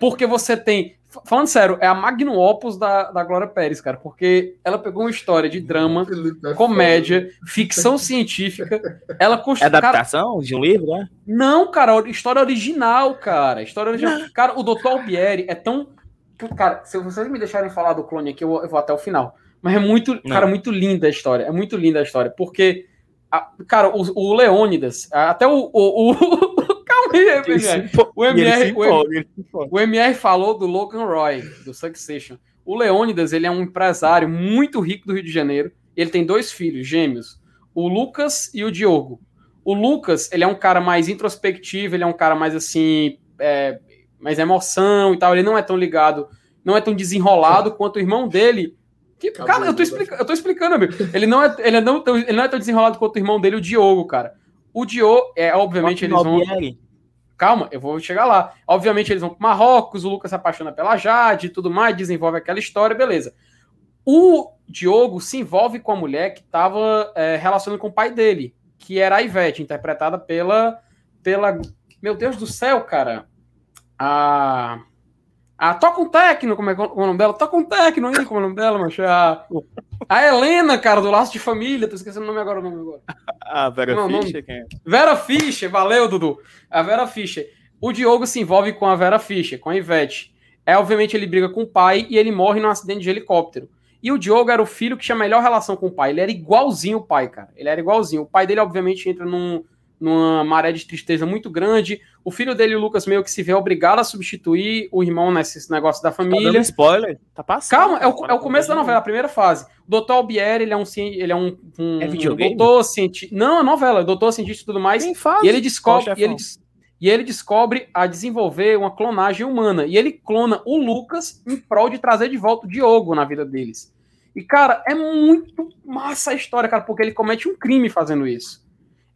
Porque você tem Falando sério, é a magnum opus da, da Glória Pérez, cara, porque ela pegou uma história de drama, comédia, ficção científica. Ela <laughs> construiu. É adaptação cara... de um livro, né? Não, cara, história original, cara. História original. Não. Cara, o Dr. Albieri é tão. Cara, se vocês me deixarem falar do clone aqui, eu vou, eu vou até o final. Mas é muito, não. cara, muito linda a história. É muito linda a história. Porque, a, cara, o, o Leônidas, até o. o, o <laughs> <laughs> MR. O MR, o, o MR falou do Logan Roy, do Succession. O Leônidas, ele é um empresário muito rico do Rio de Janeiro. Ele tem dois filhos gêmeos, o Lucas e o Diogo. O Lucas, ele é um cara mais introspectivo, ele é um cara mais assim, é, mais emoção e tal. Ele não é tão ligado, não é tão desenrolado quanto o irmão dele. Que, cara, eu tô, explica eu tô explicando, amigo. Ele não, é, ele, é não tão, ele não é tão desenrolado quanto o irmão dele, o Diogo, cara. O Diogo, é, obviamente, eles vão. Calma, eu vou chegar lá. Obviamente, eles vão para Marrocos, o Lucas se apaixona pela Jade e tudo mais, desenvolve aquela história, beleza. O Diogo se envolve com a mulher que estava é, relacionando com o pai dele, que era a Ivete, interpretada pela. pela meu Deus do céu, cara. A. A toca um técnico, como é, é o nome dela? Toca um técnico aí, como é o nome dela, macho? A, a Helena, cara, do Laço de Família, tô esquecendo o nome agora, o nome agora. A Vera Não, Fischer, quem é? Vera Fischer, valeu, Dudu. A Vera Fischer. O Diogo se envolve com a Vera Fischer, com a Ivete. É, obviamente, ele briga com o pai e ele morre num acidente de helicóptero. E o Diogo era o filho que tinha a melhor relação com o pai. Ele era igualzinho o pai, cara. Ele era igualzinho. O pai dele, obviamente, entra num, numa maré de tristeza muito grande. O filho dele, o Lucas, meio que se vê obrigado a substituir o irmão nesse negócio da família. Tá spoiler. Tá passando. Calma, é o, é o começo da novela, a primeira fase. O doutor Albieri, ele é um, ele é um, um, é videogame? doutor cientista. Não, é novela, doutor cientista e tudo mais. Quem faz? E ele descobre. e ele, e ele descobre a desenvolver uma clonagem humana. E ele clona o Lucas em prol de trazer de volta o Diogo na vida deles. E, cara, é muito massa a história, cara, porque ele comete um crime fazendo isso.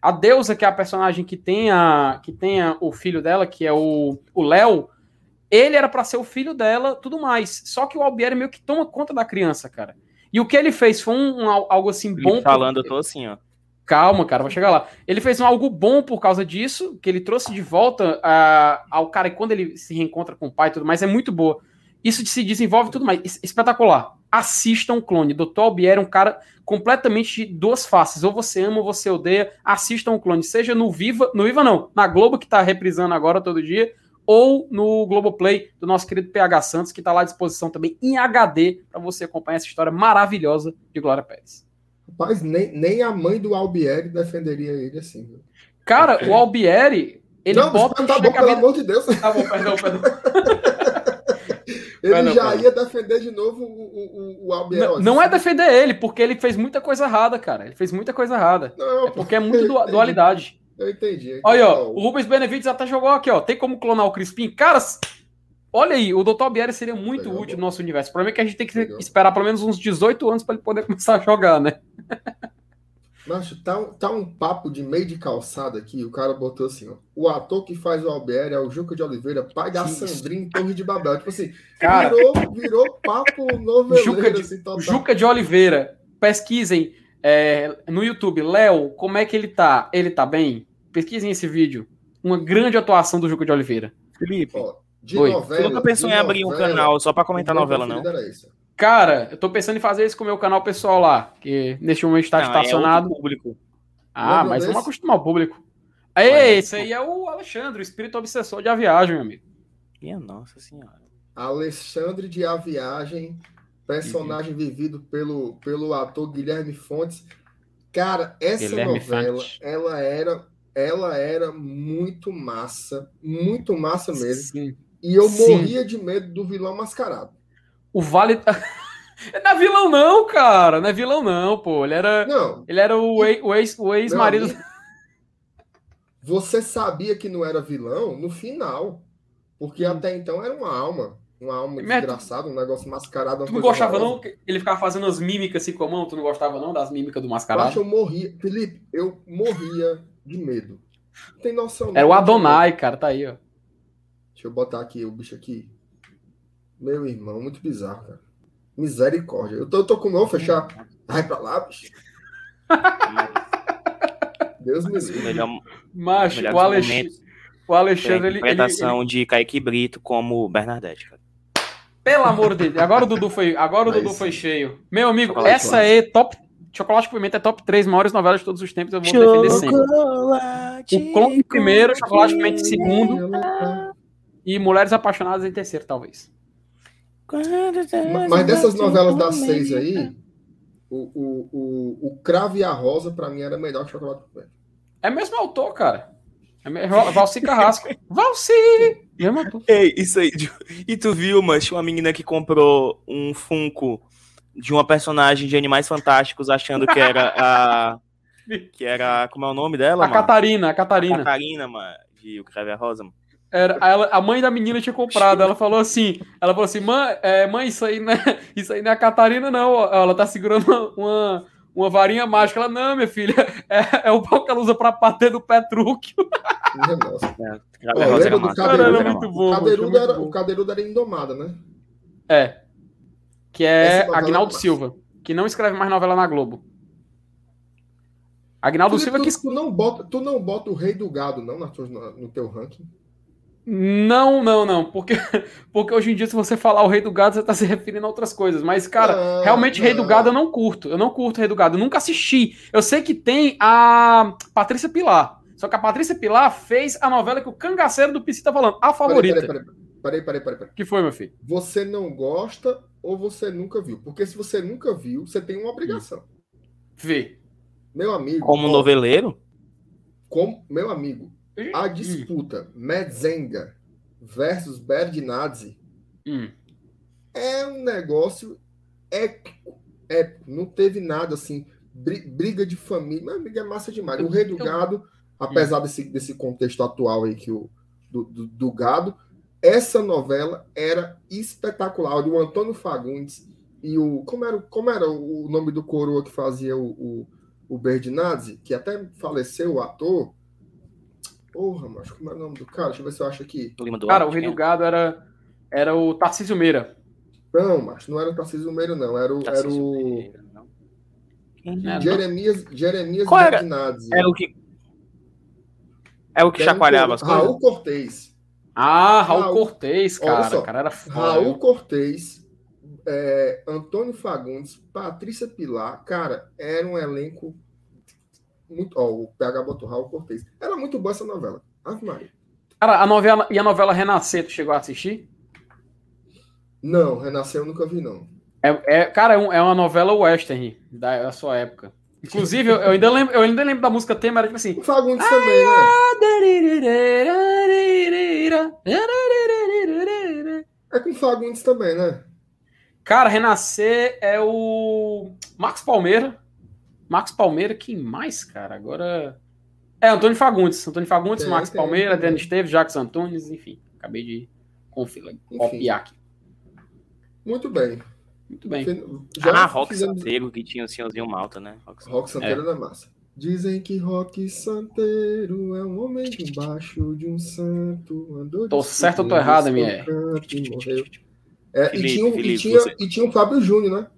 A deusa, que é a personagem que tem, a, que tem a, o filho dela, que é o Léo, ele era para ser o filho dela, tudo mais. Só que o Albieri meio que toma conta da criança, cara. E o que ele fez foi um, um algo assim bom. Falando, eu tô assim, ó. Calma, cara, vou chegar lá. Ele fez um algo bom por causa disso, que ele trouxe de volta uh, ao cara, e quando ele se reencontra com o pai e tudo mais, é muito boa. Isso se desenvolve tudo mais. Espetacular assistam Clone. Dr. Albieri é um cara completamente de duas faces. Ou você ama ou você odeia. Assistam o Clone. Seja no Viva, no Viva não, na Globo que tá reprisando agora todo dia, ou no Globoplay do nosso querido PH Santos, que tá lá à disposição também em HD para você acompanhar essa história maravilhosa de Glória Pérez. Rapaz, nem, nem a mãe do Albieri defenderia ele assim. Viu? Cara, o Albieri, ele não, bota... Não, tá bom, pelo amor de Deus. Tá bom, perdão, perdão. <laughs> Ele não, já ia defender de novo o, o, o Albiel. Não, não, é defender ele, porque ele fez muita coisa errada, cara. Ele fez muita coisa errada. Não, é porque é muito du <laughs> dualidade. Eu entendi. Olha, ó, o Rubens Benevides até jogou aqui, ó. Tem como clonar o Crispim? Cara, olha aí, o Dr. Albieri seria muito Legal, útil no nosso universo. O problema é que a gente tem que Legal. esperar pelo menos uns 18 anos para ele poder <laughs> começar a jogar, né? Macho, tá, tá um papo de meio de calçada aqui. O cara botou assim: ó, o ator que faz o Albieri é o Juca de Oliveira, pai da Sandrinha em Torre de Babel. Tipo assim, cara, virou, virou papo noveleiro. Juca de, assim, Juca de Oliveira, pesquisem é, no YouTube. Léo, como é que ele tá? Ele tá bem? Pesquisem esse vídeo. Uma grande atuação do Juca de Oliveira. Felipe, ó, de Oi. novela. Você nunca pensou em abrir um canal só para comentar novela, não? Cara, eu tô pensando em fazer isso com o meu canal pessoal lá, que neste momento está não, estacionado. É público. Ah, mas vamos acostumar o público. Aí, esse aí é o Alexandre, o espírito obsessor de A Viagem, meu amigo. Minha nossa senhora. Alexandre de A Viagem, personagem uhum. vivido pelo, pelo ator Guilherme Fontes. Cara, essa Guilherme novela, Fontes. ela era, ela era muito massa, muito massa mesmo. Sim. E eu Sim. morria de medo do vilão mascarado. O Vale. <laughs> Não é vilão, não, cara. Não é vilão, não, pô. Ele era. Não. Ele era o ex-marido. Ex, Você sabia que não era vilão no final. Porque hum. até então era uma alma. Uma alma desgraçada, um negócio mascarado. Tu não gostava, não? Ele ficava fazendo as mímicas assim com a mão. Tu não gostava, não, das mímicas do mascarado? Eu acho eu morria. Felipe, eu morria de medo. Não tem noção. Era o Adonai, cara. Tá aí, ó. Deixa eu botar aqui o bicho aqui. Meu irmão, muito bizarro, cara. Misericórdia. Eu tô, eu tô com o meu fechar. Vai pra lá, bicho. <laughs> Deus me livre. Melhor, Macho, o, Alexandre, o Alexandre. Ele, interpretação ele, de Kaique Brito como Bernadette, cara. Pelo amor de Deus. Agora o Dudu foi, agora o Dudu foi cheio. Meu amigo, Chocolate essa é top. Chocolate Pimenta é top 3 maiores novelas de todos os tempos. Eu vou defender sempre. O Clone primeiro, Chocolate Pimenta em segundo. E Mulheres Apaixonadas em terceiro, talvez. Mas dessas novelas das seis aí, O, o, o, o Cravo e a Rosa, pra mim, era melhor que Chocolate com Pimenta. É mesmo autor, cara. É Valci Carrasco. <laughs> Valci! Ei, isso aí. E tu viu, mas uma menina que comprou um Funko de uma personagem de Animais Fantásticos achando que era a. <laughs> que era. Como é o nome dela? A mano? Catarina, a Catarina. A Catarina, mano. De O Crave a Rosa, mano. Era, ela, a mãe da menina tinha comprado. Ela falou assim: ela falou assim, mãe, é, mãe, isso aí, não é, <laughs> isso aí não é a Catarina, não. Ela tá segurando uma, uma, varinha mágica. Ela, não, minha filha, é, é o pau que ela usa pra bater Petrúquio. <laughs> É, do Cadeirudo? Era muito bom, o, Cadeirudo era, indomada, né? É. Que é Agnaldo Silva, que não escreve mais novela na Globo. Agnaldo Silva tu, que. Tu não, bota, tu não bota o Rei do Gado, não, no, no teu ranking? Não, não, não. Porque, <laughs> porque hoje em dia, se você falar o Rei do Gado, você está se referindo a outras coisas. Mas, cara, não, realmente, não. Rei do Gado eu não curto. Eu não curto Rei do Gado. Eu nunca assisti. Eu sei que tem a Patrícia Pilar. Só que a Patrícia Pilar fez a novela que o cangaceiro do PC tá falando. A favorita. Peraí, peraí, peraí. peraí, peraí, que foi, meu filho? Você não gosta ou você nunca viu? Porque se você nunca viu, você tem uma obrigação. Vê. Meu amigo. Como ó, noveleiro? Como, meu amigo, a disputa hum. Medzenga versus Berdinazzi hum. é um negócio épico, épico. Não teve nada assim, briga de família, mas briga é massa demais. O Rei do Gado, apesar hum. desse, desse contexto atual aí que o do, do, do gado, essa novela era espetacular. O Antônio Fagundes e o. Como era, como era o nome do coroa que fazia o, o, o Berdinazzi, que até faleceu o ator. Porra, mas como é o nome do cara? Deixa eu ver se eu acho aqui. Cara, o Rei do Gado era, era o Tarcísio Meira. Não, mas não era o Tarcísio Meira, não. Era o. Era o... Meira, Jeremias, Jeremias Qual era? É o que. É o que chacoalhava as coisas? Raul Cortez. Ah, Raul, Raul Cortez, cara. Só, cara era foda, Raul Cortez, é, Antônio Fagundes, Patrícia Pilar, cara, era um elenco muito. Ó, o PH botou Raul Cortez. Era muito boa essa novela. Ave Maria. Cara, a novela. E a novela Renascer, tu chegou a assistir? Não, Renascer eu nunca vi, não. É, é cara, é, é uma novela western da, sua época. Inclusive, eu, eu, ainda lembro, eu ainda lembro da música tema, era tipo assim. O Fagundes também, né? É com Fagundes também, né? Cara, Renascer é o Marcos Palmeira. Marcos Palmeira, quem mais, cara? Agora. É, Antônio Fagundes. Antônio Fagundes, tem, Marcos tem, Palmeira, Denis Esteves, Jacques Antunes, enfim. Acabei de copiar aqui. Muito bem. Muito bem. Já ah, Rock fizemos... Santeiro, que tinha o senhorzinho malta, né? Rock, Rock Santeiro é. da massa. Dizem que Rock Santeiro é um homem debaixo de um santo. Andou tô certo ou tô errado, minha? É, e, tinha, Felipe, e, tinha, e tinha o Fábio Júnior, né?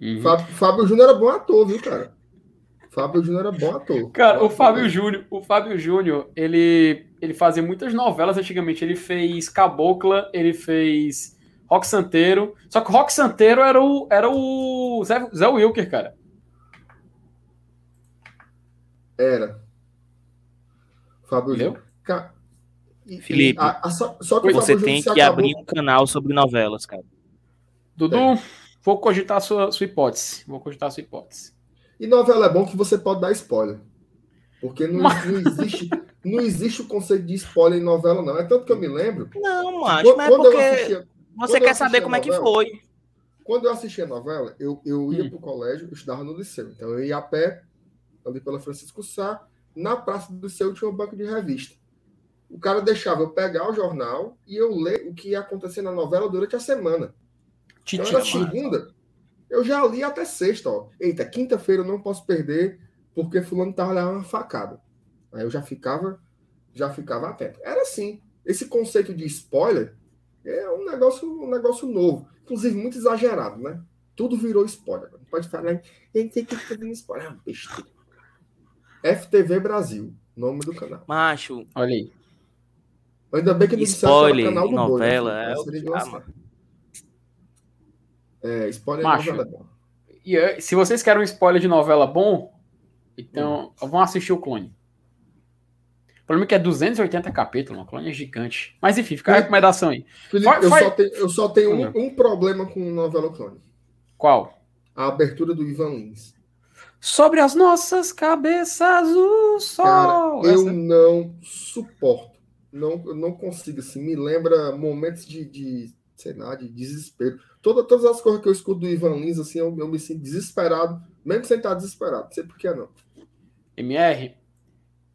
Uhum. Fábio, Fábio Júnior era bom ator, viu, cara? Fábio Júnior era bom ator. Cara, o Fábio Júnior, o Fábio Júnior, ele, ele fazia muitas novelas antigamente. Ele fez Cabocla, ele fez Rock Santeiro. Só que o Rock Santeiro era o, era o Zé, Zé Wilker, cara. Era. Fábio Júnior. Felipe, a, a, só, só você tem que abrir um canal sobre novelas, cara. Dudu, é. Vou cogitar a sua, sua hipótese. Vou cogitar a sua hipótese. E novela é bom que você pode dar spoiler. Porque não, Mas... não, existe, não existe o conceito de spoiler em novela, não. É tanto que eu me lembro. Não, mas, quando, mas é porque assistia, você quer saber como novela, é que foi. Quando eu assistia a novela, eu, eu ia hum. pro colégio, eu estudava no liceu. Então eu ia a pé, ali pela Francisco Sá. Na praça do liceu tinha um banco de revista. O cara deixava eu pegar o jornal e eu ler o que ia acontecer na novela durante a semana. Então, era segunda, eu já li até sexta, ó. Eita, quinta-feira eu não posso perder porque fulano tava lá uma facada. Aí eu já ficava, já ficava atento. Era assim. Esse conceito de spoiler é um negócio, um negócio novo, inclusive muito exagerado, né? Tudo virou spoiler. Pode falar, tem que ter spoiler, ah, besteira. FTV Brasil, nome do canal. Macho, olha aí. Ainda bem que não spoiler, canal do novela, Boi, né? é o que é, spoiler Macho, de novela é bom. E, se vocês querem um spoiler de novela bom, então hum. vão assistir o Clone. O problema é que é 280 capítulos, o Clone é gigante. Mas enfim, fica a recomendação aí. Felipe, eu, Só tenho, eu, Só tenho, um, um, problema com novela Clone. Qual? a abertura do Ivan Lins. Sobre as nossas cabeças o sol. Cara, eu Essa... não suporto. Não, não consigo, assim. Me lembra momentos de, de sei lá, de desespero. Toda, todas as coisas que eu escuto do Ivan Lins, assim, eu, eu me sinto desesperado, mesmo sem estar desesperado. Não sei por que não. MR,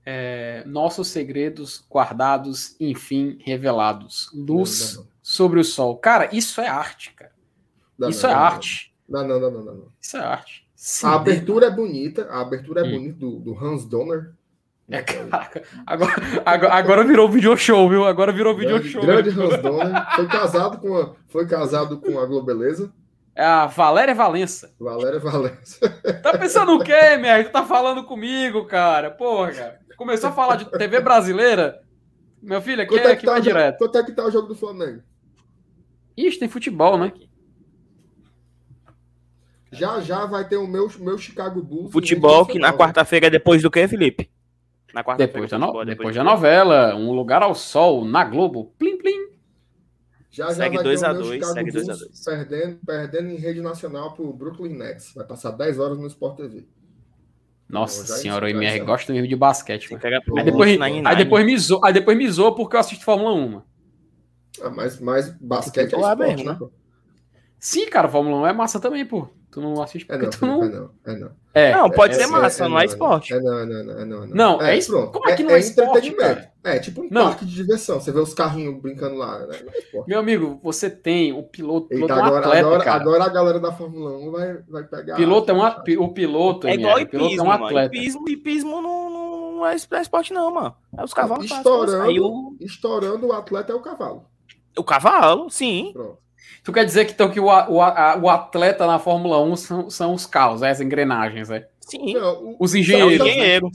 é, nossos segredos guardados, enfim, revelados. Luz não, não, não. sobre o sol. Cara, isso é arte, cara. isso é arte. Não, não, não, não, não. Isso é arte. Sim, a abertura é bonita, a abertura é hum. bonita do, do Hans Donner. É, caraca, agora, agora, agora virou video show, viu? Agora virou video grande, show. Grande Donner. Foi casado com a, foi casado com a Globeleza. É a Valéria Valença. Valéria Valença. <laughs> Tá pensando o quê, merda? Tu tá falando comigo, cara? Porra, cara. Começou a falar de TV brasileira. Meu filho, aqui quanto é, é que, tá direto. Quanto é que tá o jogo do Flamengo? Ixi, tem futebol, né? Já já vai ter o meu, meu Chicago Bulls. Futebol que na quarta-feira é depois do que, Felipe? Na quarta depois, da, no... depois, depois da novela, Um Lugar ao Sol, na Globo. Plim, plim. Já, segue 2x2, segue 2x2. Perdendo, perdendo em rede nacional pro Brooklyn Nets. Vai passar 10 horas no Sport TV. Nossa então, senhora, o MR gosta mesmo de basquete. Aí depois, aí, depois me zoou, aí depois me zoou porque eu assisto Fórmula 1. Ah, mas, mas basquete é esporte, mesmo, né? Sim, cara, Fórmula 1 é massa também, pô. Tu não assiste porque é não, tu não... É não, é não. É, não, pode é, ser massa, é, não é esporte. É não, não, não, não. Não, é, isso. Como é que não é, esporte, cara? É, tipo um não. parque de diversão. Você vê os carrinhos brincando lá, né? Não é esporte. Meu amigo, você tem o piloto, piloto Eita, agora, um atleta, agora, cara. agora a galera da Fórmula 1 vai, vai pegar... Piloto é um, o piloto, é igual hipismo, é um atleta. Hipismo, hipismo não, não é esporte não, mano. É os cavalos. Estourando, estourando o atleta é o cavalo. O cavalo, sim. Pronto. Tu quer dizer que, então, que o, o, a, o atleta na Fórmula 1 são, são os carros, é, as engrenagens, é? Sim. Não, o, os engenheiros. Engenheiro.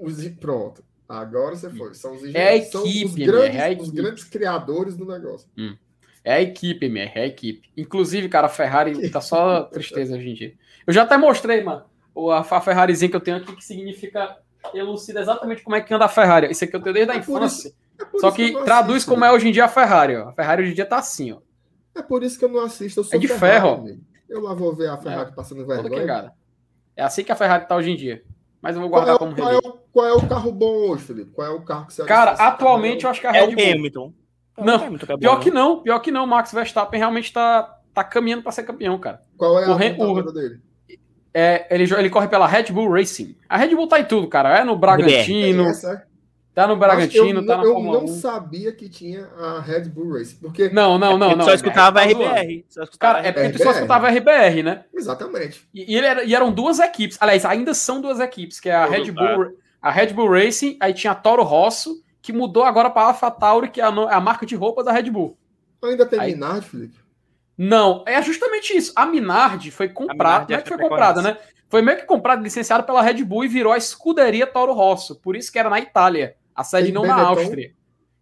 Os, pronto. Agora você foi. São os engenheiros. É a equipe, os grandes, é a equipe. os grandes criadores do negócio. Hum. É a equipe, MR, é a equipe. Inclusive, cara, a Ferrari <laughs> tá só tristeza hoje em dia. Eu já até mostrei, mano, a, a Ferrarizinha que eu tenho aqui, que significa elucida exatamente como é que anda a Ferrari. Isso aqui eu tenho desde a é infância. Isso, é só que, que traduz assisto, como é hoje em dia a Ferrari, ó. A Ferrari hoje em dia tá assim, ó. É por isso que eu não assisto. Eu sou é de Ferrari, ferro. Eu lá vou ver a Ferrari é. passando vergonha. É assim que a Ferrari tá hoje em dia. Mas eu vou guardar qual é, como qual é, o, qual é o carro bom hoje, Felipe? Qual é o carro que você Cara, atualmente eu acho que a Red é Bull. Hamilton. É não, Hamilton, é pior que não, pior que não. Max Verstappen realmente tá, tá caminhando para ser campeão, cara. Qual é a o, dele? É, ele, ele corre pela Red Bull Racing. A Red Bull tá em tudo, cara. É no Bragantino. É essa, Tá no Bragantino, eu, tá na eu Fórmula não 1. sabia que tinha a Red Bull Race. Porque não, não, não, é não. Só escutava a RBR. Só escutava Cara, é porque RBR. tu só escutava a RBR, né? Exatamente. E, e, era, e, eram duas equipes. Aliás, ainda são duas equipes, que é a Red Bull, a Red Bull Racing, aí tinha a Toro Rosso, que mudou agora para a AlphaTauri, que é a, a, marca de roupas da Red Bull. Ainda tem aí, Minardi, Felipe? Não, é justamente isso. A Minardi foi comprada, não é que foi comprada, né? Foi meio que comprada, licenciada pela Red Bull e virou a escuderia Toro Rosso. Por isso que era na Itália. A sede não Benetton. na Áustria.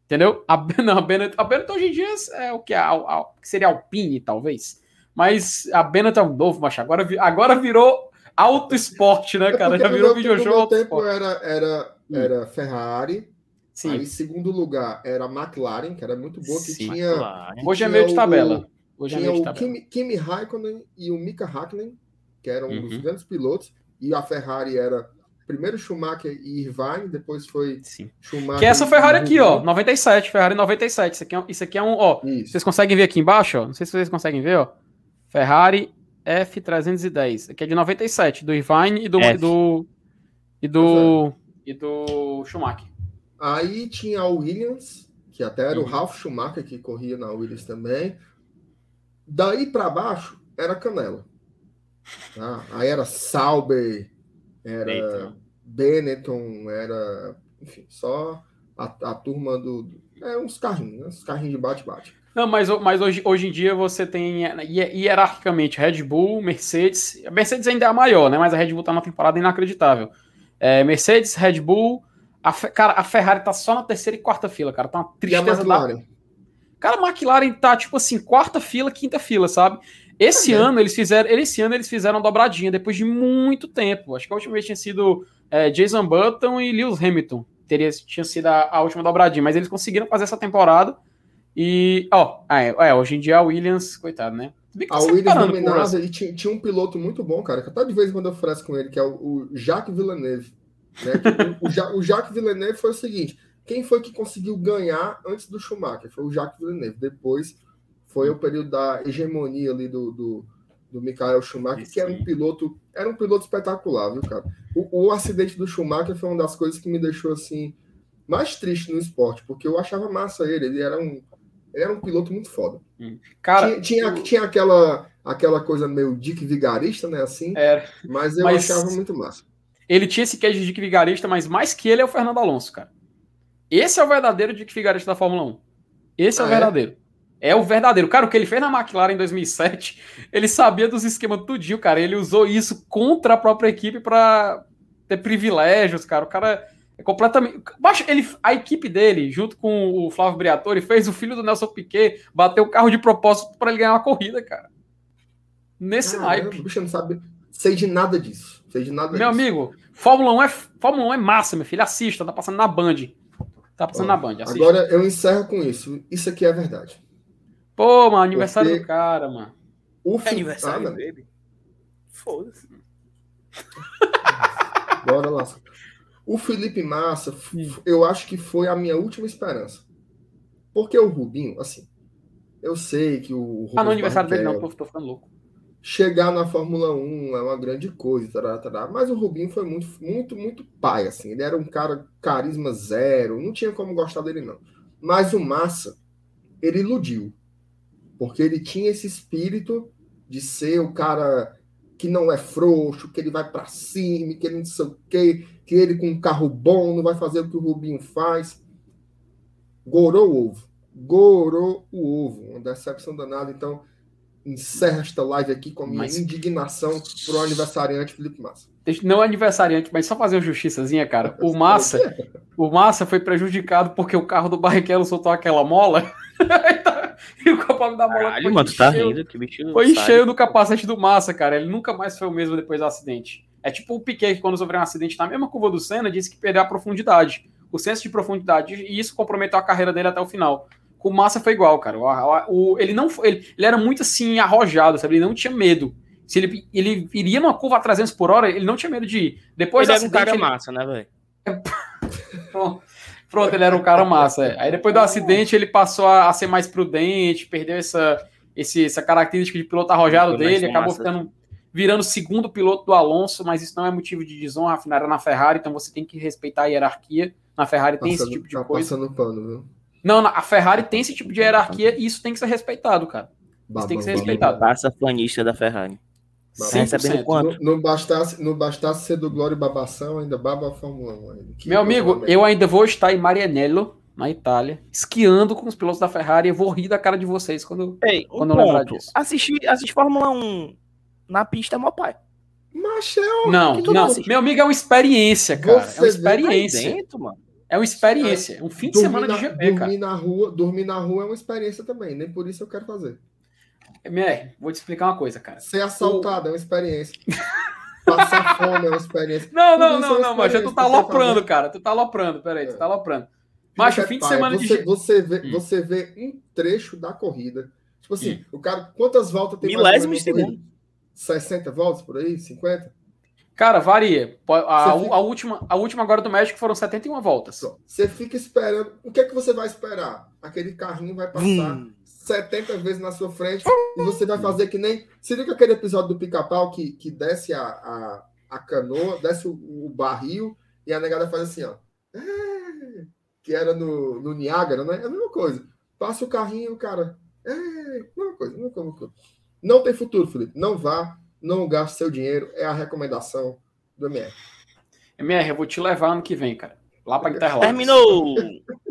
Entendeu? A, <laughs> não, a, Benetton, a Benetton hoje em dia é o que? A, a, que seria Alpine, talvez. Mas a Benetton é um novo, macho. Agora, agora virou auto esporte, né, cara? É Já virou videojogo. Tempo era, era, hum. era Ferrari. Sim. Aí, em segundo lugar, era McLaren, que era muito boa, que Sim, tinha. Hoje é meio de tabela. Hoje é tinha é meio de tabela. o Kimi, Kimi Raikkonen e o Mika Hakkinen, que eram uhum. os grandes pilotos, e a Ferrari era primeiro Schumacher e Irvine, depois foi Sim. Schumacher. Que é essa Ferrari aqui, ó, 97, Ferrari 97. Isso aqui é, isso aqui é um, ó, isso. vocês conseguem ver aqui embaixo, ó? Não sei se vocês conseguem ver, ó. Ferrari F310. Aqui é de 97, do Irvine e do F. do e do é. e do Schumacher. Aí tinha o Williams, que até era uhum. o Ralf Schumacher que corria na Williams também. Daí para baixo era Canela. Tá? Aí era Sauber, era Eita. Benetton, era, enfim, só a, a turma do. É uns carrinhos, né? uns carrinhos de bate-bate. Não, mas, mas hoje, hoje em dia você tem hierarquicamente Red Bull, Mercedes. A Mercedes ainda é a maior, né? Mas a Red Bull tá numa temporada inacreditável. É, Mercedes, Red Bull. A, cara, a Ferrari tá só na terceira e quarta fila, cara. Tá uma tristeza. E a McLaren? Da... Cara, a McLaren tá tipo assim, quarta fila, quinta fila, sabe? Esse ano eles fizeram, esse ano eles fizeram dobradinha depois de muito tempo. Acho que a última vez tinha sido é, Jason Button e Lewis Hamilton. Teria tinha sido a, a, última dobradinha, mas eles conseguiram fazer essa temporada. E, ó, é, é, hoje em dia a Williams, coitado, né? A Williams dominava e tinha, tinha, um piloto muito bom, cara, que até de vez em quando eu ofereço com ele, que é o, o Jacques Villeneuve. Né? o, o, Jacques Villeneuve foi o seguinte: quem foi que conseguiu ganhar antes do Schumacher? Foi o Jacques Villeneuve. Depois foi o período da hegemonia ali do, do, do Michael Schumacher, que era um piloto, era um piloto espetacular, viu, cara? O, o acidente do Schumacher foi uma das coisas que me deixou assim mais triste no esporte, porque eu achava massa ele, ele era um ele era um piloto muito foda. Hum. Cara, tinha, tinha, tinha, aquela, aquela coisa meio Dick Vigarista, né? Assim, era. mas eu mas achava muito massa. Ele tinha esse queijo de Dick Vigarista, mas mais que ele é o Fernando Alonso, cara. Esse é o verdadeiro Dick Vigarista da Fórmula 1. Esse é o ah, é? verdadeiro. É? É? o verdadeiro. Cara, o que ele fez na McLaren em 2007, ele sabia dos esquemas tudinho, cara. Ele usou isso contra a própria equipe para ter privilégios, cara. O cara é completamente. Ele, a equipe dele, junto com o Flávio Briatore, fez o filho do Nelson Piquet bater o carro de propósito para ele ganhar uma corrida, cara. Nesse ah, naipe. Bicho, não sabe. Sei de nada disso. Sei de nada Meu disso. amigo, Fórmula 1 é, Fórmula 1 é massa, meu filho. Assista, tá passando na Band. Tá passando Ó, na Band. Assista. Agora eu encerro com isso. Isso aqui é verdade. Pô, mano, aniversário Porque... do cara, mano. O é aniversário dele? Foda-se. <laughs> Bora lá. O Felipe Massa, eu acho que foi a minha última esperança. Porque o Rubinho, assim, eu sei que o. Rubinho ah, no aniversário dele não, tô, tô ficando louco. Chegar na Fórmula 1 é uma grande coisa, tará, tará, mas o Rubinho foi muito, muito, muito pai, assim. Ele era um cara carisma zero, não tinha como gostar dele, não. Mas o Massa, ele iludiu. Porque ele tinha esse espírito de ser o cara que não é frouxo, que ele vai para cima, que ele não sei o quê, que ele com um carro bom não vai fazer o que o Rubinho faz. Gorou o ovo. Gorou o ovo. Uma decepção danada. Então, encerra esta live aqui com a minha mas... indignação pro aniversariante Felipe Massa. Não aniversariante, mas só fazer uma justiçazinha, cara. O <laughs> Massa, o Massa foi prejudicado porque o carro do Barrichello soltou aquela mola. <laughs> <laughs> e o capacete da mola Caralho, mano, tu tá rindo, que bicho Foi cheio do capacete do Massa, cara. Ele nunca mais foi o mesmo depois do acidente. É tipo o Piquet que, quando sofreu um acidente na mesma curva do Senna, disse que perdeu a profundidade, o senso de profundidade, e isso comprometeu a carreira dele até o final. Com o Massa foi igual, cara. O, o, ele não ele, ele era muito assim, arrojado, sabe? Ele não tinha medo. Se ele, ele iria numa curva a 300 por hora, ele não tinha medo de ir. Depois ele era um cara ele... massa, né, velho? <laughs> pronto, ele era um cara massa. É. Aí depois do acidente, ele passou a, a ser mais prudente, perdeu essa, esse, essa característica de piloto arrojado dele, acabou ficando virando segundo piloto do Alonso, mas isso não é motivo de desonra, afinal era na Ferrari, então você tem que respeitar a hierarquia. Na Ferrari passando, tem esse tipo de tá coisa. Passando pano, viu? Não, a Ferrari tem esse tipo de hierarquia e isso tem que ser respeitado, cara. Isso tem que ser respeitado. Passa planista da Ferrari. Recebendo quanto? Não, não, bastasse, não bastasse ser do Glória Babação, ainda baba a Fórmula 1. Meu amigo, eu ainda vou estar em Marianello, na Itália, esquiando com os pilotos da Ferrari. Eu vou rir da cara de vocês quando, Ei, quando um eu lembrar disso. Assistir, assistir Fórmula 1 na pista é meu pai. Mas é Não, não. Meu amigo, é uma experiência, cara. Você é uma experiência. Dentro, mano. É uma experiência. É um fim de semana de GP, dormir cara. Na rua, dormir na rua é uma experiência também. Nem por isso eu quero fazer. MR, vou te explicar uma coisa, cara. Ser assaltado o... é uma experiência. Passar <laughs> fome é uma experiência. Não, não, não, é não, mas tu tá aloprando, cara. Tu tá aloprando, peraí, é. tu tá aloprando. Mas o fim de semana você, de você vê, hum. você vê um trecho da corrida. Tipo assim, hum. o cara, quantas voltas tem Milésimo de segundo. 60 voltas por aí? 50? Cara, varia. A, fica... a, última, a última agora do México foram 71 voltas. Você fica esperando. O que é que você vai esperar? Aquele carrinho vai passar hum. 70 vezes na sua frente e você vai fazer que nem. Se liga aquele episódio do pica-pau que, que desce a, a, a canoa, desce o, o, barril e a negada faz assim, ó. É, que era no, no Niágara, né? É a mesma coisa. Passa o carrinho, cara. É, mesma coisa, mesma coisa. Não tem futuro, Felipe. Não vá, não gaste seu dinheiro. É a recomendação do MR. MR, eu vou te levar ano que vem, cara. Lá para Interlagos. Terminou! <laughs>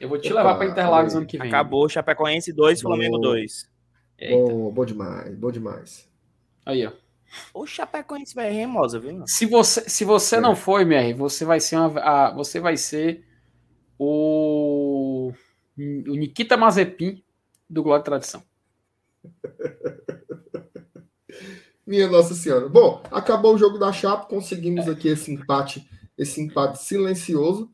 Eu vou te Opa, levar para Interlagos ano que vem. Acabou, Chapecoense 2, Flamengo 2. Bom, bom demais, bom demais. Aí, ó. O Chapecoense vai remosa, viu? Se você, se você é. não for, MR, você vai ser uma, a, você vai ser o, o Nikita Mazepin do Glória e Tradição. <laughs> Minha Nossa Senhora. Bom, acabou o jogo da Chapa, conseguimos aqui esse empate, esse empate silencioso.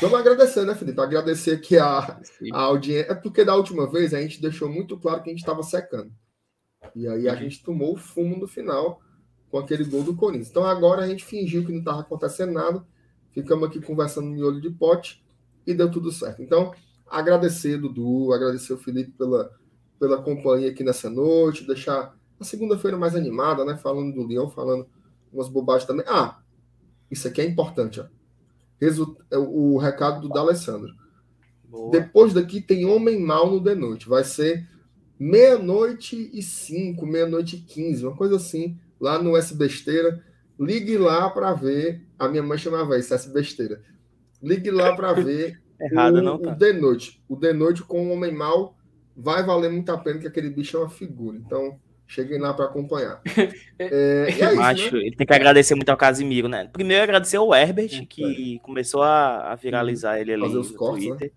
Vamos agradecer, né, Felipe? Agradecer aqui a, a audiência. É porque da última vez a gente deixou muito claro que a gente estava secando. E aí a gente tomou o fumo no final com aquele gol do Corinthians. Então agora a gente fingiu que não estava acontecendo nada, ficamos aqui conversando no olho de pote e deu tudo certo. Então, agradecer, Dudu, agradecer o Felipe pela, pela companhia aqui nessa noite, deixar a segunda-feira mais animada, né? Falando do Leão, falando umas bobagens também. Ah, isso aqui é importante, ó. É o, recado do D'Alessandro. Depois daqui tem Homem Mal no The Noite. Vai ser meia-noite e cinco, meia-noite e quinze, uma coisa assim, lá no S Besteira. Ligue lá para ver. A minha mãe chamava isso, S Besteira. Ligue lá para ver <laughs> Errado, o, não tá. o The Noite. O The Noite com o Homem Mal vai valer muito a pena, que aquele bicho é uma figura. Então, cheguem lá para acompanhar. <laughs> é, é Macho, né? Ele tem que agradecer muito ao Casimiro, né? Primeiro, agradecer ao Herbert, que é. começou a, a viralizar ele ali Fazer os no cortes, né? Twitter. Né?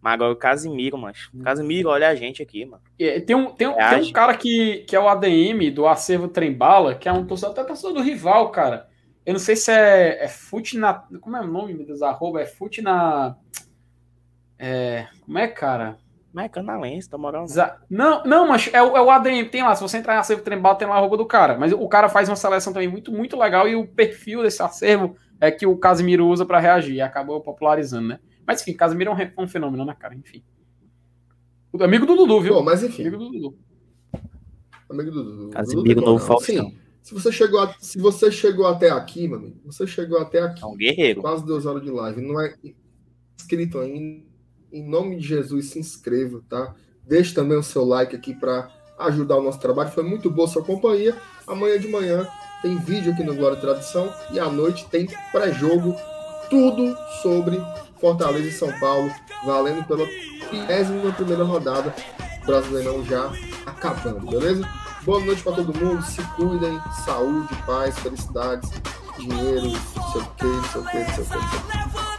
Mas agora o Casimiro, macho. Hum. Casimiro, olha a gente aqui, mano. É, tem, um, tem, um, tem um cara que, que é o ADM do Acervo Trembala, que é um torcedor, até torcedor do rival, cara. Eu não sei se é, é fute na. Como é o nome, meu Deus? Arroba? É fute na. É, como é, cara? Não é canalense, tá morando. Não, não, mas é, o, é o ADM, tem lá. Se você entrar em acervo trembal, tem lá a roupa do cara. Mas o cara faz uma seleção também muito, muito legal e o perfil desse acervo é que o Casimiro usa para reagir. E acabou popularizando, né? Mas enfim, Casimiro é um, um fenômeno, né, cara? Enfim. O amigo do Dudu, viu? Pô, mas enfim. Amigo do Dudu. Amigo do Dudu. Casimiro Dudu novo Faustão. Sim. Se você, chegou a, se você chegou até aqui, mano, você chegou até aqui. É um guerreiro. Quase duas horas de live. Não é inscrito ainda em nome de Jesus, se inscreva, tá? Deixe também o seu like aqui para ajudar o nosso trabalho. Foi muito boa sua companhia. Amanhã de manhã tem vídeo aqui no Glória e Tradição e à noite tem pré-jogo, tudo sobre Fortaleza e São Paulo, valendo pela 31 primeira rodada. Brasileirão já acabando, beleza? Boa noite para todo mundo, se cuidem, saúde, paz, felicidades, dinheiro, sei o que, sei o que, sei o que, sei o que.